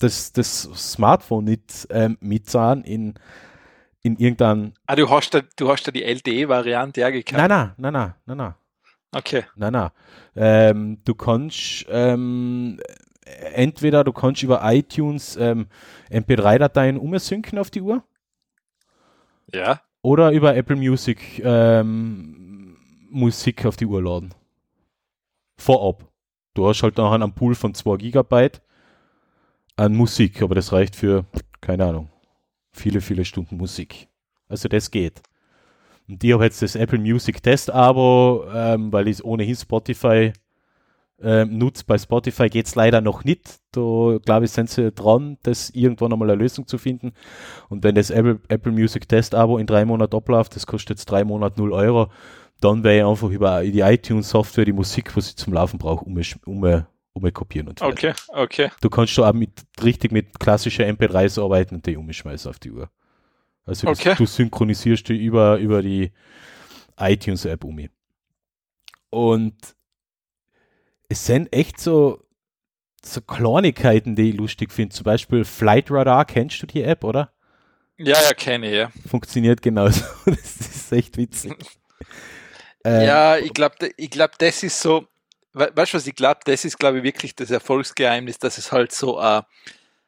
das, das Smartphone nicht ähm, mitzahlen in, in irgendeinem. Ah, du hast da, du hast da die LTE-Variante ja gekauft. Nein, nein, nein, nein, nein, nein. Okay. Nein, nein. Ähm, du kannst ähm, entweder du kannst über iTunes ähm, MP3-Dateien umsynken auf die Uhr Ja. oder über Apple Music ähm, Musik auf die Uhr laden. Vorab. Du hast halt nachher einen Pool von 2 Gigabyte an Musik, aber das reicht für, keine Ahnung, viele, viele Stunden Musik. Also das geht. Und ich habe jetzt das Apple Music Test-Abo, ähm, weil ich ohnehin Spotify ähm, nutze. Bei Spotify geht es leider noch nicht. Da glaube ich, sind sie dran, das irgendwann einmal eine Lösung zu finden. Und wenn das Apple, Apple Music Test-Abo in drei Monaten abläuft, das kostet jetzt drei Monate 0 Euro, dann werde ich einfach über die iTunes-Software die Musik, was ich zum Laufen brauche, um, um, um kopieren und fertig. Okay, okay. Du kannst schon auch mit, richtig mit klassischer MP3s arbeiten und die umschmeißen auf die Uhr. Also das, Okay. du synchronisierst die über, über die iTunes-App um. Und es sind echt so, so Kleinigkeiten, die ich lustig finde. Zum Beispiel Flight Radar, kennst du die App, oder? Ja, ja, kenne ich, ja. Funktioniert genauso. Das ist echt witzig. Ähm, ja, ich glaube, ich glaub, das ist so, we weißt du, was ich glaube? Das ist, glaube ich, wirklich das Erfolgsgeheimnis, dass es halt so eine,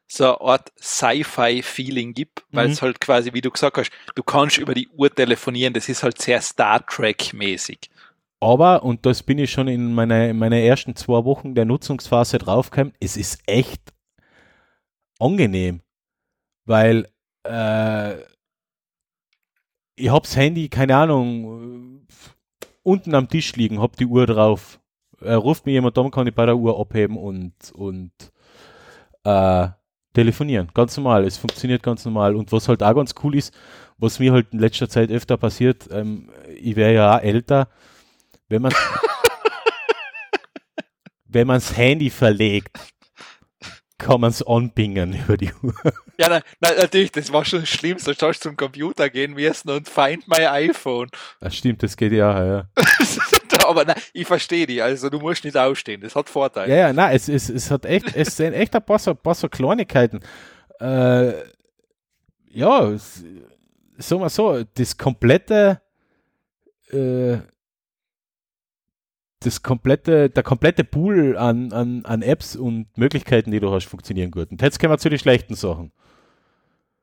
so eine Art Sci-Fi-Feeling gibt, weil Mhm. es halt quasi, wie du gesagt hast, du kannst über die Uhr telefonieren, das ist halt sehr Star Trek-mäßig. Aber, und das bin ich schon in meiner, in meiner ersten zwei Wochen der Nutzungsphase draufgekommen, es ist echt angenehm, weil äh, ich hab's Handy, keine Ahnung, äh, unten am Tisch liegen, hab die Uhr drauf. Äh, ruft mir jemand an, kann ich bei der Uhr abheben und, und äh, telefonieren. Ganz normal, es funktioniert ganz normal. Und was halt auch ganz cool ist, was mir halt in letzter Zeit öfter passiert, ähm, ich wäre ja auch älter, wenn man wenn man's Handy verlegt, kann man es anpingen über die Uhr. Ja, nein, nein, natürlich, das war schon schlimm, sonst hast du zum Computer gehen müssen und find my iPhone. Das stimmt, das geht ja. ja. aber nein, ich verstehe dich. Also du musst nicht aufstehen. Das hat Vorteile. Ja, ja, nein, es, es, es hat echt, es sind echt ein paar so, paar so Kleinigkeiten. Äh, ja, es, sagen wir so, das komplette, äh, das komplette, der komplette Pool an, an, an Apps und Möglichkeiten, die du hast, funktionieren gut. Und jetzt kommen wir zu den schlechten Sachen.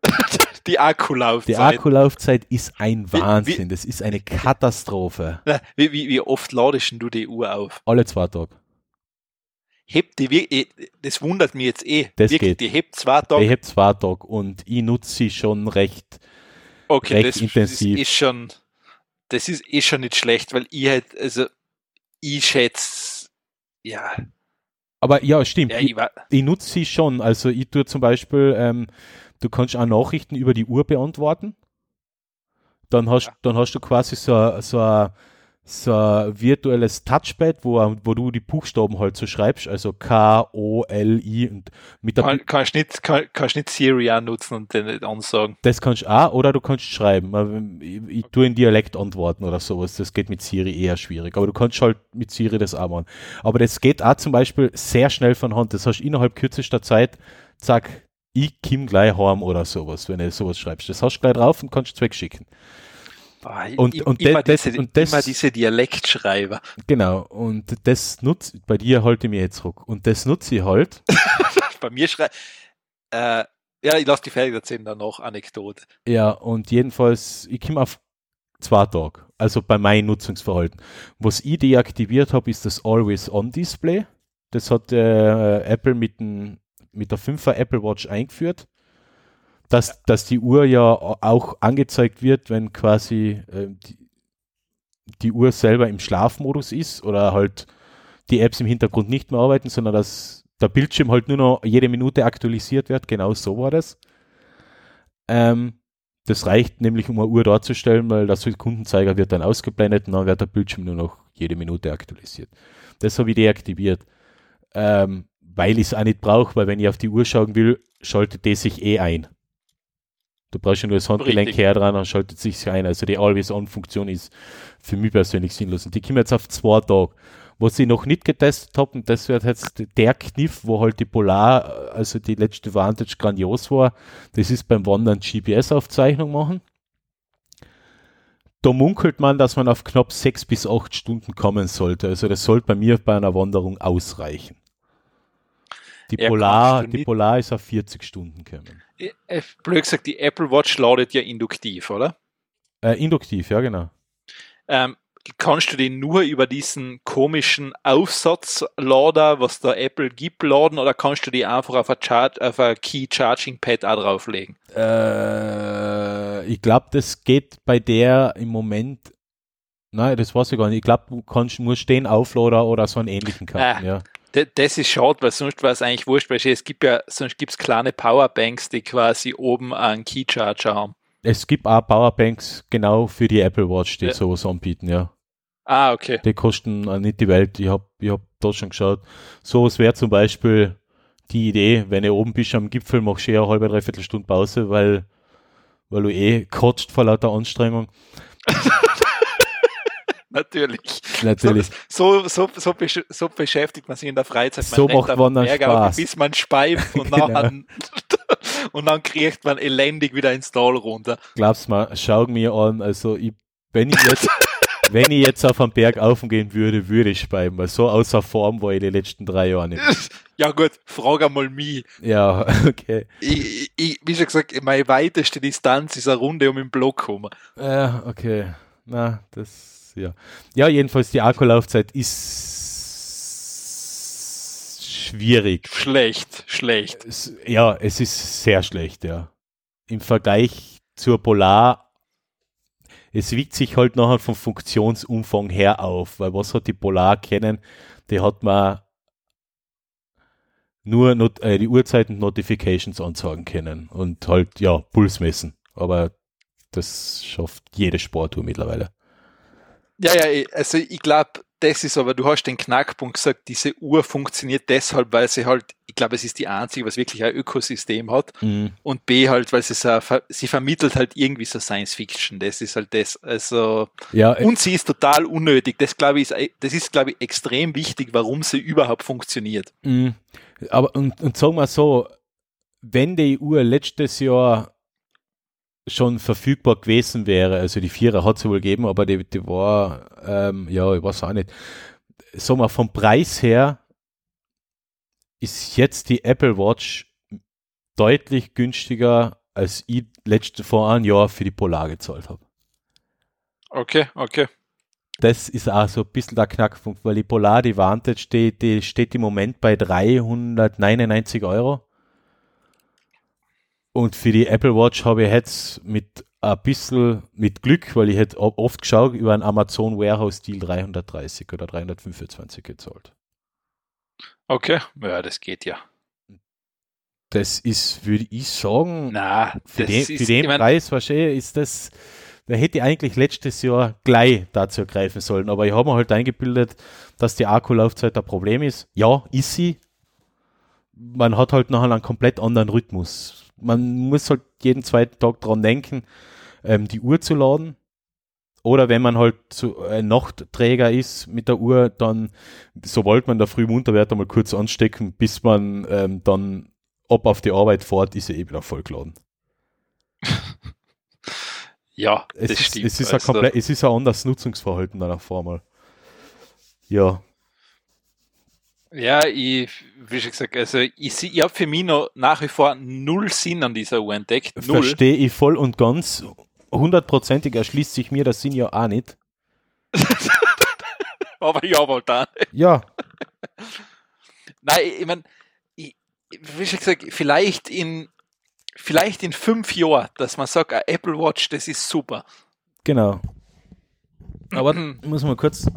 Die Akkulaufzeit. Die Akkulaufzeit ist ein Wie- Wahnsinn. wie- das ist eine Katastrophe. Wie, wie, wie oft ladest denn du die Uhr auf? Alle zwei Tage. Hebt die, eh, das wundert mich jetzt eh. Das Wirklich, geht. Die hebt zwei Tage. Ich habe zwei Tage und ich nutze sie schon recht. okay, recht das, das intensiv. ist schon, das ist eh schon nicht schlecht, weil ich halt, also, ich schätze, ja, Aber ja, stimmt. ja, ich, ich ich nutze sie schon. Also ich tue zum Beispiel, ähm, du kannst auch Nachrichten über die Uhr beantworten. Dann hast, dann hast du quasi so, ein- so, ein- so ein virtuelles Touchpad, wo, wo du die Buchstaben halt so schreibst, also K, O, L, I und mit der kann, kannst nicht, kann, kannst nicht Siri annutzen und den nicht ansagen. Das kannst du auch, oder du kannst schreiben. Ich, ich tue in Dialekt antworten oder sowas. Das geht mit Siri eher schwierig. Aber du kannst halt mit Siri das auch machen. Aber das geht auch zum Beispiel sehr schnell von Hand. Das hast du innerhalb kürzester Zeit, zack, ich komm gleich heim oder sowas, wenn du sowas schreibst. Das hast du gleich drauf und kannst es wegschicken. Ah, Und- im- und immer, das- diese, und das- immer diese Dialektschreiber. Genau. Und das nutze, bei dir halte ich mir jetzt zurück. Und das nutze ich halt. Bei mir schreibt, äh, ja, ich lasse die fertig erzählen, dann noch Anekdote. Ja, und jedenfalls, ich komme auf zwei Tage. Also bei meinem Nutzungsverhalten. Was ich deaktiviert habe, ist das Always-On-Display. Das hat äh, Apple mit, dem, mit der 5er Apple Watch eingeführt. Dass, dass die Uhr ja auch angezeigt wird, wenn quasi äh, die, die Uhr selber im Schlafmodus ist oder halt die Apps im Hintergrund nicht mehr arbeiten, sondern dass der Bildschirm halt nur noch jede Minute aktualisiert wird. Genau so war das. Ähm, das reicht nämlich, um eine Uhr darzustellen, weil der Sekundenzeiger wird dann ausgeblendet und dann wird der Bildschirm nur noch jede Minute aktualisiert. Das habe ich deaktiviert, ähm, weil ich es auch nicht brauche, weil wenn ich auf die Uhr schauen will, schaltet die sich eh ein. Du brauchst ja nur das Handgelenk her dran, dann schaltet sich ein. Also die Always-On-Funktion ist für mich persönlich sinnlos. Und die kommen jetzt auf zwei Tage. Was ich noch nicht getestet habe, und das wird jetzt der Kniff, wo halt die Polar, also die letzte Vantage grandios war, das ist beim Wandern GPS-Aufzeichnung machen. Da munkelt man, dass man auf knapp sechs bis acht Stunden kommen sollte. Also das sollte bei mir bei einer Wanderung ausreichen. Die, Polar, die Polar ist auf 40 Stunden kommen. Äh, Blöd gesagt, die Apple Watch ladet ja induktiv, oder? Äh, induktiv, ja genau. Ähm, kannst du den nur über diesen komischen Aufsatzlader, was der Apple gibt, laden oder kannst du die einfach auf ein, Char auf ein Key Charging Pad auch drauflegen? Äh, ich glaube, das geht bei der im Moment. Nein, das weiß ich gar nicht. Ich glaube, du kannst nur stehen Auflader oder so einen ähnlichen Karten, Ah. ja. Das ist schade, weil sonst war es eigentlich wurscht, weil es gibt ja, sonst gibt es kleine Powerbanks, die quasi oben einen Key Charger haben. Es gibt auch Powerbanks genau für die Apple Watch, die Ja. sowas anbieten, ja. Ah, okay. Die kosten nicht die Welt. Ich habe ich hab da schon geschaut. Sowas wäre zum Beispiel die Idee, wenn du oben bist am Gipfel, machst du eh eine halbe, dreiviertel Stunde Pause, weil, weil du eh kotzt vor lauter Anstrengung. Natürlich. Natürlich. So, so, so, so beschäftigt man sich in der Freizeit. Man So macht Wandern Berg Spaß. Bis man speift und, Genau. dann, und dann kriegt man elendig wieder ins Tal runter. glaub's mal, schau mir an, also ich, wenn ich jetzt, wenn ich jetzt auf einen Berg aufgehen würde, würde ich speiben, weil so außer Form war ich die letzten drei Jahre nicht. Ja gut, frag einmal mich. Ja, okay. Ich, ich, wie schon gesagt, meine weiteste Distanz ist eine Runde um den Block herum. Ja, okay. Na, das, ja. Ja, jedenfalls die Akkulaufzeit ist schwierig. Schlecht, schlecht. Es, ja, es ist sehr schlecht, ja. Im Vergleich zur Polar, es wiegt sich halt nachher vom Funktionsumfang her auf, weil was hat die Polar kennen? Die hat man nur not, äh, die Uhrzeiten und Notifications ansagen können und halt, ja, Puls messen. Aber das schafft jede Sportuhr mittlerweile. Ja, ja, also ich glaube, das ist aber, du hast den Knackpunkt gesagt, diese Uhr funktioniert deshalb, weil sie halt, ich glaube, es ist die einzige, was wirklich ein Ökosystem hat. Mhm. Und B halt, weil sie so, sie vermittelt halt irgendwie so Science Fiction. Das ist halt das. Also, Ja, äh, und sie ist total unnötig. Das glaube ich, ist, das ist, glaube ich, extrem wichtig, warum sie überhaupt funktioniert. Mhm. Aber und, und sagen wir so, wenn die Uhr letztes Jahr schon verfügbar gewesen wäre, also die Vierer hat es wohl gegeben, aber die, die war, ähm, ja, ich weiß auch nicht. Sagen wir, vom Preis her ist jetzt die Apple Watch deutlich günstiger, als ich letzte, vor einem Jahr für die Polar gezahlt habe. Okay, okay. Das ist auch so ein bisschen der Knackpunkt, weil die Polar, die Vantage, die, die steht im Moment bei 399 Euro. Und für die Apple Watch habe ich jetzt mit ein bisschen mit Glück, weil ich hätte oft geschaut, über einen Amazon Warehouse Deal 330 oder 325 gezahlt. Okay, ja, das geht ja. Das ist, würde ich sagen, Na, für, den, ist, für den ich mein, Preis wahrscheinlich ist das, da hätte ich eigentlich letztes Jahr gleich dazu greifen sollen. Aber ich habe mir halt eingebildet, dass die Akkulaufzeit ein Problem ist. Ja, ist sie. Man hat halt nachher einen komplett anderen Rhythmus. Man muss halt jeden zweiten Tag dran denken, ähm, die Uhr zu laden. Oder wenn man halt so ein Nachtträger ist mit der Uhr, dann, sobald man da früh munter wird, einmal kurz anstecken, bis man ähm, dann ob auf die Arbeit fährt, ist er eh wieder vollgeladen. ja, Es das ist, stimmt. es, ist ein Also, komplett, es ist ein anderes Nutzungsverhalten dann auf einmal. Ja, Ja, ich, wie schon gesagt, also ich, ich habe für mich noch nach wie vor null Sinn an dieser Uhr entdeckt. Null. verstehe ich voll und ganz. Hundertprozentig erschließt sich mir das Sinn ja auch nicht. Aber ja, wohl da. Ja, Nein, ich, ich meine, wie schon gesagt, vielleicht in, vielleicht in fünf Jahren, dass man sagt, eine Apple Watch, das ist super. genau. Aber Mhm. muss man kurz.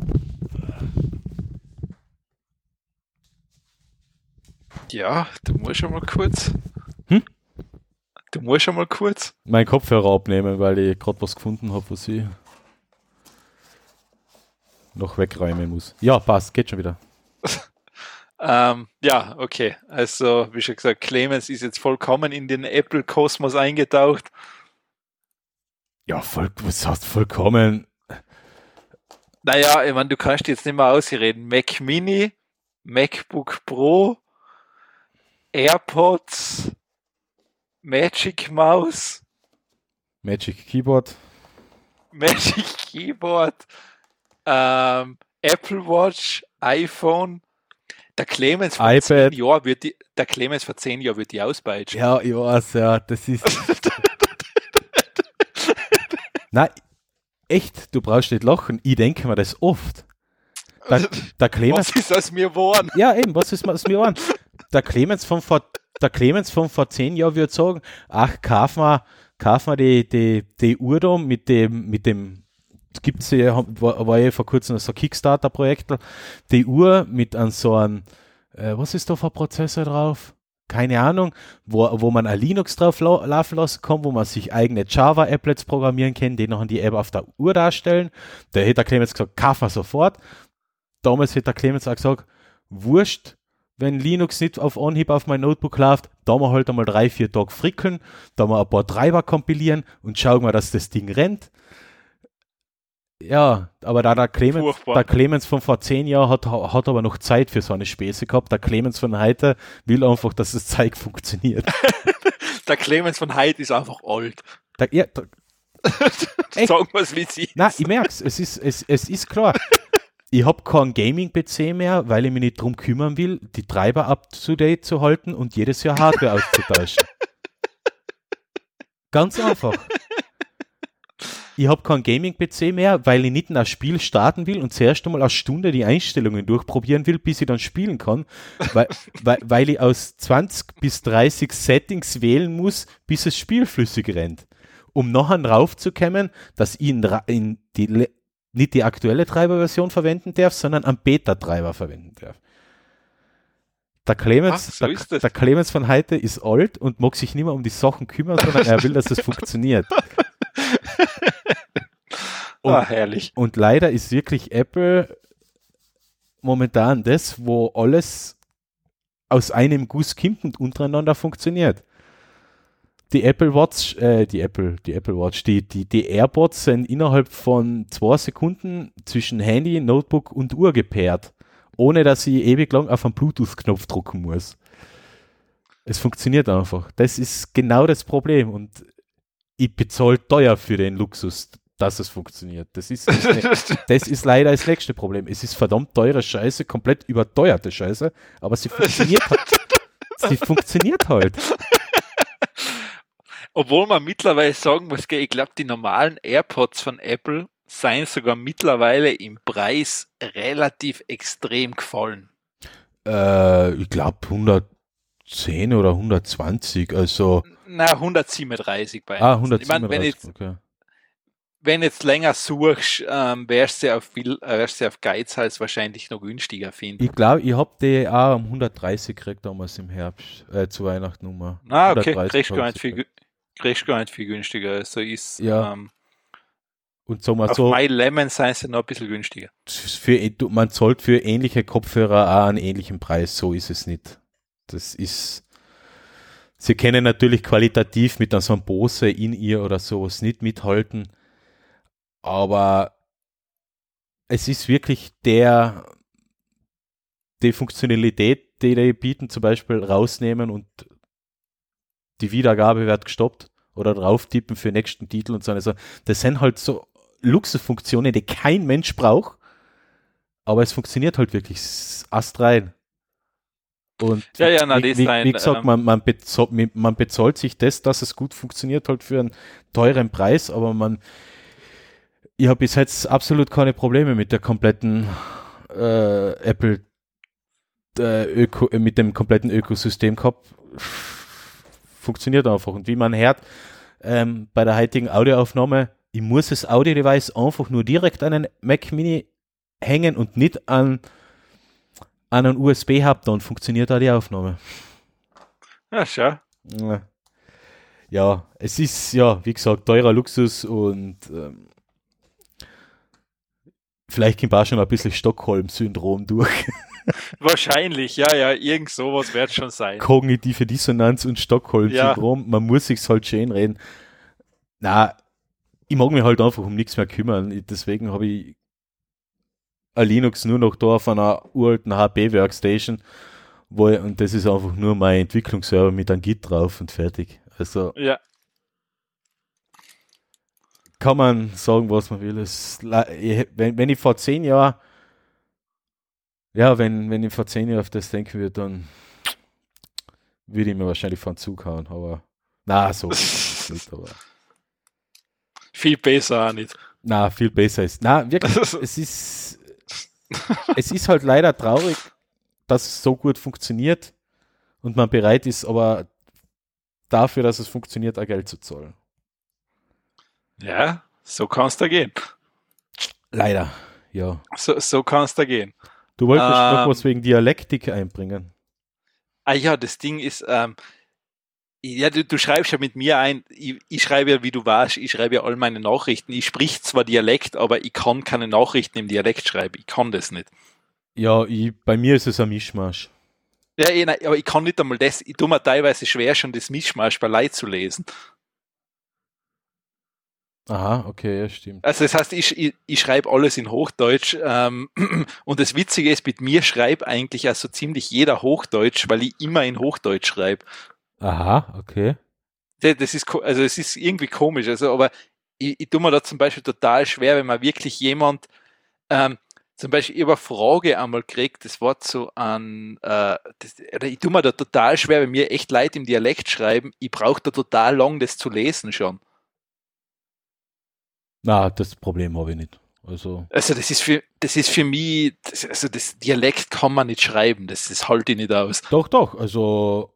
Ja, du musst schon mal kurz. Hm? Du musst schon mal kurz. meinen Kopfhörer abnehmen, weil ich gerade was gefunden habe, was ich noch wegräumen muss. Ja, passt, geht schon wieder. Ähm, ja, okay. Also, wie schon gesagt, Clemens ist jetzt vollkommen in den Apple-Kosmos eingetaucht. Ja, voll, was heißt vollkommen? Naja, ich meine, du kannst jetzt nicht mehr ausreden. Mac Mini, MacBook Pro, AirPods, Magic Mouse, Magic Keyboard. Magic Keyboard, ähm, Apple Watch, iPhone. Der Clemens vor iPad. zehn Jahren wird die, der Clemens vor zehn Jahren wird die auspeitschen. Ja, ich weiß, ja, das ist. Nein, echt, du brauchst nicht lachen. Ich denke mir das oft. Der, der Clemens, Was ist aus mir geworden? ja eben, was ist was mir an? Der Clemens von vor, der Clemens von vor zehn Jahren würde sagen, ach, kauf mal, kauf mal die, die, die Uhr da mit dem, mit dem, gibt's ja, war, war ja vor kurzem so ein Kickstarter-Projekt, die Uhr mit an so einem, äh, was ist da für ein Prozessor drauf? Keine Ahnung, wo, wo man ein Linux drauf lau laufen lassen kann, wo man sich eigene Java-Applets programmieren kann, die noch die App auf der Uhr darstellen. Da hätte der Clemens gesagt, kauf mal sofort. Damals hätte der Clemens auch gesagt, wurscht, wenn Linux nicht auf Anhieb auf mein Notebook läuft, da mal halt einmal drei, vier Tage frickeln, da mal ein paar Treiber kompilieren und schauen wir, dass das Ding rennt. Ja, aber da der Clemens, Furchtbar. der Clemens von vor zehn Jahren hat, hat aber noch Zeit für so eine Späße gehabt. Der Clemens von heute will einfach, dass das Zeug funktioniert. Der Clemens von Heid ist einfach alt. Der, ja, der? Sagen wir es wie sie. Na, ich merk's, es ist, es, es ist klar. Ich habe keinen Gaming-PC mehr, weil ich mich nicht drum kümmern will, die Treiber up-to-date zu halten und jedes Jahr Hardware auszutauschen. Ganz einfach. Ich habe keinen Gaming-PC mehr, weil ich nicht in ein Spiel starten will und zuerst einmal eine Stunde die Einstellungen durchprobieren will, bis ich dann spielen kann, weil, weil, weil ich aus 20 bis 30 Settings wählen muss, bis das Spiel flüssig rennt. Um nachher raufzukommen, dass ich in, in die, nicht die aktuelle Treiberversion verwenden darf, sondern einen Beta-Treiber verwenden darf. Der Clemens, Ach, so der, der Clemens von heute ist alt und mag sich nicht mehr um die Sachen kümmern, sondern er will, dass es funktioniert. Und- ah, herrlich. Und leider ist wirklich Apple momentan das, wo alles aus einem Guss kommt und untereinander funktioniert. Die Apple Watch, äh, die Apple, die Apple Watch, die, die, die AirPods sind innerhalb von zwei Sekunden zwischen Handy, Notebook und Uhr gepaart, ohne dass ich ewig lang auf einen Bluetooth-Knopf drücken muss. Es funktioniert einfach. Das ist genau das Problem und ich bezahle teuer für den Luxus, dass es funktioniert. Das ist, das, das ist leider das nächste Problem. Es ist verdammt teure Scheiße, komplett überteuerte Scheiße, aber sie funktioniert halt. Sie funktioniert halt. Obwohl man mittlerweile sagen muss, ich glaube, die normalen AirPods von Apple seien sogar mittlerweile im Preis relativ extrem gefallen. Äh, ich glaube 110 oder 120, also. Na, 137 bei Ah, Amazon. 137, Ich mein, wenn jetzt, okay. wenn jetzt länger suchst, ähm, wärst du auf, viel, äh, wärst du auf Geizhals wahrscheinlich noch günstiger finden. Ich glaube, ich habe die auch um 130 gekriegt damals im Herbst, äh, zu Weihnachten Nummer. Ah, okay, 130 kriegst gar ich nicht viel, kriegst gar nicht viel günstiger. Also ist, Ja. ähm, Und wir auf so, My Lemon seien sie noch ein bisschen günstiger. für, du- man zahlt für ähnliche Kopfhörer auch einen ähnlichen Preis, so ist es nicht. Das ist, sie können natürlich qualitativ mit so einem Bose in ihr oder sowas nicht mithalten, aber es ist wirklich der, die Funktionalität, die die bieten, zum Beispiel rausnehmen und die Wiedergabe wird gestoppt oder drauf tippen für den nächsten Titel und so. Also, das sind halt so Luxusfunktionen, die kein Mensch braucht, aber es funktioniert halt wirklich astrein. Und Ja, ja, na, wie, wie, rein, wie gesagt, ähm, man, man, bezahlt, man bezahlt sich das, dass es gut funktioniert, halt für einen teuren Preis, aber man, ich habe bis jetzt absolut keine Probleme mit der kompletten äh, Apple äh, Öko, äh, mit dem kompletten Ökosystem gehabt. Funktioniert einfach. Und wie man hört, ähm, bei der heutigen Audioaufnahme, ich muss das Audio-Device einfach nur direkt an einen Mac Mini hängen und nicht an, an einen USB-Hub, dann funktioniert auch die Aufnahme. Ja, schau. Ja. Ja, es ist, ja, wie gesagt, teurer Luxus und ähm, vielleicht kommt auch schon ein bisschen Stockholm-Syndrom durch. Wahrscheinlich, ja, ja, irgend sowas wird schon sein. Kognitive Dissonanz und Stockholm-Syndrom. Man muss sich halt schön reden. Na, ich mag mich halt einfach um nichts mehr kümmern. Deswegen habe ich ein Linux nur noch da auf einer uralten HP-Workstation. Wo, ich- und das ist einfach nur mein Entwicklungsserver mit einem Git drauf und fertig. Also Ja, kann man sagen, was man will. Es, wenn, wenn ich vor zehn Jahren, ja, wenn, wenn ich vor zehn Jahren auf das denken würde, dann würde ich mir wahrscheinlich von Zug hauen, aber na, so nicht, aber viel besser auch nicht. na, viel besser ist. Na, wirklich, es ist, es ist halt leider traurig, dass es so gut funktioniert und man bereit ist, aber dafür, dass es funktioniert, auch Geld zu zahlen. Ja, so kann's da gehen. Leider, ja. So, so kann's da gehen. Du wolltest noch Ähm, was wegen Dialektik einbringen. Ah ja, das Ding ist, ähm, ja, du, du schreibst ja mit mir ein, ich, ich schreibe ja, wie du weißt, ich schreibe ja all meine Nachrichten. Ich sprich zwar Dialekt, aber ich kann keine Nachrichten im Dialekt schreiben. Ich kann das nicht. Ja, ich, bei mir ist es ein Mischmasch. Ja, eh, nein, aber ich kann nicht einmal das. Ich tue mir teilweise schwer, schon das Mischmasch bei Leid zu lesen. Aha, okay, ja, stimmt. Also das heißt, ich, ich, ich schreibe alles in Hochdeutsch ähm, und das Witzige ist, mit mir schreibt eigentlich also ziemlich jeder Hochdeutsch, weil ich immer in Hochdeutsch schreibe. Aha, okay. Das das ist, also es ist irgendwie komisch, also aber ich, ich tue mir da zum Beispiel total schwer, wenn man wirklich jemand, ähm, zum Beispiel über Frage einmal kriegt, das Wort so an, äh, das, ich tue mir da total schwer, wenn mir echt Leute im Dialekt schreiben, ich brauche da total lang, das zu lesen schon. Na, das Problem habe ich nicht. Also, Also das ist für, das ist für mich, das, also das Dialekt kann man nicht schreiben, das, das halte ich nicht aus. doch, doch, also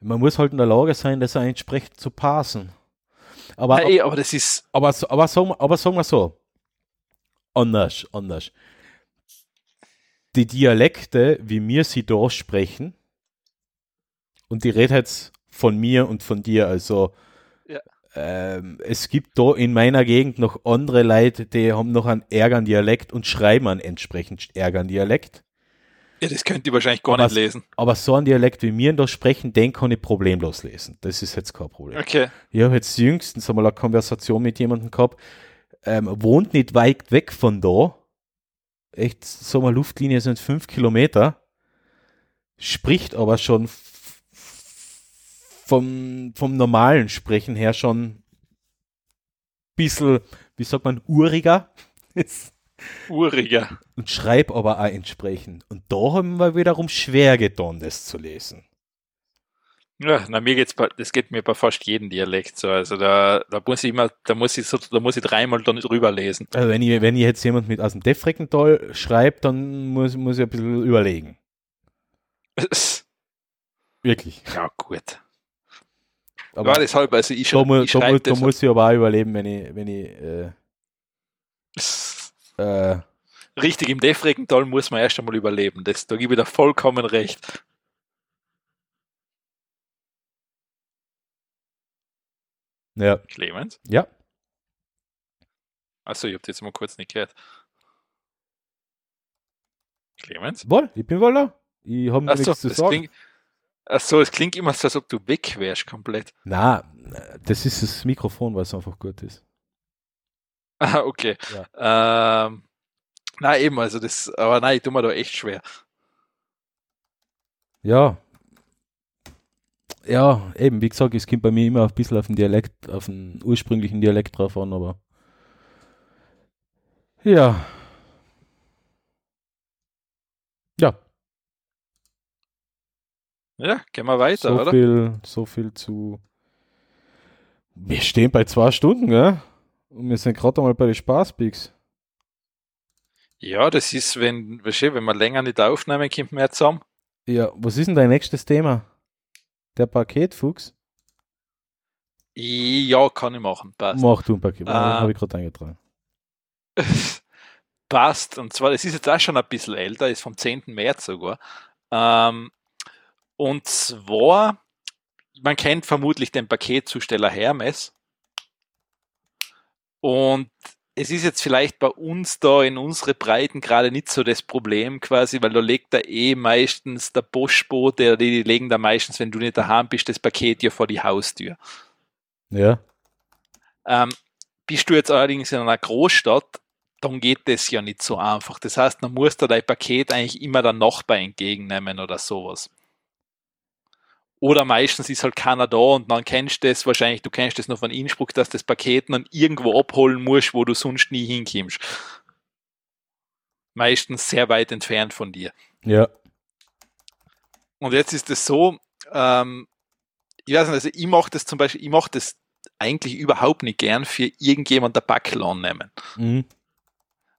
man muss halt in der Lage sein, das entsprechend zu passen. Aber, Hey, aber das ist, aber, so- aber, sagen, wir- aber sagen wir so, anders, anders. Die Dialekte, wie wir sie da sprechen, und die rede jetzt von mir und von dir, also. Ähm, es gibt da in meiner Gegend noch andere Leute, die haben noch einen ärgeren Dialekt und schreiben einen entsprechend ärgeren Dialekt. Ja, das könnt ihr wahrscheinlich gar Aber nicht lesen. Aber so ein Dialekt wie mir da sprechen, den kann ich problemlos lesen. Das ist jetzt kein Problem. Okay. Ich habe jetzt jüngstens einmal eine Konversation mit jemandem gehabt, ähm, wohnt nicht weit weg von da. Echt, so eine Luftlinie sind fünf Kilometer. Spricht aber schon vom, vom normalen Sprechen her schon bisschen, wie sagt man, uriger. Uriger. und schreib aber auch entsprechend. Und da haben wir wiederum schwer getan, das zu lesen. Ja, na, mir geht's bei, das geht mir bei fast jedem Dialekt so. Also da, da muss ich immer, da muss ich so, da muss ich dreimal dann drüber lesen. Also wenn ich, wenn ich jetzt jemand mit aus dem Defreckental schreibt, dann muss, muss ich ein bisschen überlegen. Wirklich. Ja, gut. Aber Aber deshalb, also ich, da, mu, ich da, mu, da muss ich aber auch überleben, wenn ich, wenn ich äh, äh, Richtig, im Defregental muss man erst einmal überleben. Das, da gebe ich dir vollkommen recht. ja. Clemens? Ja. Achso, ich hab jetzt mal kurz nicht gehört. Clemens? Wohl, ich bin wohl da. Ich habe nichts zu das sagen. klingt, achso, es klingt immer so, als ob du weg wärst komplett. Na, das ist das Mikrofon, was einfach gut ist. Ah, okay. Ähm, na eben, also das, aber nein, ich tue mir da echt schwer. Ja. Ja, eben, wie gesagt, es kommt bei mir immer ein bisschen auf den Dialekt, auf den ursprünglichen Dialekt drauf an, aber. Ja. Ja, Ja, gehen wir weiter, so oder? viel, so viel zu. Wir stehen bei zwei Stunden, gell? Und wir sind gerade einmal bei den Spaßpeaks. Ja, das ist, wenn, weißt du, wenn wir länger nicht aufnehmen, kommt mehr zusammen. Ja, was ist denn dein nächstes Thema? Der Paketfuchs? Ja, kann ich machen, passt. Mach du ein Paket, Ah. habe ich gerade eingetragen. passt. Und zwar, das ist jetzt auch schon ein bisschen älter, ist vom 10. März sogar. Ähm, und zwar, man kennt vermutlich den Paketzusteller Hermes. Und es ist jetzt vielleicht bei uns da in unsere Breiten gerade nicht so das Problem quasi, weil da legt da eh meistens der Postbote, oder die, legen da meistens, wenn du nicht daheim bist, das Paket ja vor die Haustür. Ja. Ähm, bist du jetzt allerdings in einer Großstadt, dann geht das ja nicht so einfach. Das heißt, dann musst du dein Paket eigentlich immer der Nachbar entgegennehmen oder sowas. Oder meistens ist halt keiner da und dann kennst du das wahrscheinlich, du kennst das noch von Innsbruck, dass das Paket dann irgendwo abholen musst, wo du sonst nie hinkommst. Meistens sehr weit entfernt von dir. Ja. Und jetzt ist es so, ähm, ich weiß nicht, also ich mache das zum Beispiel, ich mache das eigentlich überhaupt nicht gern für irgendjemand der Backel annehmen. Mhm.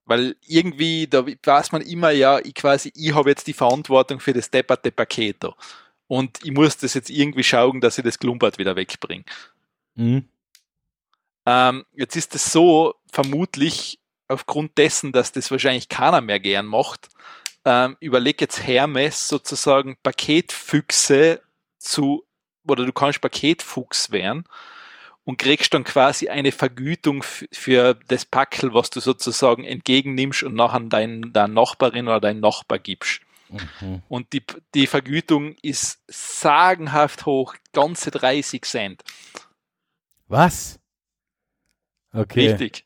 Weil irgendwie, da weiß man immer, ja, ich quasi, ich habe jetzt die Verantwortung für das depperte Paket da. Und ich muss das jetzt irgendwie schauen, dass ich das Klumpert wieder wegbringe. Mhm. Ähm, jetzt ist es so, vermutlich aufgrund dessen, dass das wahrscheinlich keiner mehr gern macht, ähm, überleg jetzt Hermes sozusagen Paketfüchse zu, oder du kannst Paketfuchs werden und kriegst dann quasi eine Vergütung für das Packel, was du sozusagen entgegennimmst und nachher dein, deiner Nachbarin oder dein Nachbar gibst. Mhm. Und die, die Vergütung ist sagenhaft hoch, ganze 30 Cent. Was? Okay. Richtig.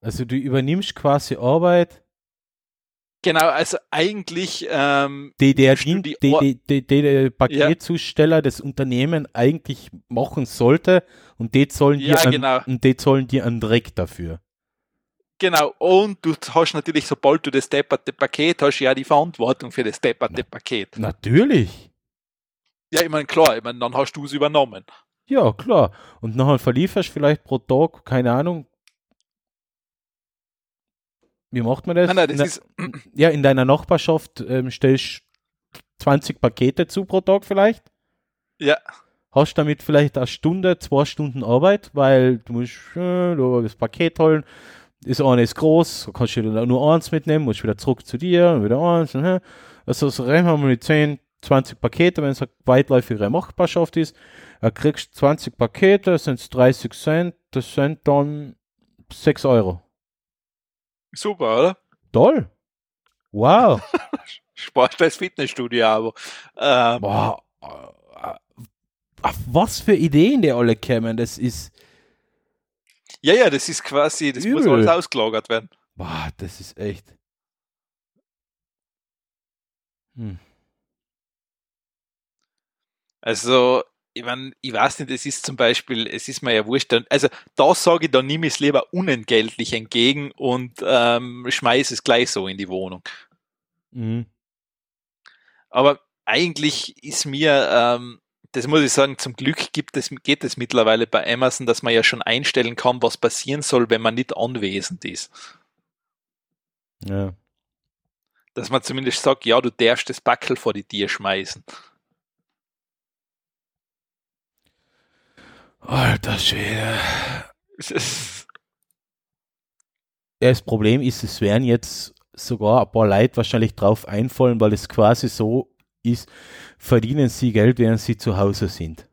Also du übernimmst quasi Arbeit, Genau, also eigentlich, ähm, die der, die die, die, die, der Paketzusteller des Unternehmen eigentlich machen sollte und die dir Ja, genau. und die zahlen dir einen Dreck dafür. Genau, und du hast natürlich, sobald du das depperte Paket hast, ja die Verantwortung für das depperte Paket. Natürlich. Ja, ich meine, klar, ich meine, dann hast du es übernommen. Ja, klar. Und nachher verlieferst vielleicht pro Tag, keine Ahnung. Wie macht man das? Nein, nein, In das der- ist, ja, in deiner Nachbarschaft ähm, stellst 20 Pakete zu pro Tag vielleicht. ja, Hast damit vielleicht eine Stunde, zwei Stunden Arbeit, weil du musst äh, da das Paket holen. Das eine ist groß, kannst du nur eins mitnehmen, musst wieder zurück zu dir und wieder eins. Äh, also so rechnen wir mal mit 10, 20 Pakete, wenn es eine weitläufige Machbarschaft ist. Kriegst 20 Pakete, sind es 30 Cent, das sind dann 6 Euro. Super, oder? Toll. Wow. Sparst als Fitnessstudio, aber ähm, Boah. äh, Auf was für Ideen die alle kämen, das ist. Ja, ja, das ist quasi, das muss Übel. alles ausgelagert werden. Boah, das ist echt. Hm. Also, ich mein, ich weiß nicht, es ist zum Beispiel, es ist mir ja wurscht, also da sage ich, dann nehme ich es lieber unentgeltlich entgegen und ähm, schmeiße es gleich so in die Wohnung. Mhm. Aber eigentlich ist mir, ähm, das muss ich sagen, zum Glück gibt es, geht es mittlerweile bei Amazon, dass man ja schon einstellen kann, was passieren soll, wenn man nicht anwesend ist. Ja. Dass man zumindest sagt, ja, du darfst das Backel vor die Tür schmeißen. Alter Schwede. Ja, das Problem ist, es werden jetzt sogar ein paar Leute wahrscheinlich drauf einfallen, weil es quasi so ist, verdienen sie Geld, während sie zu Hause sind.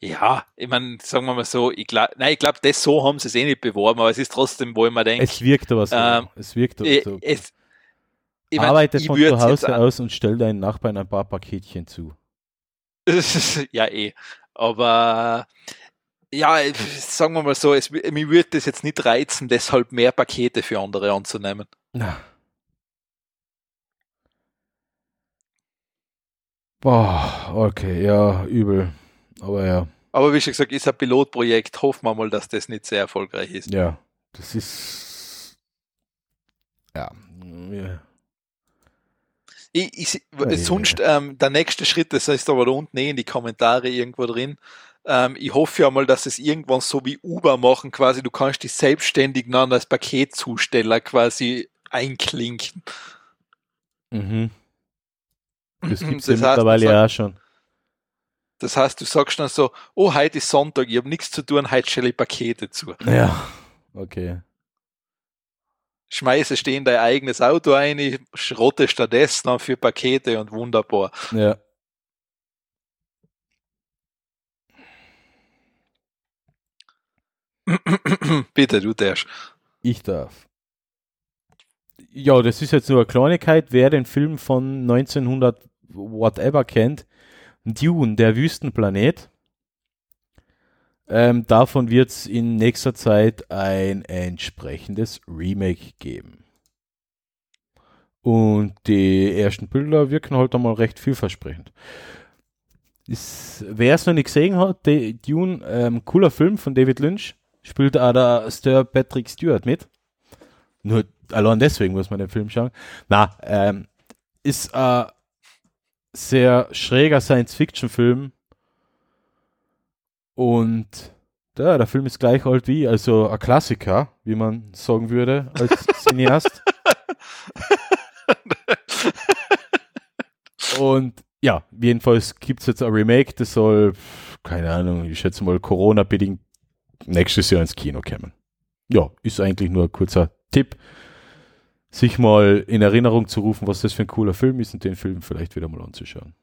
Ja, ich meine, sagen wir mal so, ich glaube, nein, ich glaube, das so haben sie es eh nicht beworben, aber es ist trotzdem, wo ich mir denke, Es wirkt aber so. Ähm, es wirkt aber so. es, ich mein, Arbeite von zu Hause aus und stell deinen Nachbarn ein paar Paketchen zu. ja, eh. Aber ja, sagen wir mal so, es, mir würde das jetzt nicht reizen, deshalb mehr Pakete für andere anzunehmen. Na. Boah, okay, ja, übel. Aber ja, Aber wie schon gesagt, ist ein Pilotprojekt. Hoffen wir mal, dass das nicht sehr erfolgreich ist. ja, das ist. Ja, ja. Ich, ich, Ja, sonst, ähm, der nächste Schritt, das ist aber da unten eh in die Kommentare irgendwo drin. Ähm, ich hoffe ja mal, dass es irgendwann so wie Uber machen, quasi, du kannst dich selbstständig dann als Paketzusteller quasi einklinken. Mhm. Das gibt es ja heißt, mittlerweile ja auch schon. Das heißt, du sagst dann so, oh, heute ist Sonntag, ich habe nichts zu tun, heute stelle ich Pakete zu. Ja, okay. Schmeiße stehen dein eigenes Auto ein, schrotte stattdessen dann für Pakete und wunderbar. Ja. Bitte, du darfst. Ich darf. Ja, das ist jetzt nur eine Kleinigkeit. Wer den Film von 1900 whatever kennt, Dune, der Wüstenplanet, ähm, davon wird es in nächster Zeit ein entsprechendes Remake geben. Und die ersten Bilder wirken halt einmal recht vielversprechend. Wer es noch nicht gesehen hat, die, Dune, ähm, cooler Film von David Lynch, spielt auch der Sir Patrick Stewart mit. Nur allein deswegen muss man den Film schauen. Na, ähm, ist ein sehr schräger Science-Fiction-Film. Und ja, der Film ist gleich alt wie, also ein Klassiker, wie man sagen würde, als Cineast. Und ja, jedenfalls gibt es jetzt ein Remake, das soll, keine Ahnung, ich schätze mal Corona-bedingt nächstes Jahr ins Kino kommen. Ja, ist eigentlich nur ein kurzer Tipp, sich mal in Erinnerung zu rufen, was das für ein cooler Film ist und den Film vielleicht wieder mal anzuschauen.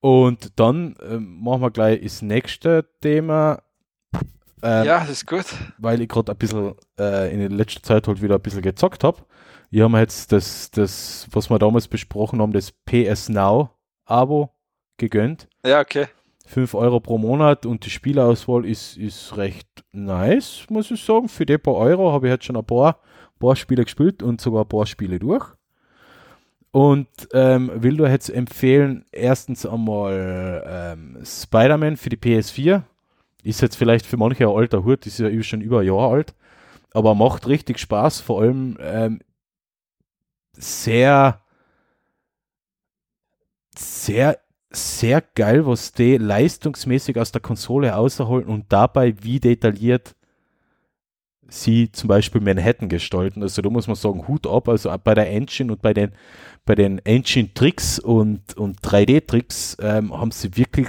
Und dann ähm, machen wir gleich das nächste Thema. Ähm, ja, das ist gut. weil ich gerade ein bisschen äh, in letzter Zeit halt wieder ein bisschen gezockt habe. Ich habe mir jetzt das, das, was wir damals besprochen haben, das PS Now Abo gegönnt. Ja, okay. 5 Euro pro Monat und die Spielauswahl ist, ist recht nice, muss ich sagen. Für die paar Euro habe ich jetzt schon ein paar, paar Spiele gespielt und sogar ein paar Spiele durch. Und ähm, will dir jetzt empfehlen, erstens einmal ähm, Spider-Man für die PS4. Ist jetzt vielleicht für manche ein alter Hut, ist ja schon über ein Jahr alt, aber macht richtig Spaß, vor allem ähm, sehr, sehr sehr geil, was die leistungsmäßig aus der Konsole außerholen und dabei wie detailliert sie zum Beispiel Manhattan gestalten. Also da muss man sagen, Hut ab, also bei der Engine und bei den, bei den Engine-Tricks und, und 3D-Tricks ähm, haben sie wirklich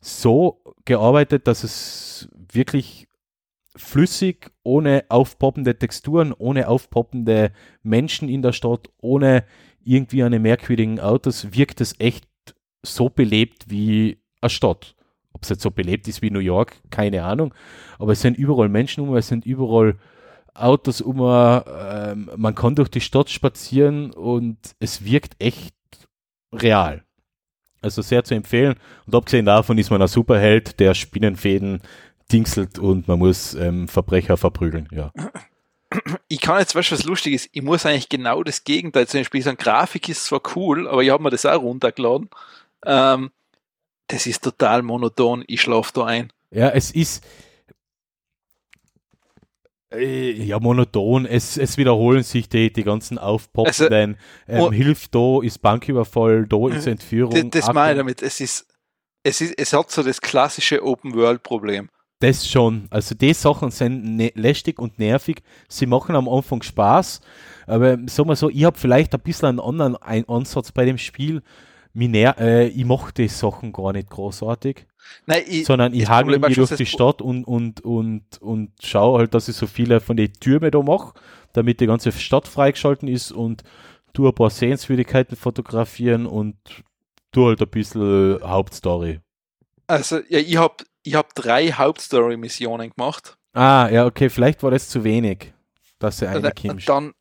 so gearbeitet, dass es wirklich flüssig, ohne aufpoppende Texturen, ohne aufpoppende Menschen in der Stadt, ohne irgendwie den merkwürdigen Autos, wirkt es echt so belebt wie eine Stadt. Ob es jetzt so belebt ist wie New York, keine Ahnung. Aber es sind überall Menschen um, es sind überall Autos um. Ähm, man kann durch die Stadt spazieren und es wirkt echt real. Also sehr zu empfehlen. Und abgesehen davon ist man ein Superheld, der Spinnenfäden dingselt und man muss ähm, Verbrecher verprügeln. Ja. Ich kann jetzt weißt, was lustig ist. Ich muss eigentlich genau das Gegenteil zum Beispiel sagen. Grafik ist zwar cool, aber ich habe mir das auch runtergeladen. Ähm, das ist total monoton. Ich schlafe da ein. Ja, es ist äh, ja, monoton. Es, es wiederholen sich die, die ganzen aufpoppenden. Also, ähm, hilft da, ist Banküberfall, da ist Entführung. Das, das meine ich damit. Es ist, es ist, es hat so das klassische Open-World-Problem. Das schon. Also die Sachen sind ne lästig und nervig. Sie machen am Anfang Spaß. Aber sagen wir so, ich habe vielleicht ein bisschen einen anderen Ansatz bei dem Spiel. Äh, ich mache die Sachen gar nicht großartig. Nein, ich, sondern ich hagel mich durch die Stadt und, und, und, und schaue halt, dass ich so viele von den Türmen da mache, damit die ganze Stadt freigeschalten ist und tu ein paar Sehenswürdigkeiten fotografieren und tu halt ein bisschen Hauptstory. Also, ja, ich habe ich hab drei Hauptstory-Missionen gemacht. Ah, ja, okay, vielleicht war das zu wenig, dass sie eine und dann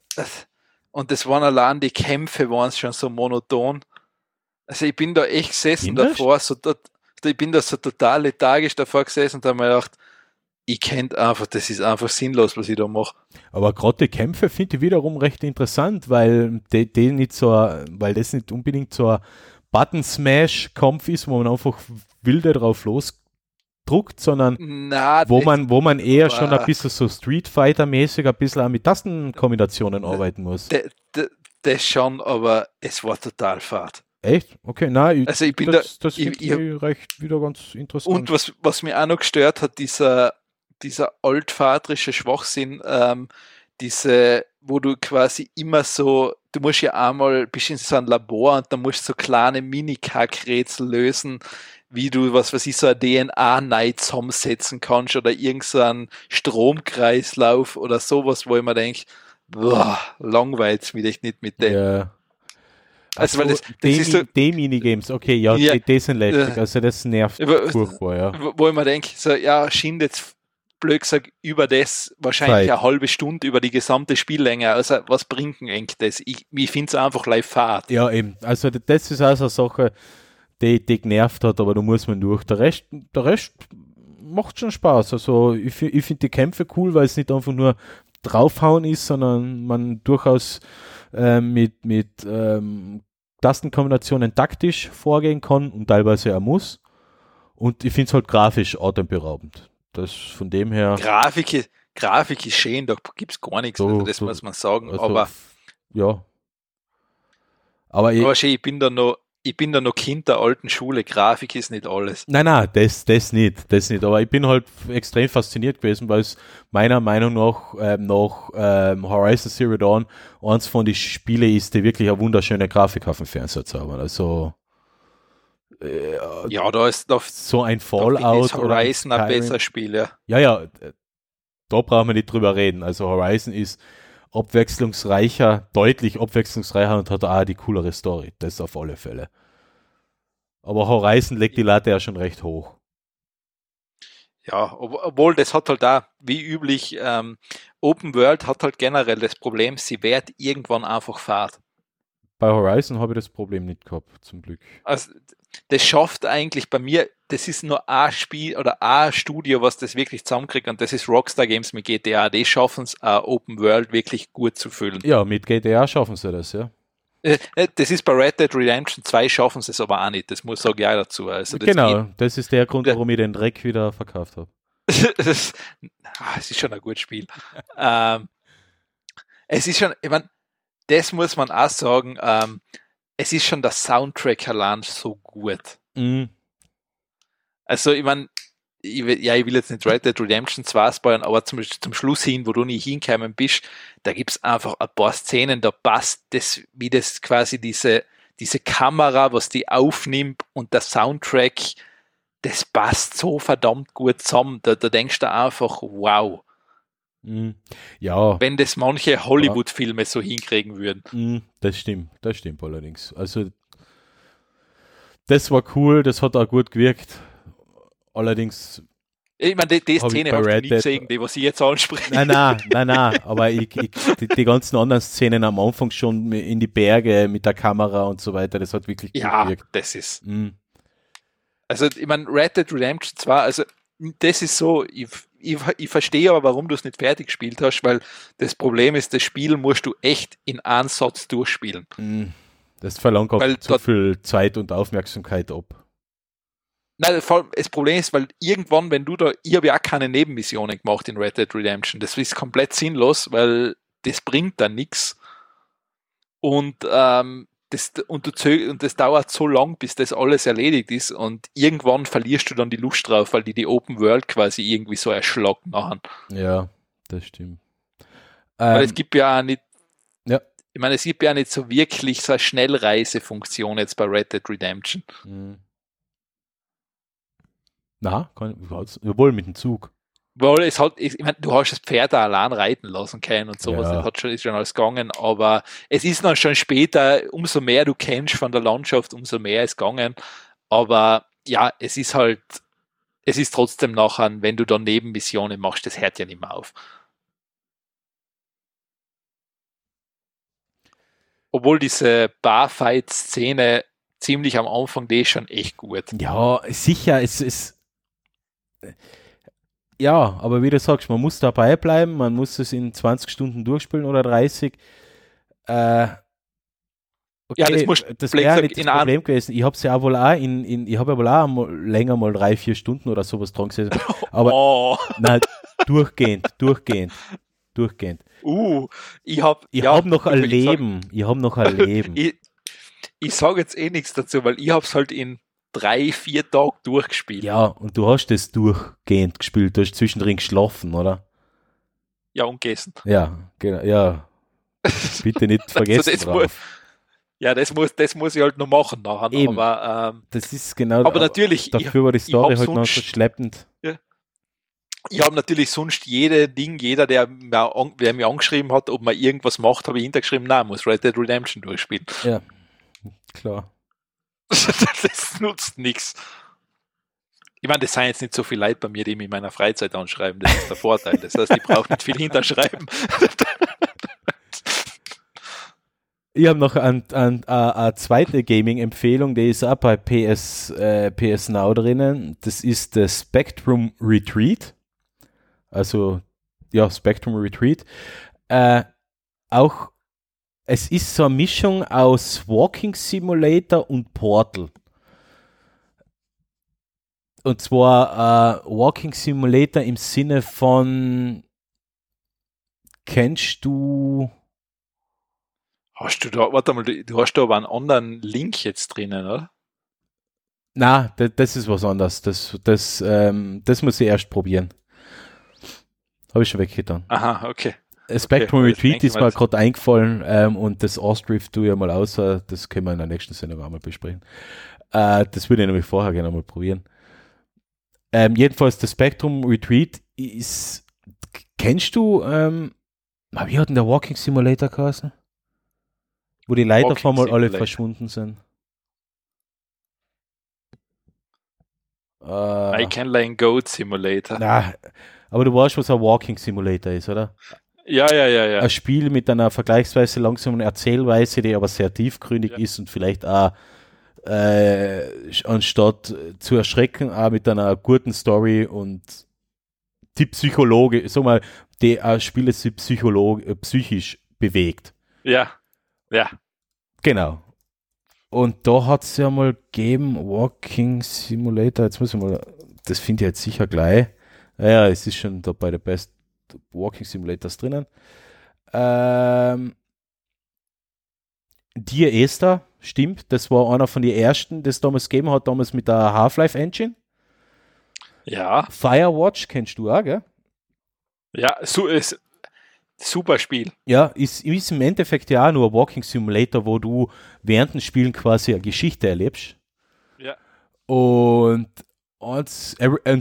Und das waren allein die Kämpfe, waren schon so monoton. Also ich bin da echt gesessen Findest? davor, so dort, ich bin da so total lethargisch davor gesessen und habe mir gedacht, ich kennt einfach, das ist einfach sinnlos, was ich da mache. Aber gerade die Kämpfe finde ich wiederum recht interessant, weil die, die nicht so, weil das nicht unbedingt so ein Button-Smash-Kampf ist, wo man einfach wilde drauf losdruckt, sondern Na, wo, man, wo man eher schon ein bisschen so Street Fighter-mäßig ein bisschen auch mit Tastenkombinationen arbeiten muss. Das schon, aber es war total fad. Echt? Okay, nein, ich, also ich bin das, da, das ich, ich, recht wieder ganz interessant. Und was, was mir auch noch gestört hat, dieser, dieser altvatrische Schwachsinn, ähm, diese, wo du quasi immer so, du musst ja einmal, bist in so einem Labor und dann musst du so kleine Mini-Kack-Rätsel lösen, wie du, was weiß ich, so eine DNA-Neid zusammensetzen kannst oder irgendeinen Stromkreislauf oder sowas, wo ich mir denke, boah, langweilt mich echt nicht mit dem. Ja. Also, weil das, das die, ist so, die Minigames, okay, ja, ja die, die sind lästig, also das nervt furchtbar, ja. Wo ich mir denke, so, ja, schien jetzt blöd gesagt, über das wahrscheinlich Zeit. eine halbe Stunde über die gesamte Spiellänge. Also, was bringt denn eigentlich das? Ich, ich finde es einfach live fad. Ja, eben. Also, das ist also eine Sache, die, die genervt hat, aber da muss man durch. Der Rest, der Rest macht schon Spaß. Also, ich, ich finde die Kämpfe cool, weil es nicht einfach nur draufhauen ist, sondern man durchaus äh, mit, mit ähm, Tastenkombinationen taktisch vorgehen kann und teilweise er muss. Und ich finde es halt grafisch atemberaubend. Das von dem her. Grafik, Grafik ist schön, da gibt es gar nichts, so, also das so, muss man sagen. Also, aber ja. Aber, ich, aber schön, ich bin da noch, ich bin da noch Kind der alten Schule, Grafik ist nicht alles. Nein, nein, das, das nicht, das nicht. Aber ich bin halt extrem fasziniert gewesen, weil es meiner Meinung nach ähm, nach ähm, Horizon Zero Dawn eins von den Spielen ist, die wirklich eine wunderschöne Grafik auf dem Fernseher haben. Also äh, ja, da ist da, so ein Fallout oder Horizon ein besser Spiel, ja. Ja, ja, da brauchen wir nicht drüber reden. Also Horizon ist abwechslungsreicher, deutlich abwechslungsreicher und hat auch die coolere Story. Das auf alle Fälle. Aber Horizon legt die Latte ja schon recht hoch. Ja, obwohl das hat halt da, wie üblich, ähm, Open World hat halt generell das Problem, sie wird irgendwann einfach fahrt. Bei Horizon habe ich das Problem nicht gehabt, zum Glück. Also das schafft eigentlich bei mir, das ist nur ein Spiel oder ein Studio, was das wirklich zusammenkriegt und das ist Rockstar Games mit GTA. Die schaffen es, Open World wirklich gut zu füllen. Ja, mit GTA schaffen sie das, ja. Äh, äh, das ist bei Red Dead Redemption 2 schaffen sie es aber auch nicht, das muss sage ich auch dazu. Also das genau, das ist der Grund, warum ich den Dreck wieder verkauft habe. es ist schon ein gutes Spiel. ähm, es ist schon, ich meine, das muss man auch sagen, ähm, es ist schon der Soundtrack allein so gut. Mhm. Also, ich meine, ich, ja, ich will jetzt nicht Red Dead Redemption 2 spoilern, aber zum, zum Schluss hin, wo du nicht hinkommen bist, da gibt es einfach ein paar Szenen, da passt das, wie das quasi diese, diese Kamera, was die aufnimmt und der Soundtrack, das passt so verdammt gut zusammen. Da, da denkst du einfach, wow. Mhm. Ja, wenn das manche Hollywood-Filme so hinkriegen würden. mhm, das stimmt, das stimmt allerdings. Also, das war cool, das hat auch gut gewirkt. Allerdings, Ich meine, die, die ich Szene Red nie Dead- gesehen, die, was ich jetzt anspreche. nein, nein, nein, nein, aber ich, ich, die, die ganzen anderen Szenen am Anfang schon in die Berge mit der Kamera und so weiter, das hat wirklich gut Ja, gewirkt. das ist. Mhm. Also, ich meine, Red Dead Redemption 2, also, das ist so, ich, ich, ich verstehe aber, warum du es nicht fertig gespielt hast, weil das Problem ist, das Spiel musst du echt in einem Satz durchspielen. Mhm. Das verlangt auch Weil zu viel Zeit und Aufmerksamkeit ab. Nein, das Problem ist, weil irgendwann, wenn du da, ich habe ja auch keine Nebenmissionen gemacht in Red Dead Redemption. Das ist komplett sinnlos, weil das bringt dann nichts. Und, ähm, das, und, du und das dauert so lang, bis das alles erledigt ist. Und irgendwann verlierst du dann die Lust drauf, weil die die Open World quasi irgendwie so erschlagt machen. Ja, das stimmt. Weil Ähm, es gibt ja auch nicht, ja. ich meine, es gibt ja nicht so wirklich so eine Schnellreisefunktion jetzt bei Red Dead Redemption. Mhm. Na, überhaupt- obwohl mit dem Zug. Weil es hat, ich meine, du hast das Pferd auch allein reiten lassen können und sowas, Ja. das hat schon, ist schon alles gegangen, aber es ist dann schon später, umso mehr du kennst von der Landschaft, umso mehr ist gegangen. Aber ja, es ist halt, es ist trotzdem nachher, wenn du dann Nebenmissionen machst, das hört ja nicht mehr auf. Obwohl diese Barfight-Szene ziemlich am Anfang, die ist schon echt gut. Ja, sicher, es ist. Ja, aber wie du sagst, man muss dabei bleiben, man muss es in 20 Stunden durchspielen oder 30. Äh, okay, Ja, das muss- das wäre nicht das Problem gewesen. Ich habe es ja wohl auch in, in ich habe ja wohl auch mal länger mal drei, vier Stunden oder sowas dran gesessen. Aber oh, nein, durchgehend, durchgehend, durchgehend. uh, ich habe Ich ja, habe noch ein ich Leben. Ich habe noch ein Leben. Ich, ich sage jetzt eh nichts dazu, weil ich habe es halt in drei, vier Tagen durchgespielt. Ja, und du hast das durchgehend gespielt. Du hast zwischendrin geschlafen, oder? Ja, und gegessen. Ja, genau. Ja, bitte nicht vergessen das drauf. muss- Ja, das muss, das muss ich halt noch machen nachher. Eben. Aber, ähm, Das ist genau. aber natürlich, ich, Dafür war die ich Story halt noch so schleppend. ich habe natürlich sonst jede Ding, jeder, der mir, an, der mir angeschrieben hat, ob man irgendwas macht, habe ich hintergeschrieben, nein, muss Red Dead Redemption durchspielen. Ja, klar. das nutzt nichts. Ich meine, das sind jetzt nicht so viele Leute bei mir, die mich in meiner Freizeit anschreiben. Das ist der Vorteil. Das heißt, ich brauche nicht viel hinterschreiben. Ich habe noch ein, ein, eine, eine zweite Gaming-Empfehlung, die ist auch bei PS, äh, PS Now drinnen. Das ist der Spectrum Retreat. Also, ja, Spectrum Retreat. Äh, auch, es ist so eine Mischung aus Walking Simulator und Portal. Und zwar äh, Walking Simulator im Sinne von, kennst du Hast du da, warte mal, du hast da aber einen anderen Link jetzt drinnen, oder? Na, das, das ist was anderes. Das, das, ähm, das muss ich erst probieren. Habe ich schon weggetan. Aha, okay. Äh, Spectrum das Retreat ist mal, mir das- gerade eingefallen ähm, und das Ostrift tue ich mal aus. äh, Das können wir in der nächsten Sendung einmal besprechen. Äh, das würde ich nämlich vorher gerne mal probieren. Ähm, jedenfalls, das Spectrum Retreat ist. Kennst du, ähm, ah, wie hat denn der Walking Simulator geheißen? Wo die Leiter auf einmal alle verschwunden sind. Äh, I Can Lane Goat Simulator. Na, aber du weißt, was ein Walking Simulator ist, oder? Ja, ja, ja, ja. Ein Spiel mit einer vergleichsweise langsamen Erzählweise, die aber sehr tiefgründig Ja. ist und vielleicht auch äh, anstatt zu erschrecken, auch mit einer guten Story und die Psychologe, sag mal, die äh, Spiele sich psycholog äh, psychisch bewegt. Ja, ja. Genau. Und da hat es ja mal gegeben, Walking Simulator, jetzt muss ich mal, das finde ich jetzt sicher gleich. Ja, es ist schon da bei der Best Walking Simulators drinnen. Ähm, Dear Esther, stimmt, das war einer von den ersten, das damals gegeben hat, damals mit der Half-Life Engine. Ja, Firewatch kennst du auch, gell? ja, su ist super Spiel. Ja, ist, ist im Endeffekt ja auch nur ein Walking Simulator, wo du während dem Spielen quasi eine Geschichte erlebst. Ja. Und, und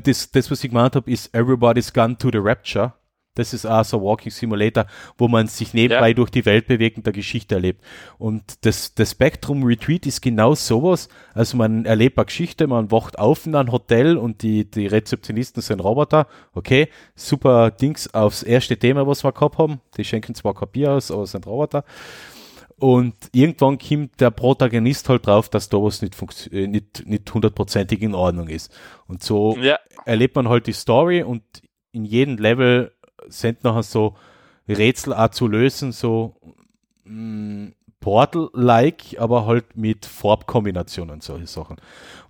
das, das, was ich gemeint habe, ist Everybody's Gone to the Rapture. Das ist auch so ein Walking Simulator, wo man sich nebenbei Ja. durch die Welt bewegt und der Geschichte erlebt. Und das, das Spectrum Retreat ist genau sowas. Also man erlebt eine Geschichte, man wacht auf in einem Hotel und die, die Rezeptionisten sind Roboter. Okay, super Dings aufs erste Thema, was wir gehabt haben. Die schenken zwar kein Bier aus, aber sind Roboter. Und irgendwann kommt der Protagonist halt drauf, dass da was nicht, äh, nicht, nicht hundertprozentig in Ordnung ist. Und so Ja, erlebt man halt die Story und in jedem Level sind nachher so Rätsel auch zu lösen, so mh, Portal-like, aber halt mit Farbkombinationen und solche Sachen.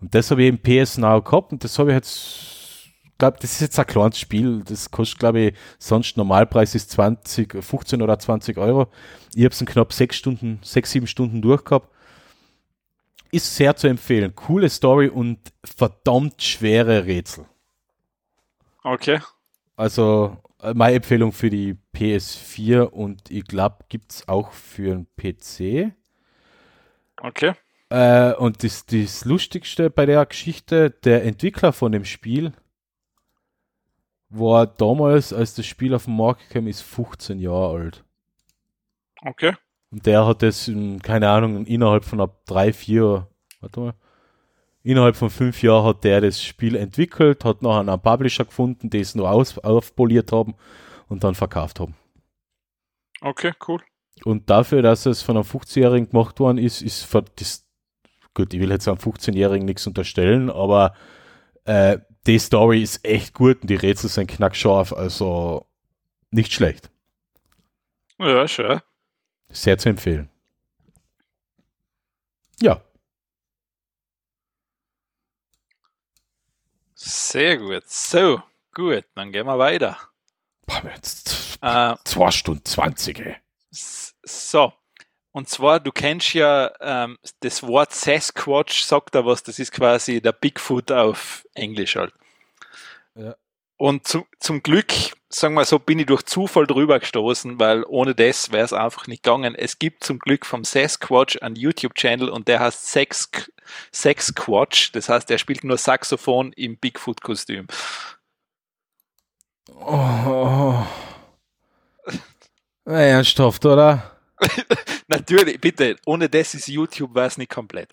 Und das habe ich im PS Now gehabt und das habe ich jetzt, glaube das ist jetzt ein kleines Spiel, das kostet, glaube ich, sonst Normalpreis ist 20, 15 oder 20 Euro. Ich habe es in knapp sechs Stunden, sechs, sieben Stunden durchgehabt. Ist sehr zu empfehlen. Coole Story und verdammt schwere Rätsel. okay. Also meine Empfehlung für die PS4 und ich glaube, gibt es auch für einen PC. Okay. Äh, und das, das Lustigste bei der Geschichte, der Entwickler von dem Spiel war damals, als das Spiel auf den Markt kam, ist 15 Jahre alt. Okay. Und der hat das, in, keine Ahnung, innerhalb von ab drei, vier, warte mal, innerhalb von fünf Jahren hat der das Spiel entwickelt, hat nachher einen Publisher gefunden, die es nur aus, aufpoliert haben und dann verkauft haben. Okay, cool. Und dafür, dass es von einem 15-Jährigen gemacht worden ist, ist für das, gut, ich will jetzt einem 15-Jährigen nichts unterstellen, aber äh, die Story ist echt gut und die Rätsel sind knackscharf, also nicht schlecht. Ja, schön. Sehr zu empfehlen. Ja, Sehr gut. So, gut, dann gehen wir weiter. Boah, jetzt Äh, 2 Stunden 20, ey. so. Und zwar, du kennst ja ähm, das Wort Sasquatch, sagt da was, das ist quasi der Bigfoot auf Englisch halt. Und zu, zum Glück, sagen wir so, bin ich durch Zufall drüber gestoßen, weil ohne das wäre es einfach nicht gegangen. Es gibt zum Glück vom Sasquatch einen YouTube-Channel und der heißt Sex, Sexquatch. Das heißt, er spielt nur Saxophon im Bigfoot-Kostüm. Oh. Na, ernsthaft, oder? Natürlich, bitte, ohne das ist YouTube weiß nicht komplett.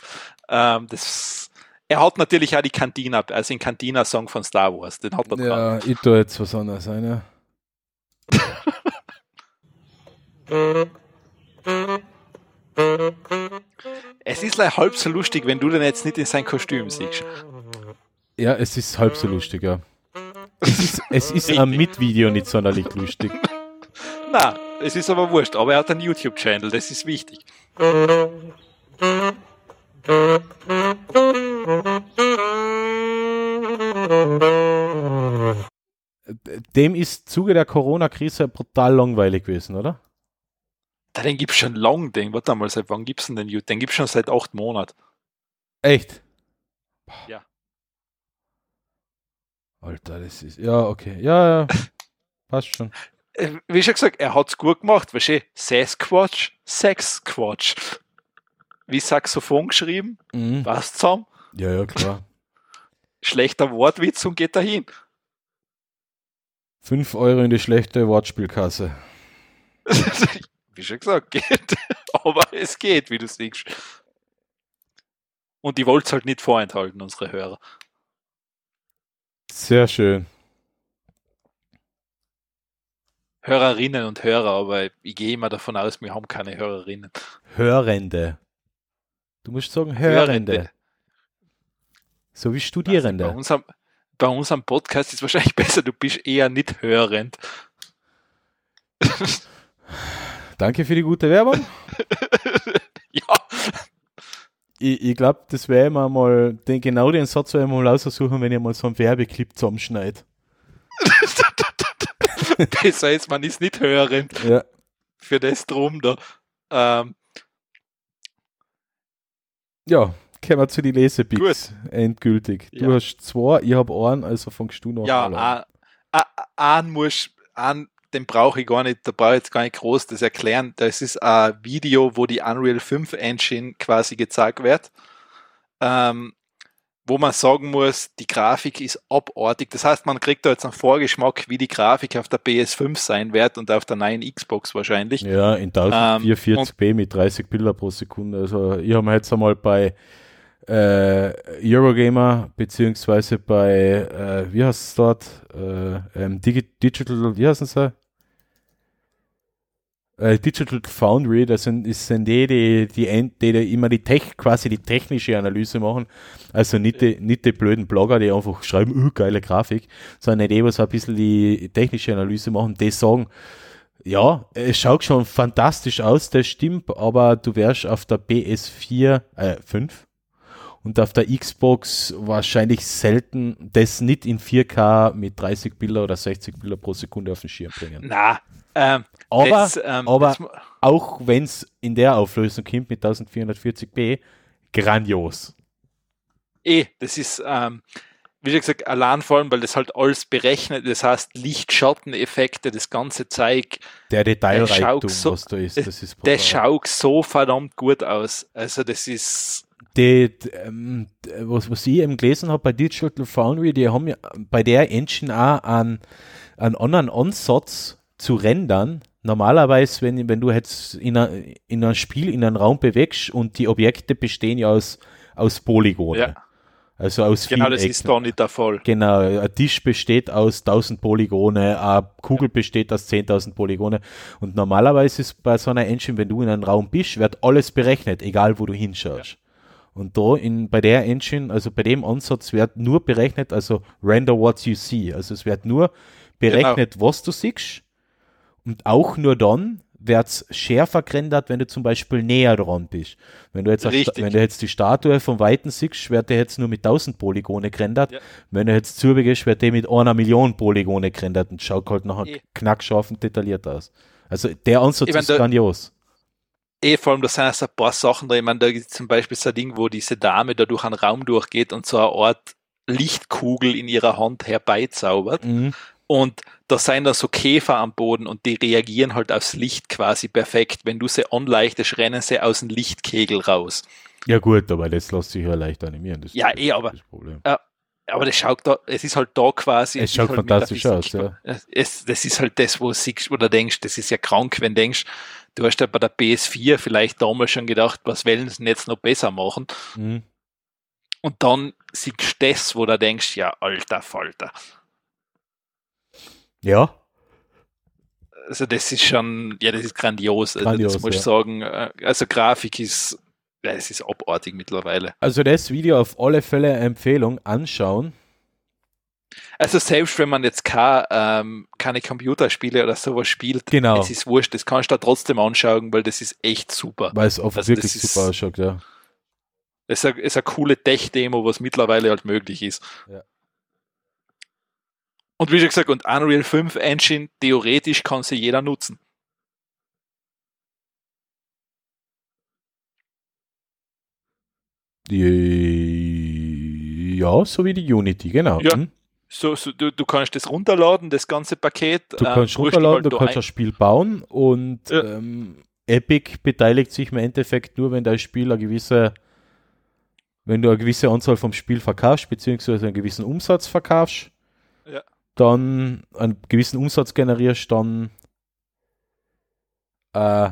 Ähm, das, er hat natürlich auch die Cantina, also den Cantina-Song von Star Wars, den hat er dran. Ja, ich tue jetzt was anderes ein, ja. Es ist like halb so lustig, wenn du den jetzt nicht in sein Kostüm siehst. Ja, es ist halb so lustig, ja. Es ist, es ist am Mitvideo nicht sonderlich lustig. Na, es ist aber wurscht, aber er hat einen YouTube-Channel, das ist wichtig. Dem ist Zuge der Corona-Krise brutal langweilig gewesen, oder? Da, den gibt's schon lang, den. Warte mal, seit wann gibt's denn den YouTube? Den gibt's schon seit acht Monaten. Echt? Ja. Alter, das ist. Ja, okay. Ja, ja. Passt schon. Äh, Wie schon gesagt, er hat's gut gemacht, weißt du? Sasquatch, Sexquatch. Wie Saxophon geschrieben, Mhm. was zusammen? Ja, ja, klar. Schlechter Wortwitz und geht dahin. 5 Euro in die schlechte Wortspielkasse. Wie schon gesagt, geht. Aber es geht, wie du siehst. Und ich wollte es halt nicht vorenthalten, unsere Hörer. Sehr schön. Hörerinnen und Hörer, aber ich gehe immer davon aus, wir haben keine Hörerinnen. Hörende. Du musst sagen Hörende. So wie Bei Studierende. unserem, bei unserem Podcast ist es wahrscheinlich besser, du bist eher nicht hörend. Danke für die gute Werbung. ja, Ich, ich glaube, das wäre immer mal, den, genau den Satz werde ich mal aussuchen, wenn ich mal so einen Werbeclip zusammenschneide. besser ist, man ist nicht hörend Ja. für das drum da. Ähm, Ja, kommen wir zu den Lesepicks. Endgültig. Du Ja. hast zwei, ich habe einen, also fangst du noch ja, an. a- a- einen muss, einen, den brauche ich gar nicht, da brauche ich jetzt gar nicht groß das erklären. Das ist ein Video, wo die Unreal 5 Engine quasi gezeigt wird, ähm, wo man sagen muss, die Grafik ist abartig. Das heißt, man kriegt da jetzt einen Vorgeschmack, wie die Grafik auf der PS5 sein wird und auf der neuen Xbox wahrscheinlich. Ja, in 1044p mit 30 Bilder pro Sekunde. Also ich habe jetzt einmal bei äh, Eurogamer beziehungsweise bei, äh, wie heißt es dort, äh, ähm, Digi Digital, wie heißen sie? Äh, Digital Foundry, das sind, das sind die, die, die, die, immer die Tech, quasi die technische Analyse machen. Also nicht die, nicht die blöden Blogger, die einfach schreiben, oh, geile Grafik, sondern die, was ein bisschen die technische Analyse machen, die sagen, ja, es schaut schon fantastisch aus, das stimmt, aber du wärst auf der PS4, äh, 5 und auf der Xbox wahrscheinlich selten das nicht in 4K mit 30 Bilder oder 60 Bilder pro Sekunde auf den Schirm bringen. Na, ähm, Aber, das, ähm, aber das- auch wenn es in der Auflösung kommt mit 1440p, grandios. eh, das ist, ähm, wie gesagt, allein vor allem, weil das halt alles berechnet, das heißt Licht-Schatten-Effekte, das ganze Zeug, Der Detailreichtum, so- was da ist, das ist brutal. das schaut so verdammt gut aus. Also das ist, die, ähm, was, was ich eben gelesen habe bei Digital Foundry, die haben ja bei der Engine auch einen, einen anderen Ansatz zu rendern. Normalerweise, wenn, wenn du jetzt in, a, in ein Spiel, in einen Raum bewegst und die Objekte bestehen ja aus, aus Polygone. Ja. Also aus genau, das Ecken. ist da nicht der Fall. Genau, ein Tisch besteht aus 1000 Polygone, eine Kugel besteht aus 10.000 Polygone. Und normalerweise ist bei so einer Engine, wenn du in einem Raum bist, wird alles berechnet, egal wo du hinschaust. Und da in, bei der Engine, also bei dem Ansatz wird nur berechnet, also render what you see. Also es wird nur berechnet, Genau. was du siehst. Und auch nur dann wird es schärfer gerendert, wenn du zum Beispiel näher dran bist. Wenn du jetzt, wenn du jetzt die Statue vom Weiten siehst, wird der jetzt nur mit 1000 Polygone gerendert. Ja. Wenn du jetzt zubegehst, wird der mit einer Million Polygone gerendert und schaut halt nachher Eh. knackscharf und detailliert aus. Also der Ansatz Ich mein, ist da- grandios. Eh, vor allem, da sind jetzt ein paar Sachen drin. Ich meine, da gibt zum Beispiel so ein Ding, wo diese Dame da durch einen Raum durchgeht und so eine Art Lichtkugel in ihrer Hand herbeizaubert. Mhm. Und da sind da so Käfer am Boden und die reagieren halt aufs Licht quasi perfekt. Wenn du sie anleichtest, rennen sie aus dem Lichtkegel raus. Ja gut, aber das lässt sich ja leicht animieren. Das Ja, ist eh, aber- Problem. Aber das schaut da, es ist halt da quasi. Es schaut halt fantastisch aus, ja. Es, das ist halt das, wo du siehst oder denkst, das ist ja krank, wenn du denkst, du hast ja bei der PS4 vielleicht damals schon gedacht, was wollen sie jetzt noch besser machen? Mhm. Und dann siehst du das, wo du denkst, ja, alter Falter. Ja, Also das ist schon, ja, das ist grandios. Also Grandios, das muss ich ja. sagen. äh, Also Grafik ist, ja, es ist abartig mittlerweile. also das Video auf alle Fälle Empfehlung anschauen. Also selbst wenn man jetzt kein, ähm, keine Computerspiele oder sowas spielt, Genau. es ist wurscht, das kannst du da trotzdem anschauen, weil das ist echt super. Weil es oft Also wirklich super ausschaut, ja. Es ist eine, ist eine coole Tech-Demo, was mittlerweile halt möglich ist. Ja. Und wie schon gesagt, und Unreal 5 Engine, theoretisch kann sie jeder nutzen. Ja, so wie die Unity, genau. Ja. Mhm. So, so, du, du kannst das runterladen, das ganze Paket. Du ähm, kannst musst runterladen, halt du kannst ein- das Spiel bauen und Ja. ähm, Epic beteiligt sich im Endeffekt nur, wenn dein Spiel eine gewisse, wenn du eine gewisse Anzahl vom Spiel verkaufst, beziehungsweise einen gewissen Umsatz verkaufst, Ja. Dann einen gewissen Umsatz generierst, dann äh,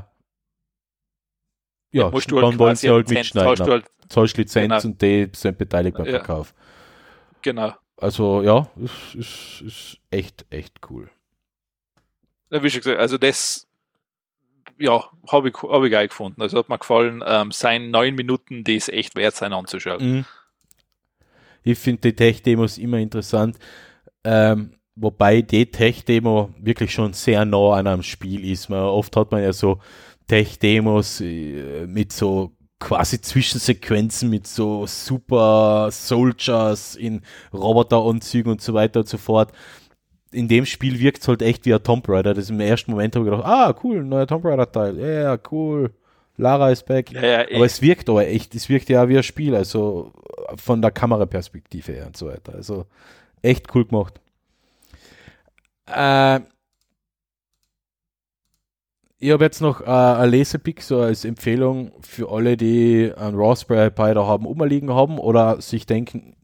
ja, musst du dann wollen sie halt mitschneiden. zahlst du halt, Zahlst Lizenz Genau. und die sind beteiligt beim Ja. Verkauf. genau. Also ja, ist, ist, ist echt, echt cool. Ja, wie schon gesagt, also das, ja, habe ich, hab ich geil gefunden. Also hat mir gefallen, ähm, sein neun Minuten, die ist echt wert sein anzuschauen. Mhm. Ich finde die Tech-Demos immer interessant, ähm, wobei die Tech-Demo wirklich schon sehr nah an einem Spiel ist. Man, oft hat man ja so Tech-Demos äh, mit so quasi Zwischensequenzen mit so Super Soldiers in Roboteranzügen und so weiter und so fort. In dem Spiel wirkt es halt echt wie ein Tomb Raider. Das im ersten Moment habe ich gedacht, ah, cool, ein neuer Tomb Raider-Teil. Ja, yeah, cool. Lara ist back. Ja, ja, eh. Aber es wirkt aber echt, es wirkt ja wie ein Spiel, also von der Kameraperspektive her und so weiter. Also echt cool gemacht. Äh, ich habe jetzt noch äh, ein Lesepick so als Empfehlung für alle, die einen Raspberry Pi da haben, umliegen haben oder sich denken,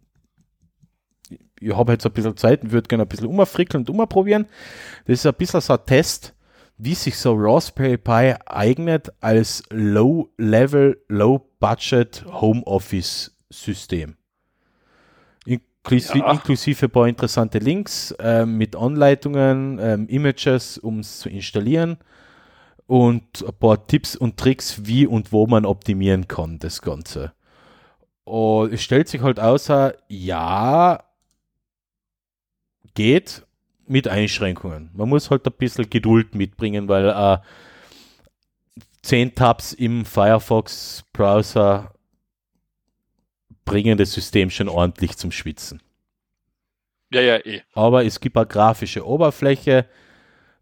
ich habe jetzt ein bisschen Zeit und würde gerne ein bisschen umfrickeln und umprobieren. Das ist ein bisschen so ein Test, wie sich so Raspberry Pi eignet als Low-Level, Low-Budget Homeoffice-System. Inklusive, Ja. inklusive ein paar interessante Links ähm, mit Anleitungen, ähm, Images, um es zu installieren und ein paar Tipps und Tricks, wie und wo man optimieren kann, das Ganze. Und es stellt sich halt außer, ja, geht mit Einschränkungen. Man muss halt ein bisschen Geduld mitbringen, weil äh, 10 Tabs im Firefox-Browser bringen das System schon ordentlich zum Schwitzen. Ja, ja, eh. Aber es gibt eine grafische Oberfläche.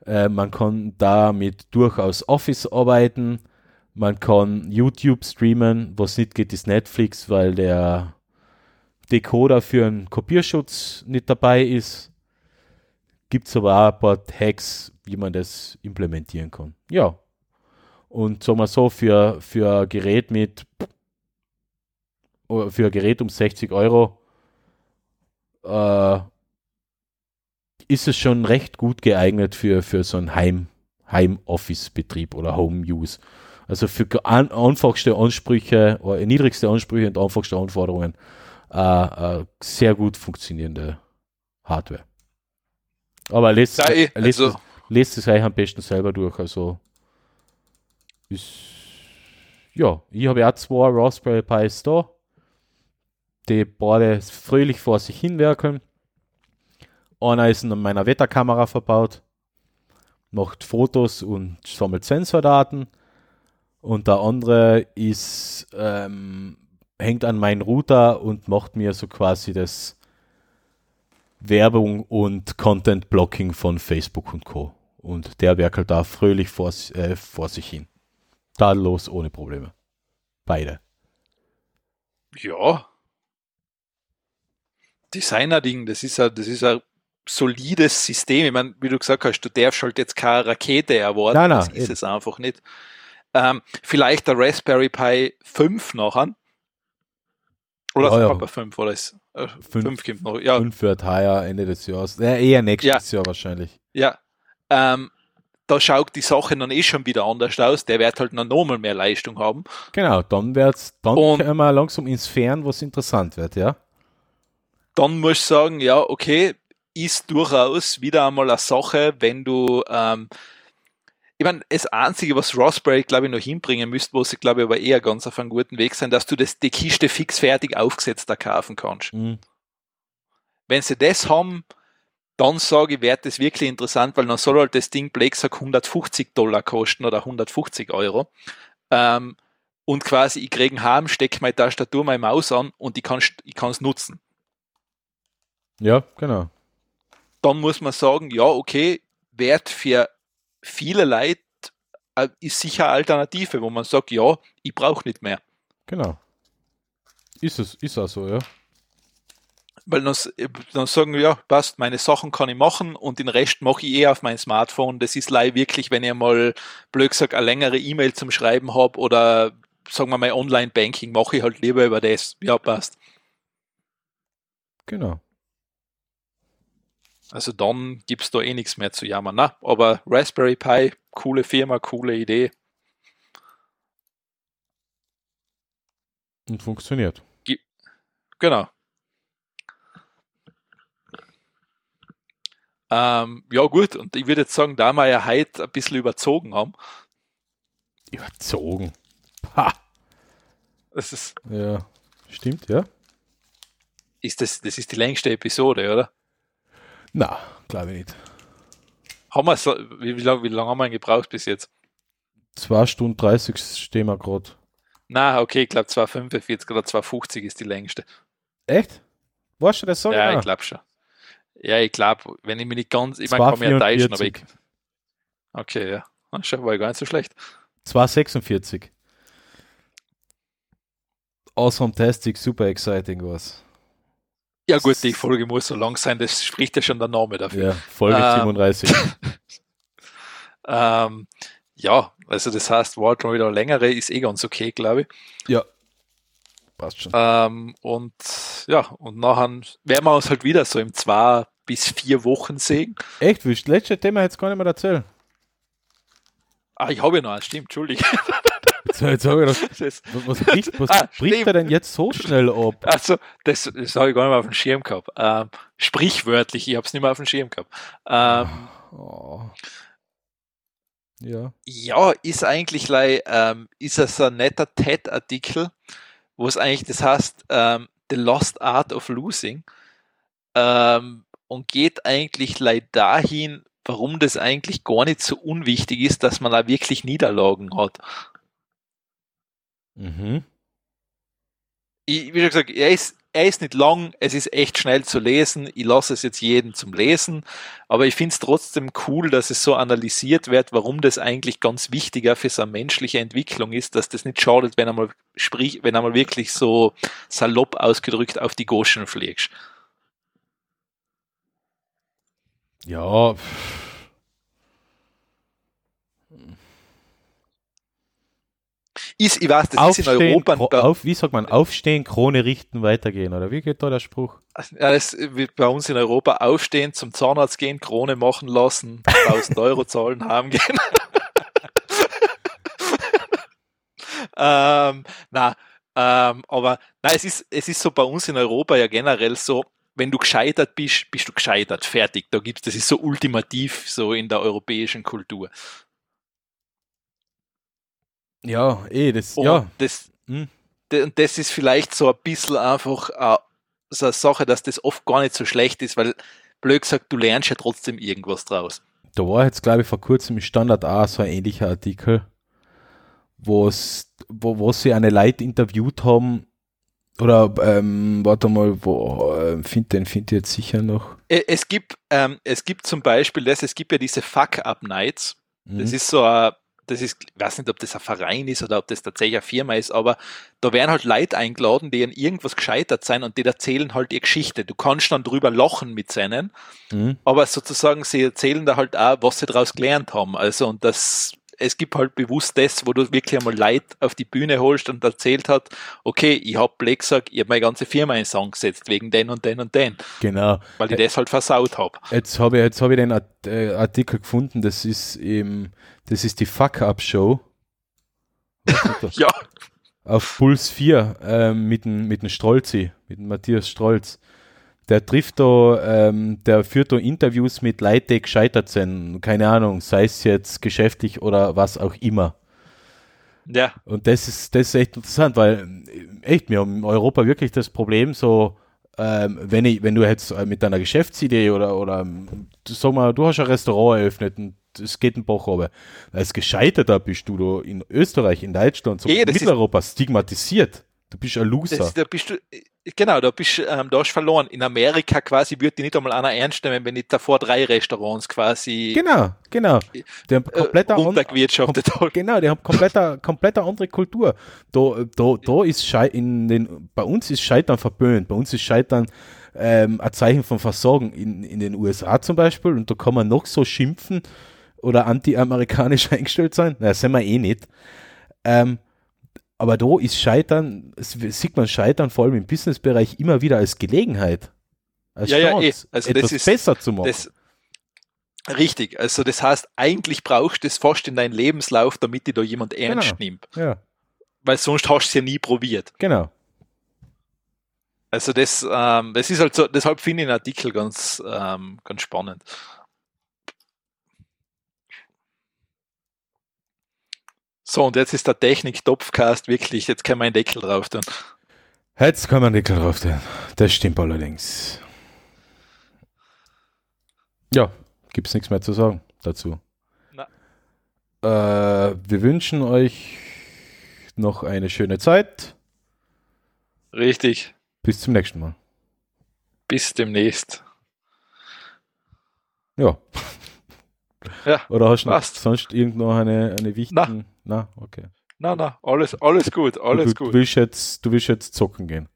Äh, man kann damit durchaus Office arbeiten. Man kann YouTube streamen. Was nicht geht, ist Netflix, weil der Decoder für einen Kopierschutz nicht dabei ist. Gibt es aber auch ein paar Hacks, wie man das implementieren kann. Ja. Und sagen wir so, für, für ein Gerät mit für ein Gerät um 60 Euro äh, ist es schon recht gut geeignet für, für so einen Heim, Heim-Office-Betrieb oder Home-Use. Also für an, einfachste Ansprüche oder niedrigste Ansprüche und einfachste Anforderungen äh, äh, sehr gut funktionierende Hardware. Aber lest, Ja, eh, lest, also- es, lest es euch am besten selber durch. Also ist, ja, ich habe ja zwei Raspberry Pis da, die beide fröhlich vor sich hinwerkeln. Einer ist in meiner Wetterkamera verbaut, macht Fotos und sammelt Sensordaten. Und der andere ist, ähm, hängt an meinen Router und macht mir so quasi das Werbung und Content Blocking von Facebook und Co. Und der werkelt da fröhlich vor, äh, vor sich hin. Tadellos, ohne Probleme. Beide. Ja. Designer-Ding, das ist ein, das ist ein solides System. Ich meine, wie du gesagt hast, du darfst halt jetzt keine Rakete erwarten. Nein, nein, das ist eben. es einfach nicht. Ähm, vielleicht der Raspberry Pi 5 nachher. Oder Ja, ja. Papa 5 oder ist äh, Fünf. 5 kommt noch. Ja, Und wird heuer Ende des Jahres. Ja, eher nächstes Jahr wahrscheinlich. ja. Ähm, da schaut die Sache dann eh schon wieder anders aus. Der wird halt noch nochmal mehr Leistung haben. Genau, dann wird's, dann Und- können wir langsam ins Fern, was interessant wird, ja. Dann muss ich sagen, ja, okay, ist durchaus wieder einmal eine Sache, wenn du, ähm, ich meine, das Einzige, was Raspberry, glaube ich, noch hinbringen müsste, wo sie, glaube ich, aber eher ganz auf einem guten Weg sind, dass du das, die Kiste fix fertig aufgesetzt da kaufen kannst. Mhm. Wenn sie das haben, dann sage ich, wird das wirklich interessant, weil dann soll halt das Ding Blake sagt 150 Dollar kosten oder 150 Euro. Ähm, und quasi, ich kriege einen Heim, stecke meine Tastatur, meine Maus an und ich kann ich es nutzen. Ja, genau. dann muss man sagen, ja, okay, Wert für viele Leute äh, ist sicher eine Alternative, wo man sagt, ja, ich brauche nicht mehr. Genau. Ist es, ist auch so, ja. Weil dann, s- dann sagen wir, ja, passt, meine Sachen kann ich machen und den Rest mache ich eh auf mein Smartphone. Das ist leider wirklich, wenn ich mal, blöd gesagt, eine längere E-Mail zum Schreiben habe oder sagen wir mal Online-Banking, mache ich halt lieber über das. Ja, passt. Genau. Also dann gibt's da eh nichts mehr zu jammern. Na, aber Raspberry Pi, coole Firma, coole Idee. Und funktioniert. Genau. Ähm, ja gut, und ich würde jetzt sagen, da wir ja heute ein bisschen überzogen haben, Überzogen. Ha! das ist, Ja. Stimmt, ja. ist das, das ist die längste Episode, oder? Na, glaube ich nicht. Haben wir so, wie, wie lange wie lang haben wir ihn gebraucht bis jetzt? 2 Stunden 30 stehen wir gerade. Na, okay, ich glaube 245 oder 250 ist die längste. Echt? Warst du das so? ja, genau? ich glaube schon. Ja, ich glaube, wenn ich mich nicht ganz, ich meine, kann mich ja täuschen, aber ich, 244. okay, ja. Schau, war gar nicht so schlecht. 246. Awesome Tastic, super exciting was. Ja gut, die Folge muss so lang sein, das spricht ja schon der Name dafür. Ja, Folge Ähm, 37. Ähm, ja, also das heißt, war schon wieder längere, ist eh ganz okay, glaube ich. ja. Passt schon. Ähm, und ja, und nachher werden wir uns halt wieder so im zwei bis vier Wochen sehen. Echt, das letzte Thema jetzt gar nicht mehr erzählen. Ah, ich habe ja noch eins, stimmt, Entschuldigung. Jetzt, jetzt habe ich das, Das, was, bricht, was Ah, bricht er denn jetzt so schnell ab? also, das, das habe ich gar nicht mehr auf dem Schirm gehabt. Ähm, sprichwörtlich, ich habe es nicht mehr auf dem Schirm gehabt. Ähm, Oh. Ja. Ja, ist eigentlich ähm, ist es ein netter TED-Artikel, wo es eigentlich das heißt, ähm, The Lost Art of Losing ähm, und geht eigentlich dahin, warum das eigentlich gar nicht so unwichtig ist, dass man da wirklich Niederlagen hat. Mhm. Ich, wie schon gesagt, er ist, er ist nicht lang, es ist echt schnell zu lesen. Ich lasse es jetzt jedem zum Lesen, aber ich finde es trotzdem cool, dass es so analysiert wird, warum das eigentlich ganz wichtiger für so eine menschliche Entwicklung ist, dass das nicht schadet, wenn einmal sprich, wenn einmal wirklich so salopp ausgedrückt auf die Goschen fliegst. Ja. Ist, ich weiß, das ist in Aufstehen, Europa, bei, auf, wie sagt man, aufstehen, Krone richten, weitergehen, oder wie geht da der Spruch? ja, das wird bei uns in Europa aufstehen, zum Zahnarzt gehen, Krone machen lassen, 1000 Euro zahlen, haben gehen. ähm, na, ähm, aber na, es ist, es ist so bei uns in Europa ja generell so, wenn du gescheitert bist, bist du gescheitert, fertig. Da gibt's, das ist so ultimativ so in der europäischen Kultur. Ja, eh, das, Und ja. das, Hm. das ist vielleicht so ein bisschen einfach äh, so eine Sache, dass das oft gar nicht so schlecht ist, weil blöd gesagt, du lernst ja trotzdem irgendwas draus. Da war jetzt, glaube ich, vor kurzem im Standard A so ein ähnlicher Artikel, wo's, wo, wo sie eine Leute interviewt haben, oder, ähm, warte mal, wo, äh, find den, find ich jetzt sicher noch. Äh, Es gibt, ähm, es gibt zum Beispiel das, es gibt ja diese Fuck-Up-Nights. Das Mhm. ist so ein, das ist, ich weiß nicht, ob das ein Verein ist oder ob das tatsächlich eine Firma ist, aber da werden halt Leute eingeladen, die an irgendwas gescheitert sein und die erzählen halt ihre Geschichte. Du kannst dann drüber lachen mit seinen, Mhm. aber sozusagen sie erzählen da halt auch, was sie daraus gelernt haben. Also und das, es gibt halt bewusst das, wo du wirklich einmal Leute auf die Bühne holst und erzählt hat, okay, ich hab Blake gesagt, ich hab meine ganze Firma in Song gesetzt, wegen den und den und den, Genau. weil ich das halt versaut hab. Jetzt habe ich, jetzt habe ich den äh, Artikel gefunden, das ist eben, das ist die Fuck-Up-Show. Ja, auf Puls 4 ähm, mit dem mit dem Strolzi, mit dem Matthias Strolz. Der trifft da, ähm, der führt da Interviews mit Leuten, die gescheitert sind. Keine Ahnung, sei es jetzt geschäftlich oder was auch immer. ja, Und das ist, das ist echt interessant, weil äh, echt, wir haben in Europa wirklich das Problem, so, ähm, wenn, ich, wenn du jetzt äh, mit deiner Geschäftsidee oder, oder ähm, du- sag mal, du hast ein Restaurant eröffnet und es geht ein Bach runter. Als Gescheiterter bist du da in Österreich, in Deutschland, so ist- Mitteleuropa stigmatisiert. Du bist ein Loser. das, da bist du, genau, da bist ähm, da hast du verloren. In Amerika quasi wird die nicht einmal einer ernst nehmen, wenn ich davor drei Restaurants quasi genau, genau. Die haben äh, kompletter an- runtergewirtschaftet haben. Genau, die haben kompletter, kompletter andere Kultur. Da, da, da ist Schei in den, bei uns ist Scheitern verböhnt. Bei uns ist Scheitern ähm, ein Zeichen von Versorgung in, in den USA zum Beispiel. Und da kann man noch so schimpfen oder anti-amerikanisch eingestellt sein. Na, sind wir eh nicht. Ähm, aber da ist Scheitern, es sieht man Scheitern vor allem im Businessbereich immer wieder als Gelegenheit. Als Ja, ja, Chance, eh. Also das etwas ist- besser zu machen. Das, richtig, also das heißt, eigentlich brauchst du das fast in deinem Lebenslauf, damit dich da jemand ernst Genau. nimmt. ja, Weil sonst hast du es ja nie probiert. genau. Also das, ähm, das ist halt so, deshalb finde ich den Artikel ganz, ähm, ganz spannend. So, und jetzt ist der Technik-Topfcast wirklich, jetzt können wir einen Deckel drauf tun. Jetzt kann man Deckel drauf tun. Das stimmt allerdings. Ja, gibt's nichts mehr zu sagen dazu. Äh, wir wünschen euch noch eine schöne Zeit. Richtig. Bis zum nächsten Mal. Bis demnächst. Ja. Ja, Oder hast du sonst irgend noch eine, eine wichtigen? Na, okay. Na, na, alles, alles gut, alles du, du, gut. willst jetzt, du willst jetzt zocken gehen.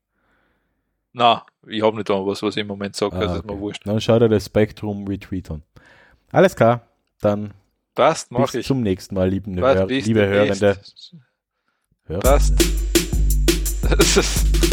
Na, ich habe nicht da was, was ich im Moment sage, also Ah, ist mir okay. wurscht. Dann schau dir das Spectrum Retweet an. Alles klar. Dann Passt, mach bis ich. zum nächsten Mal, lieben Hör, liebe. Hörende. Hör- Passt.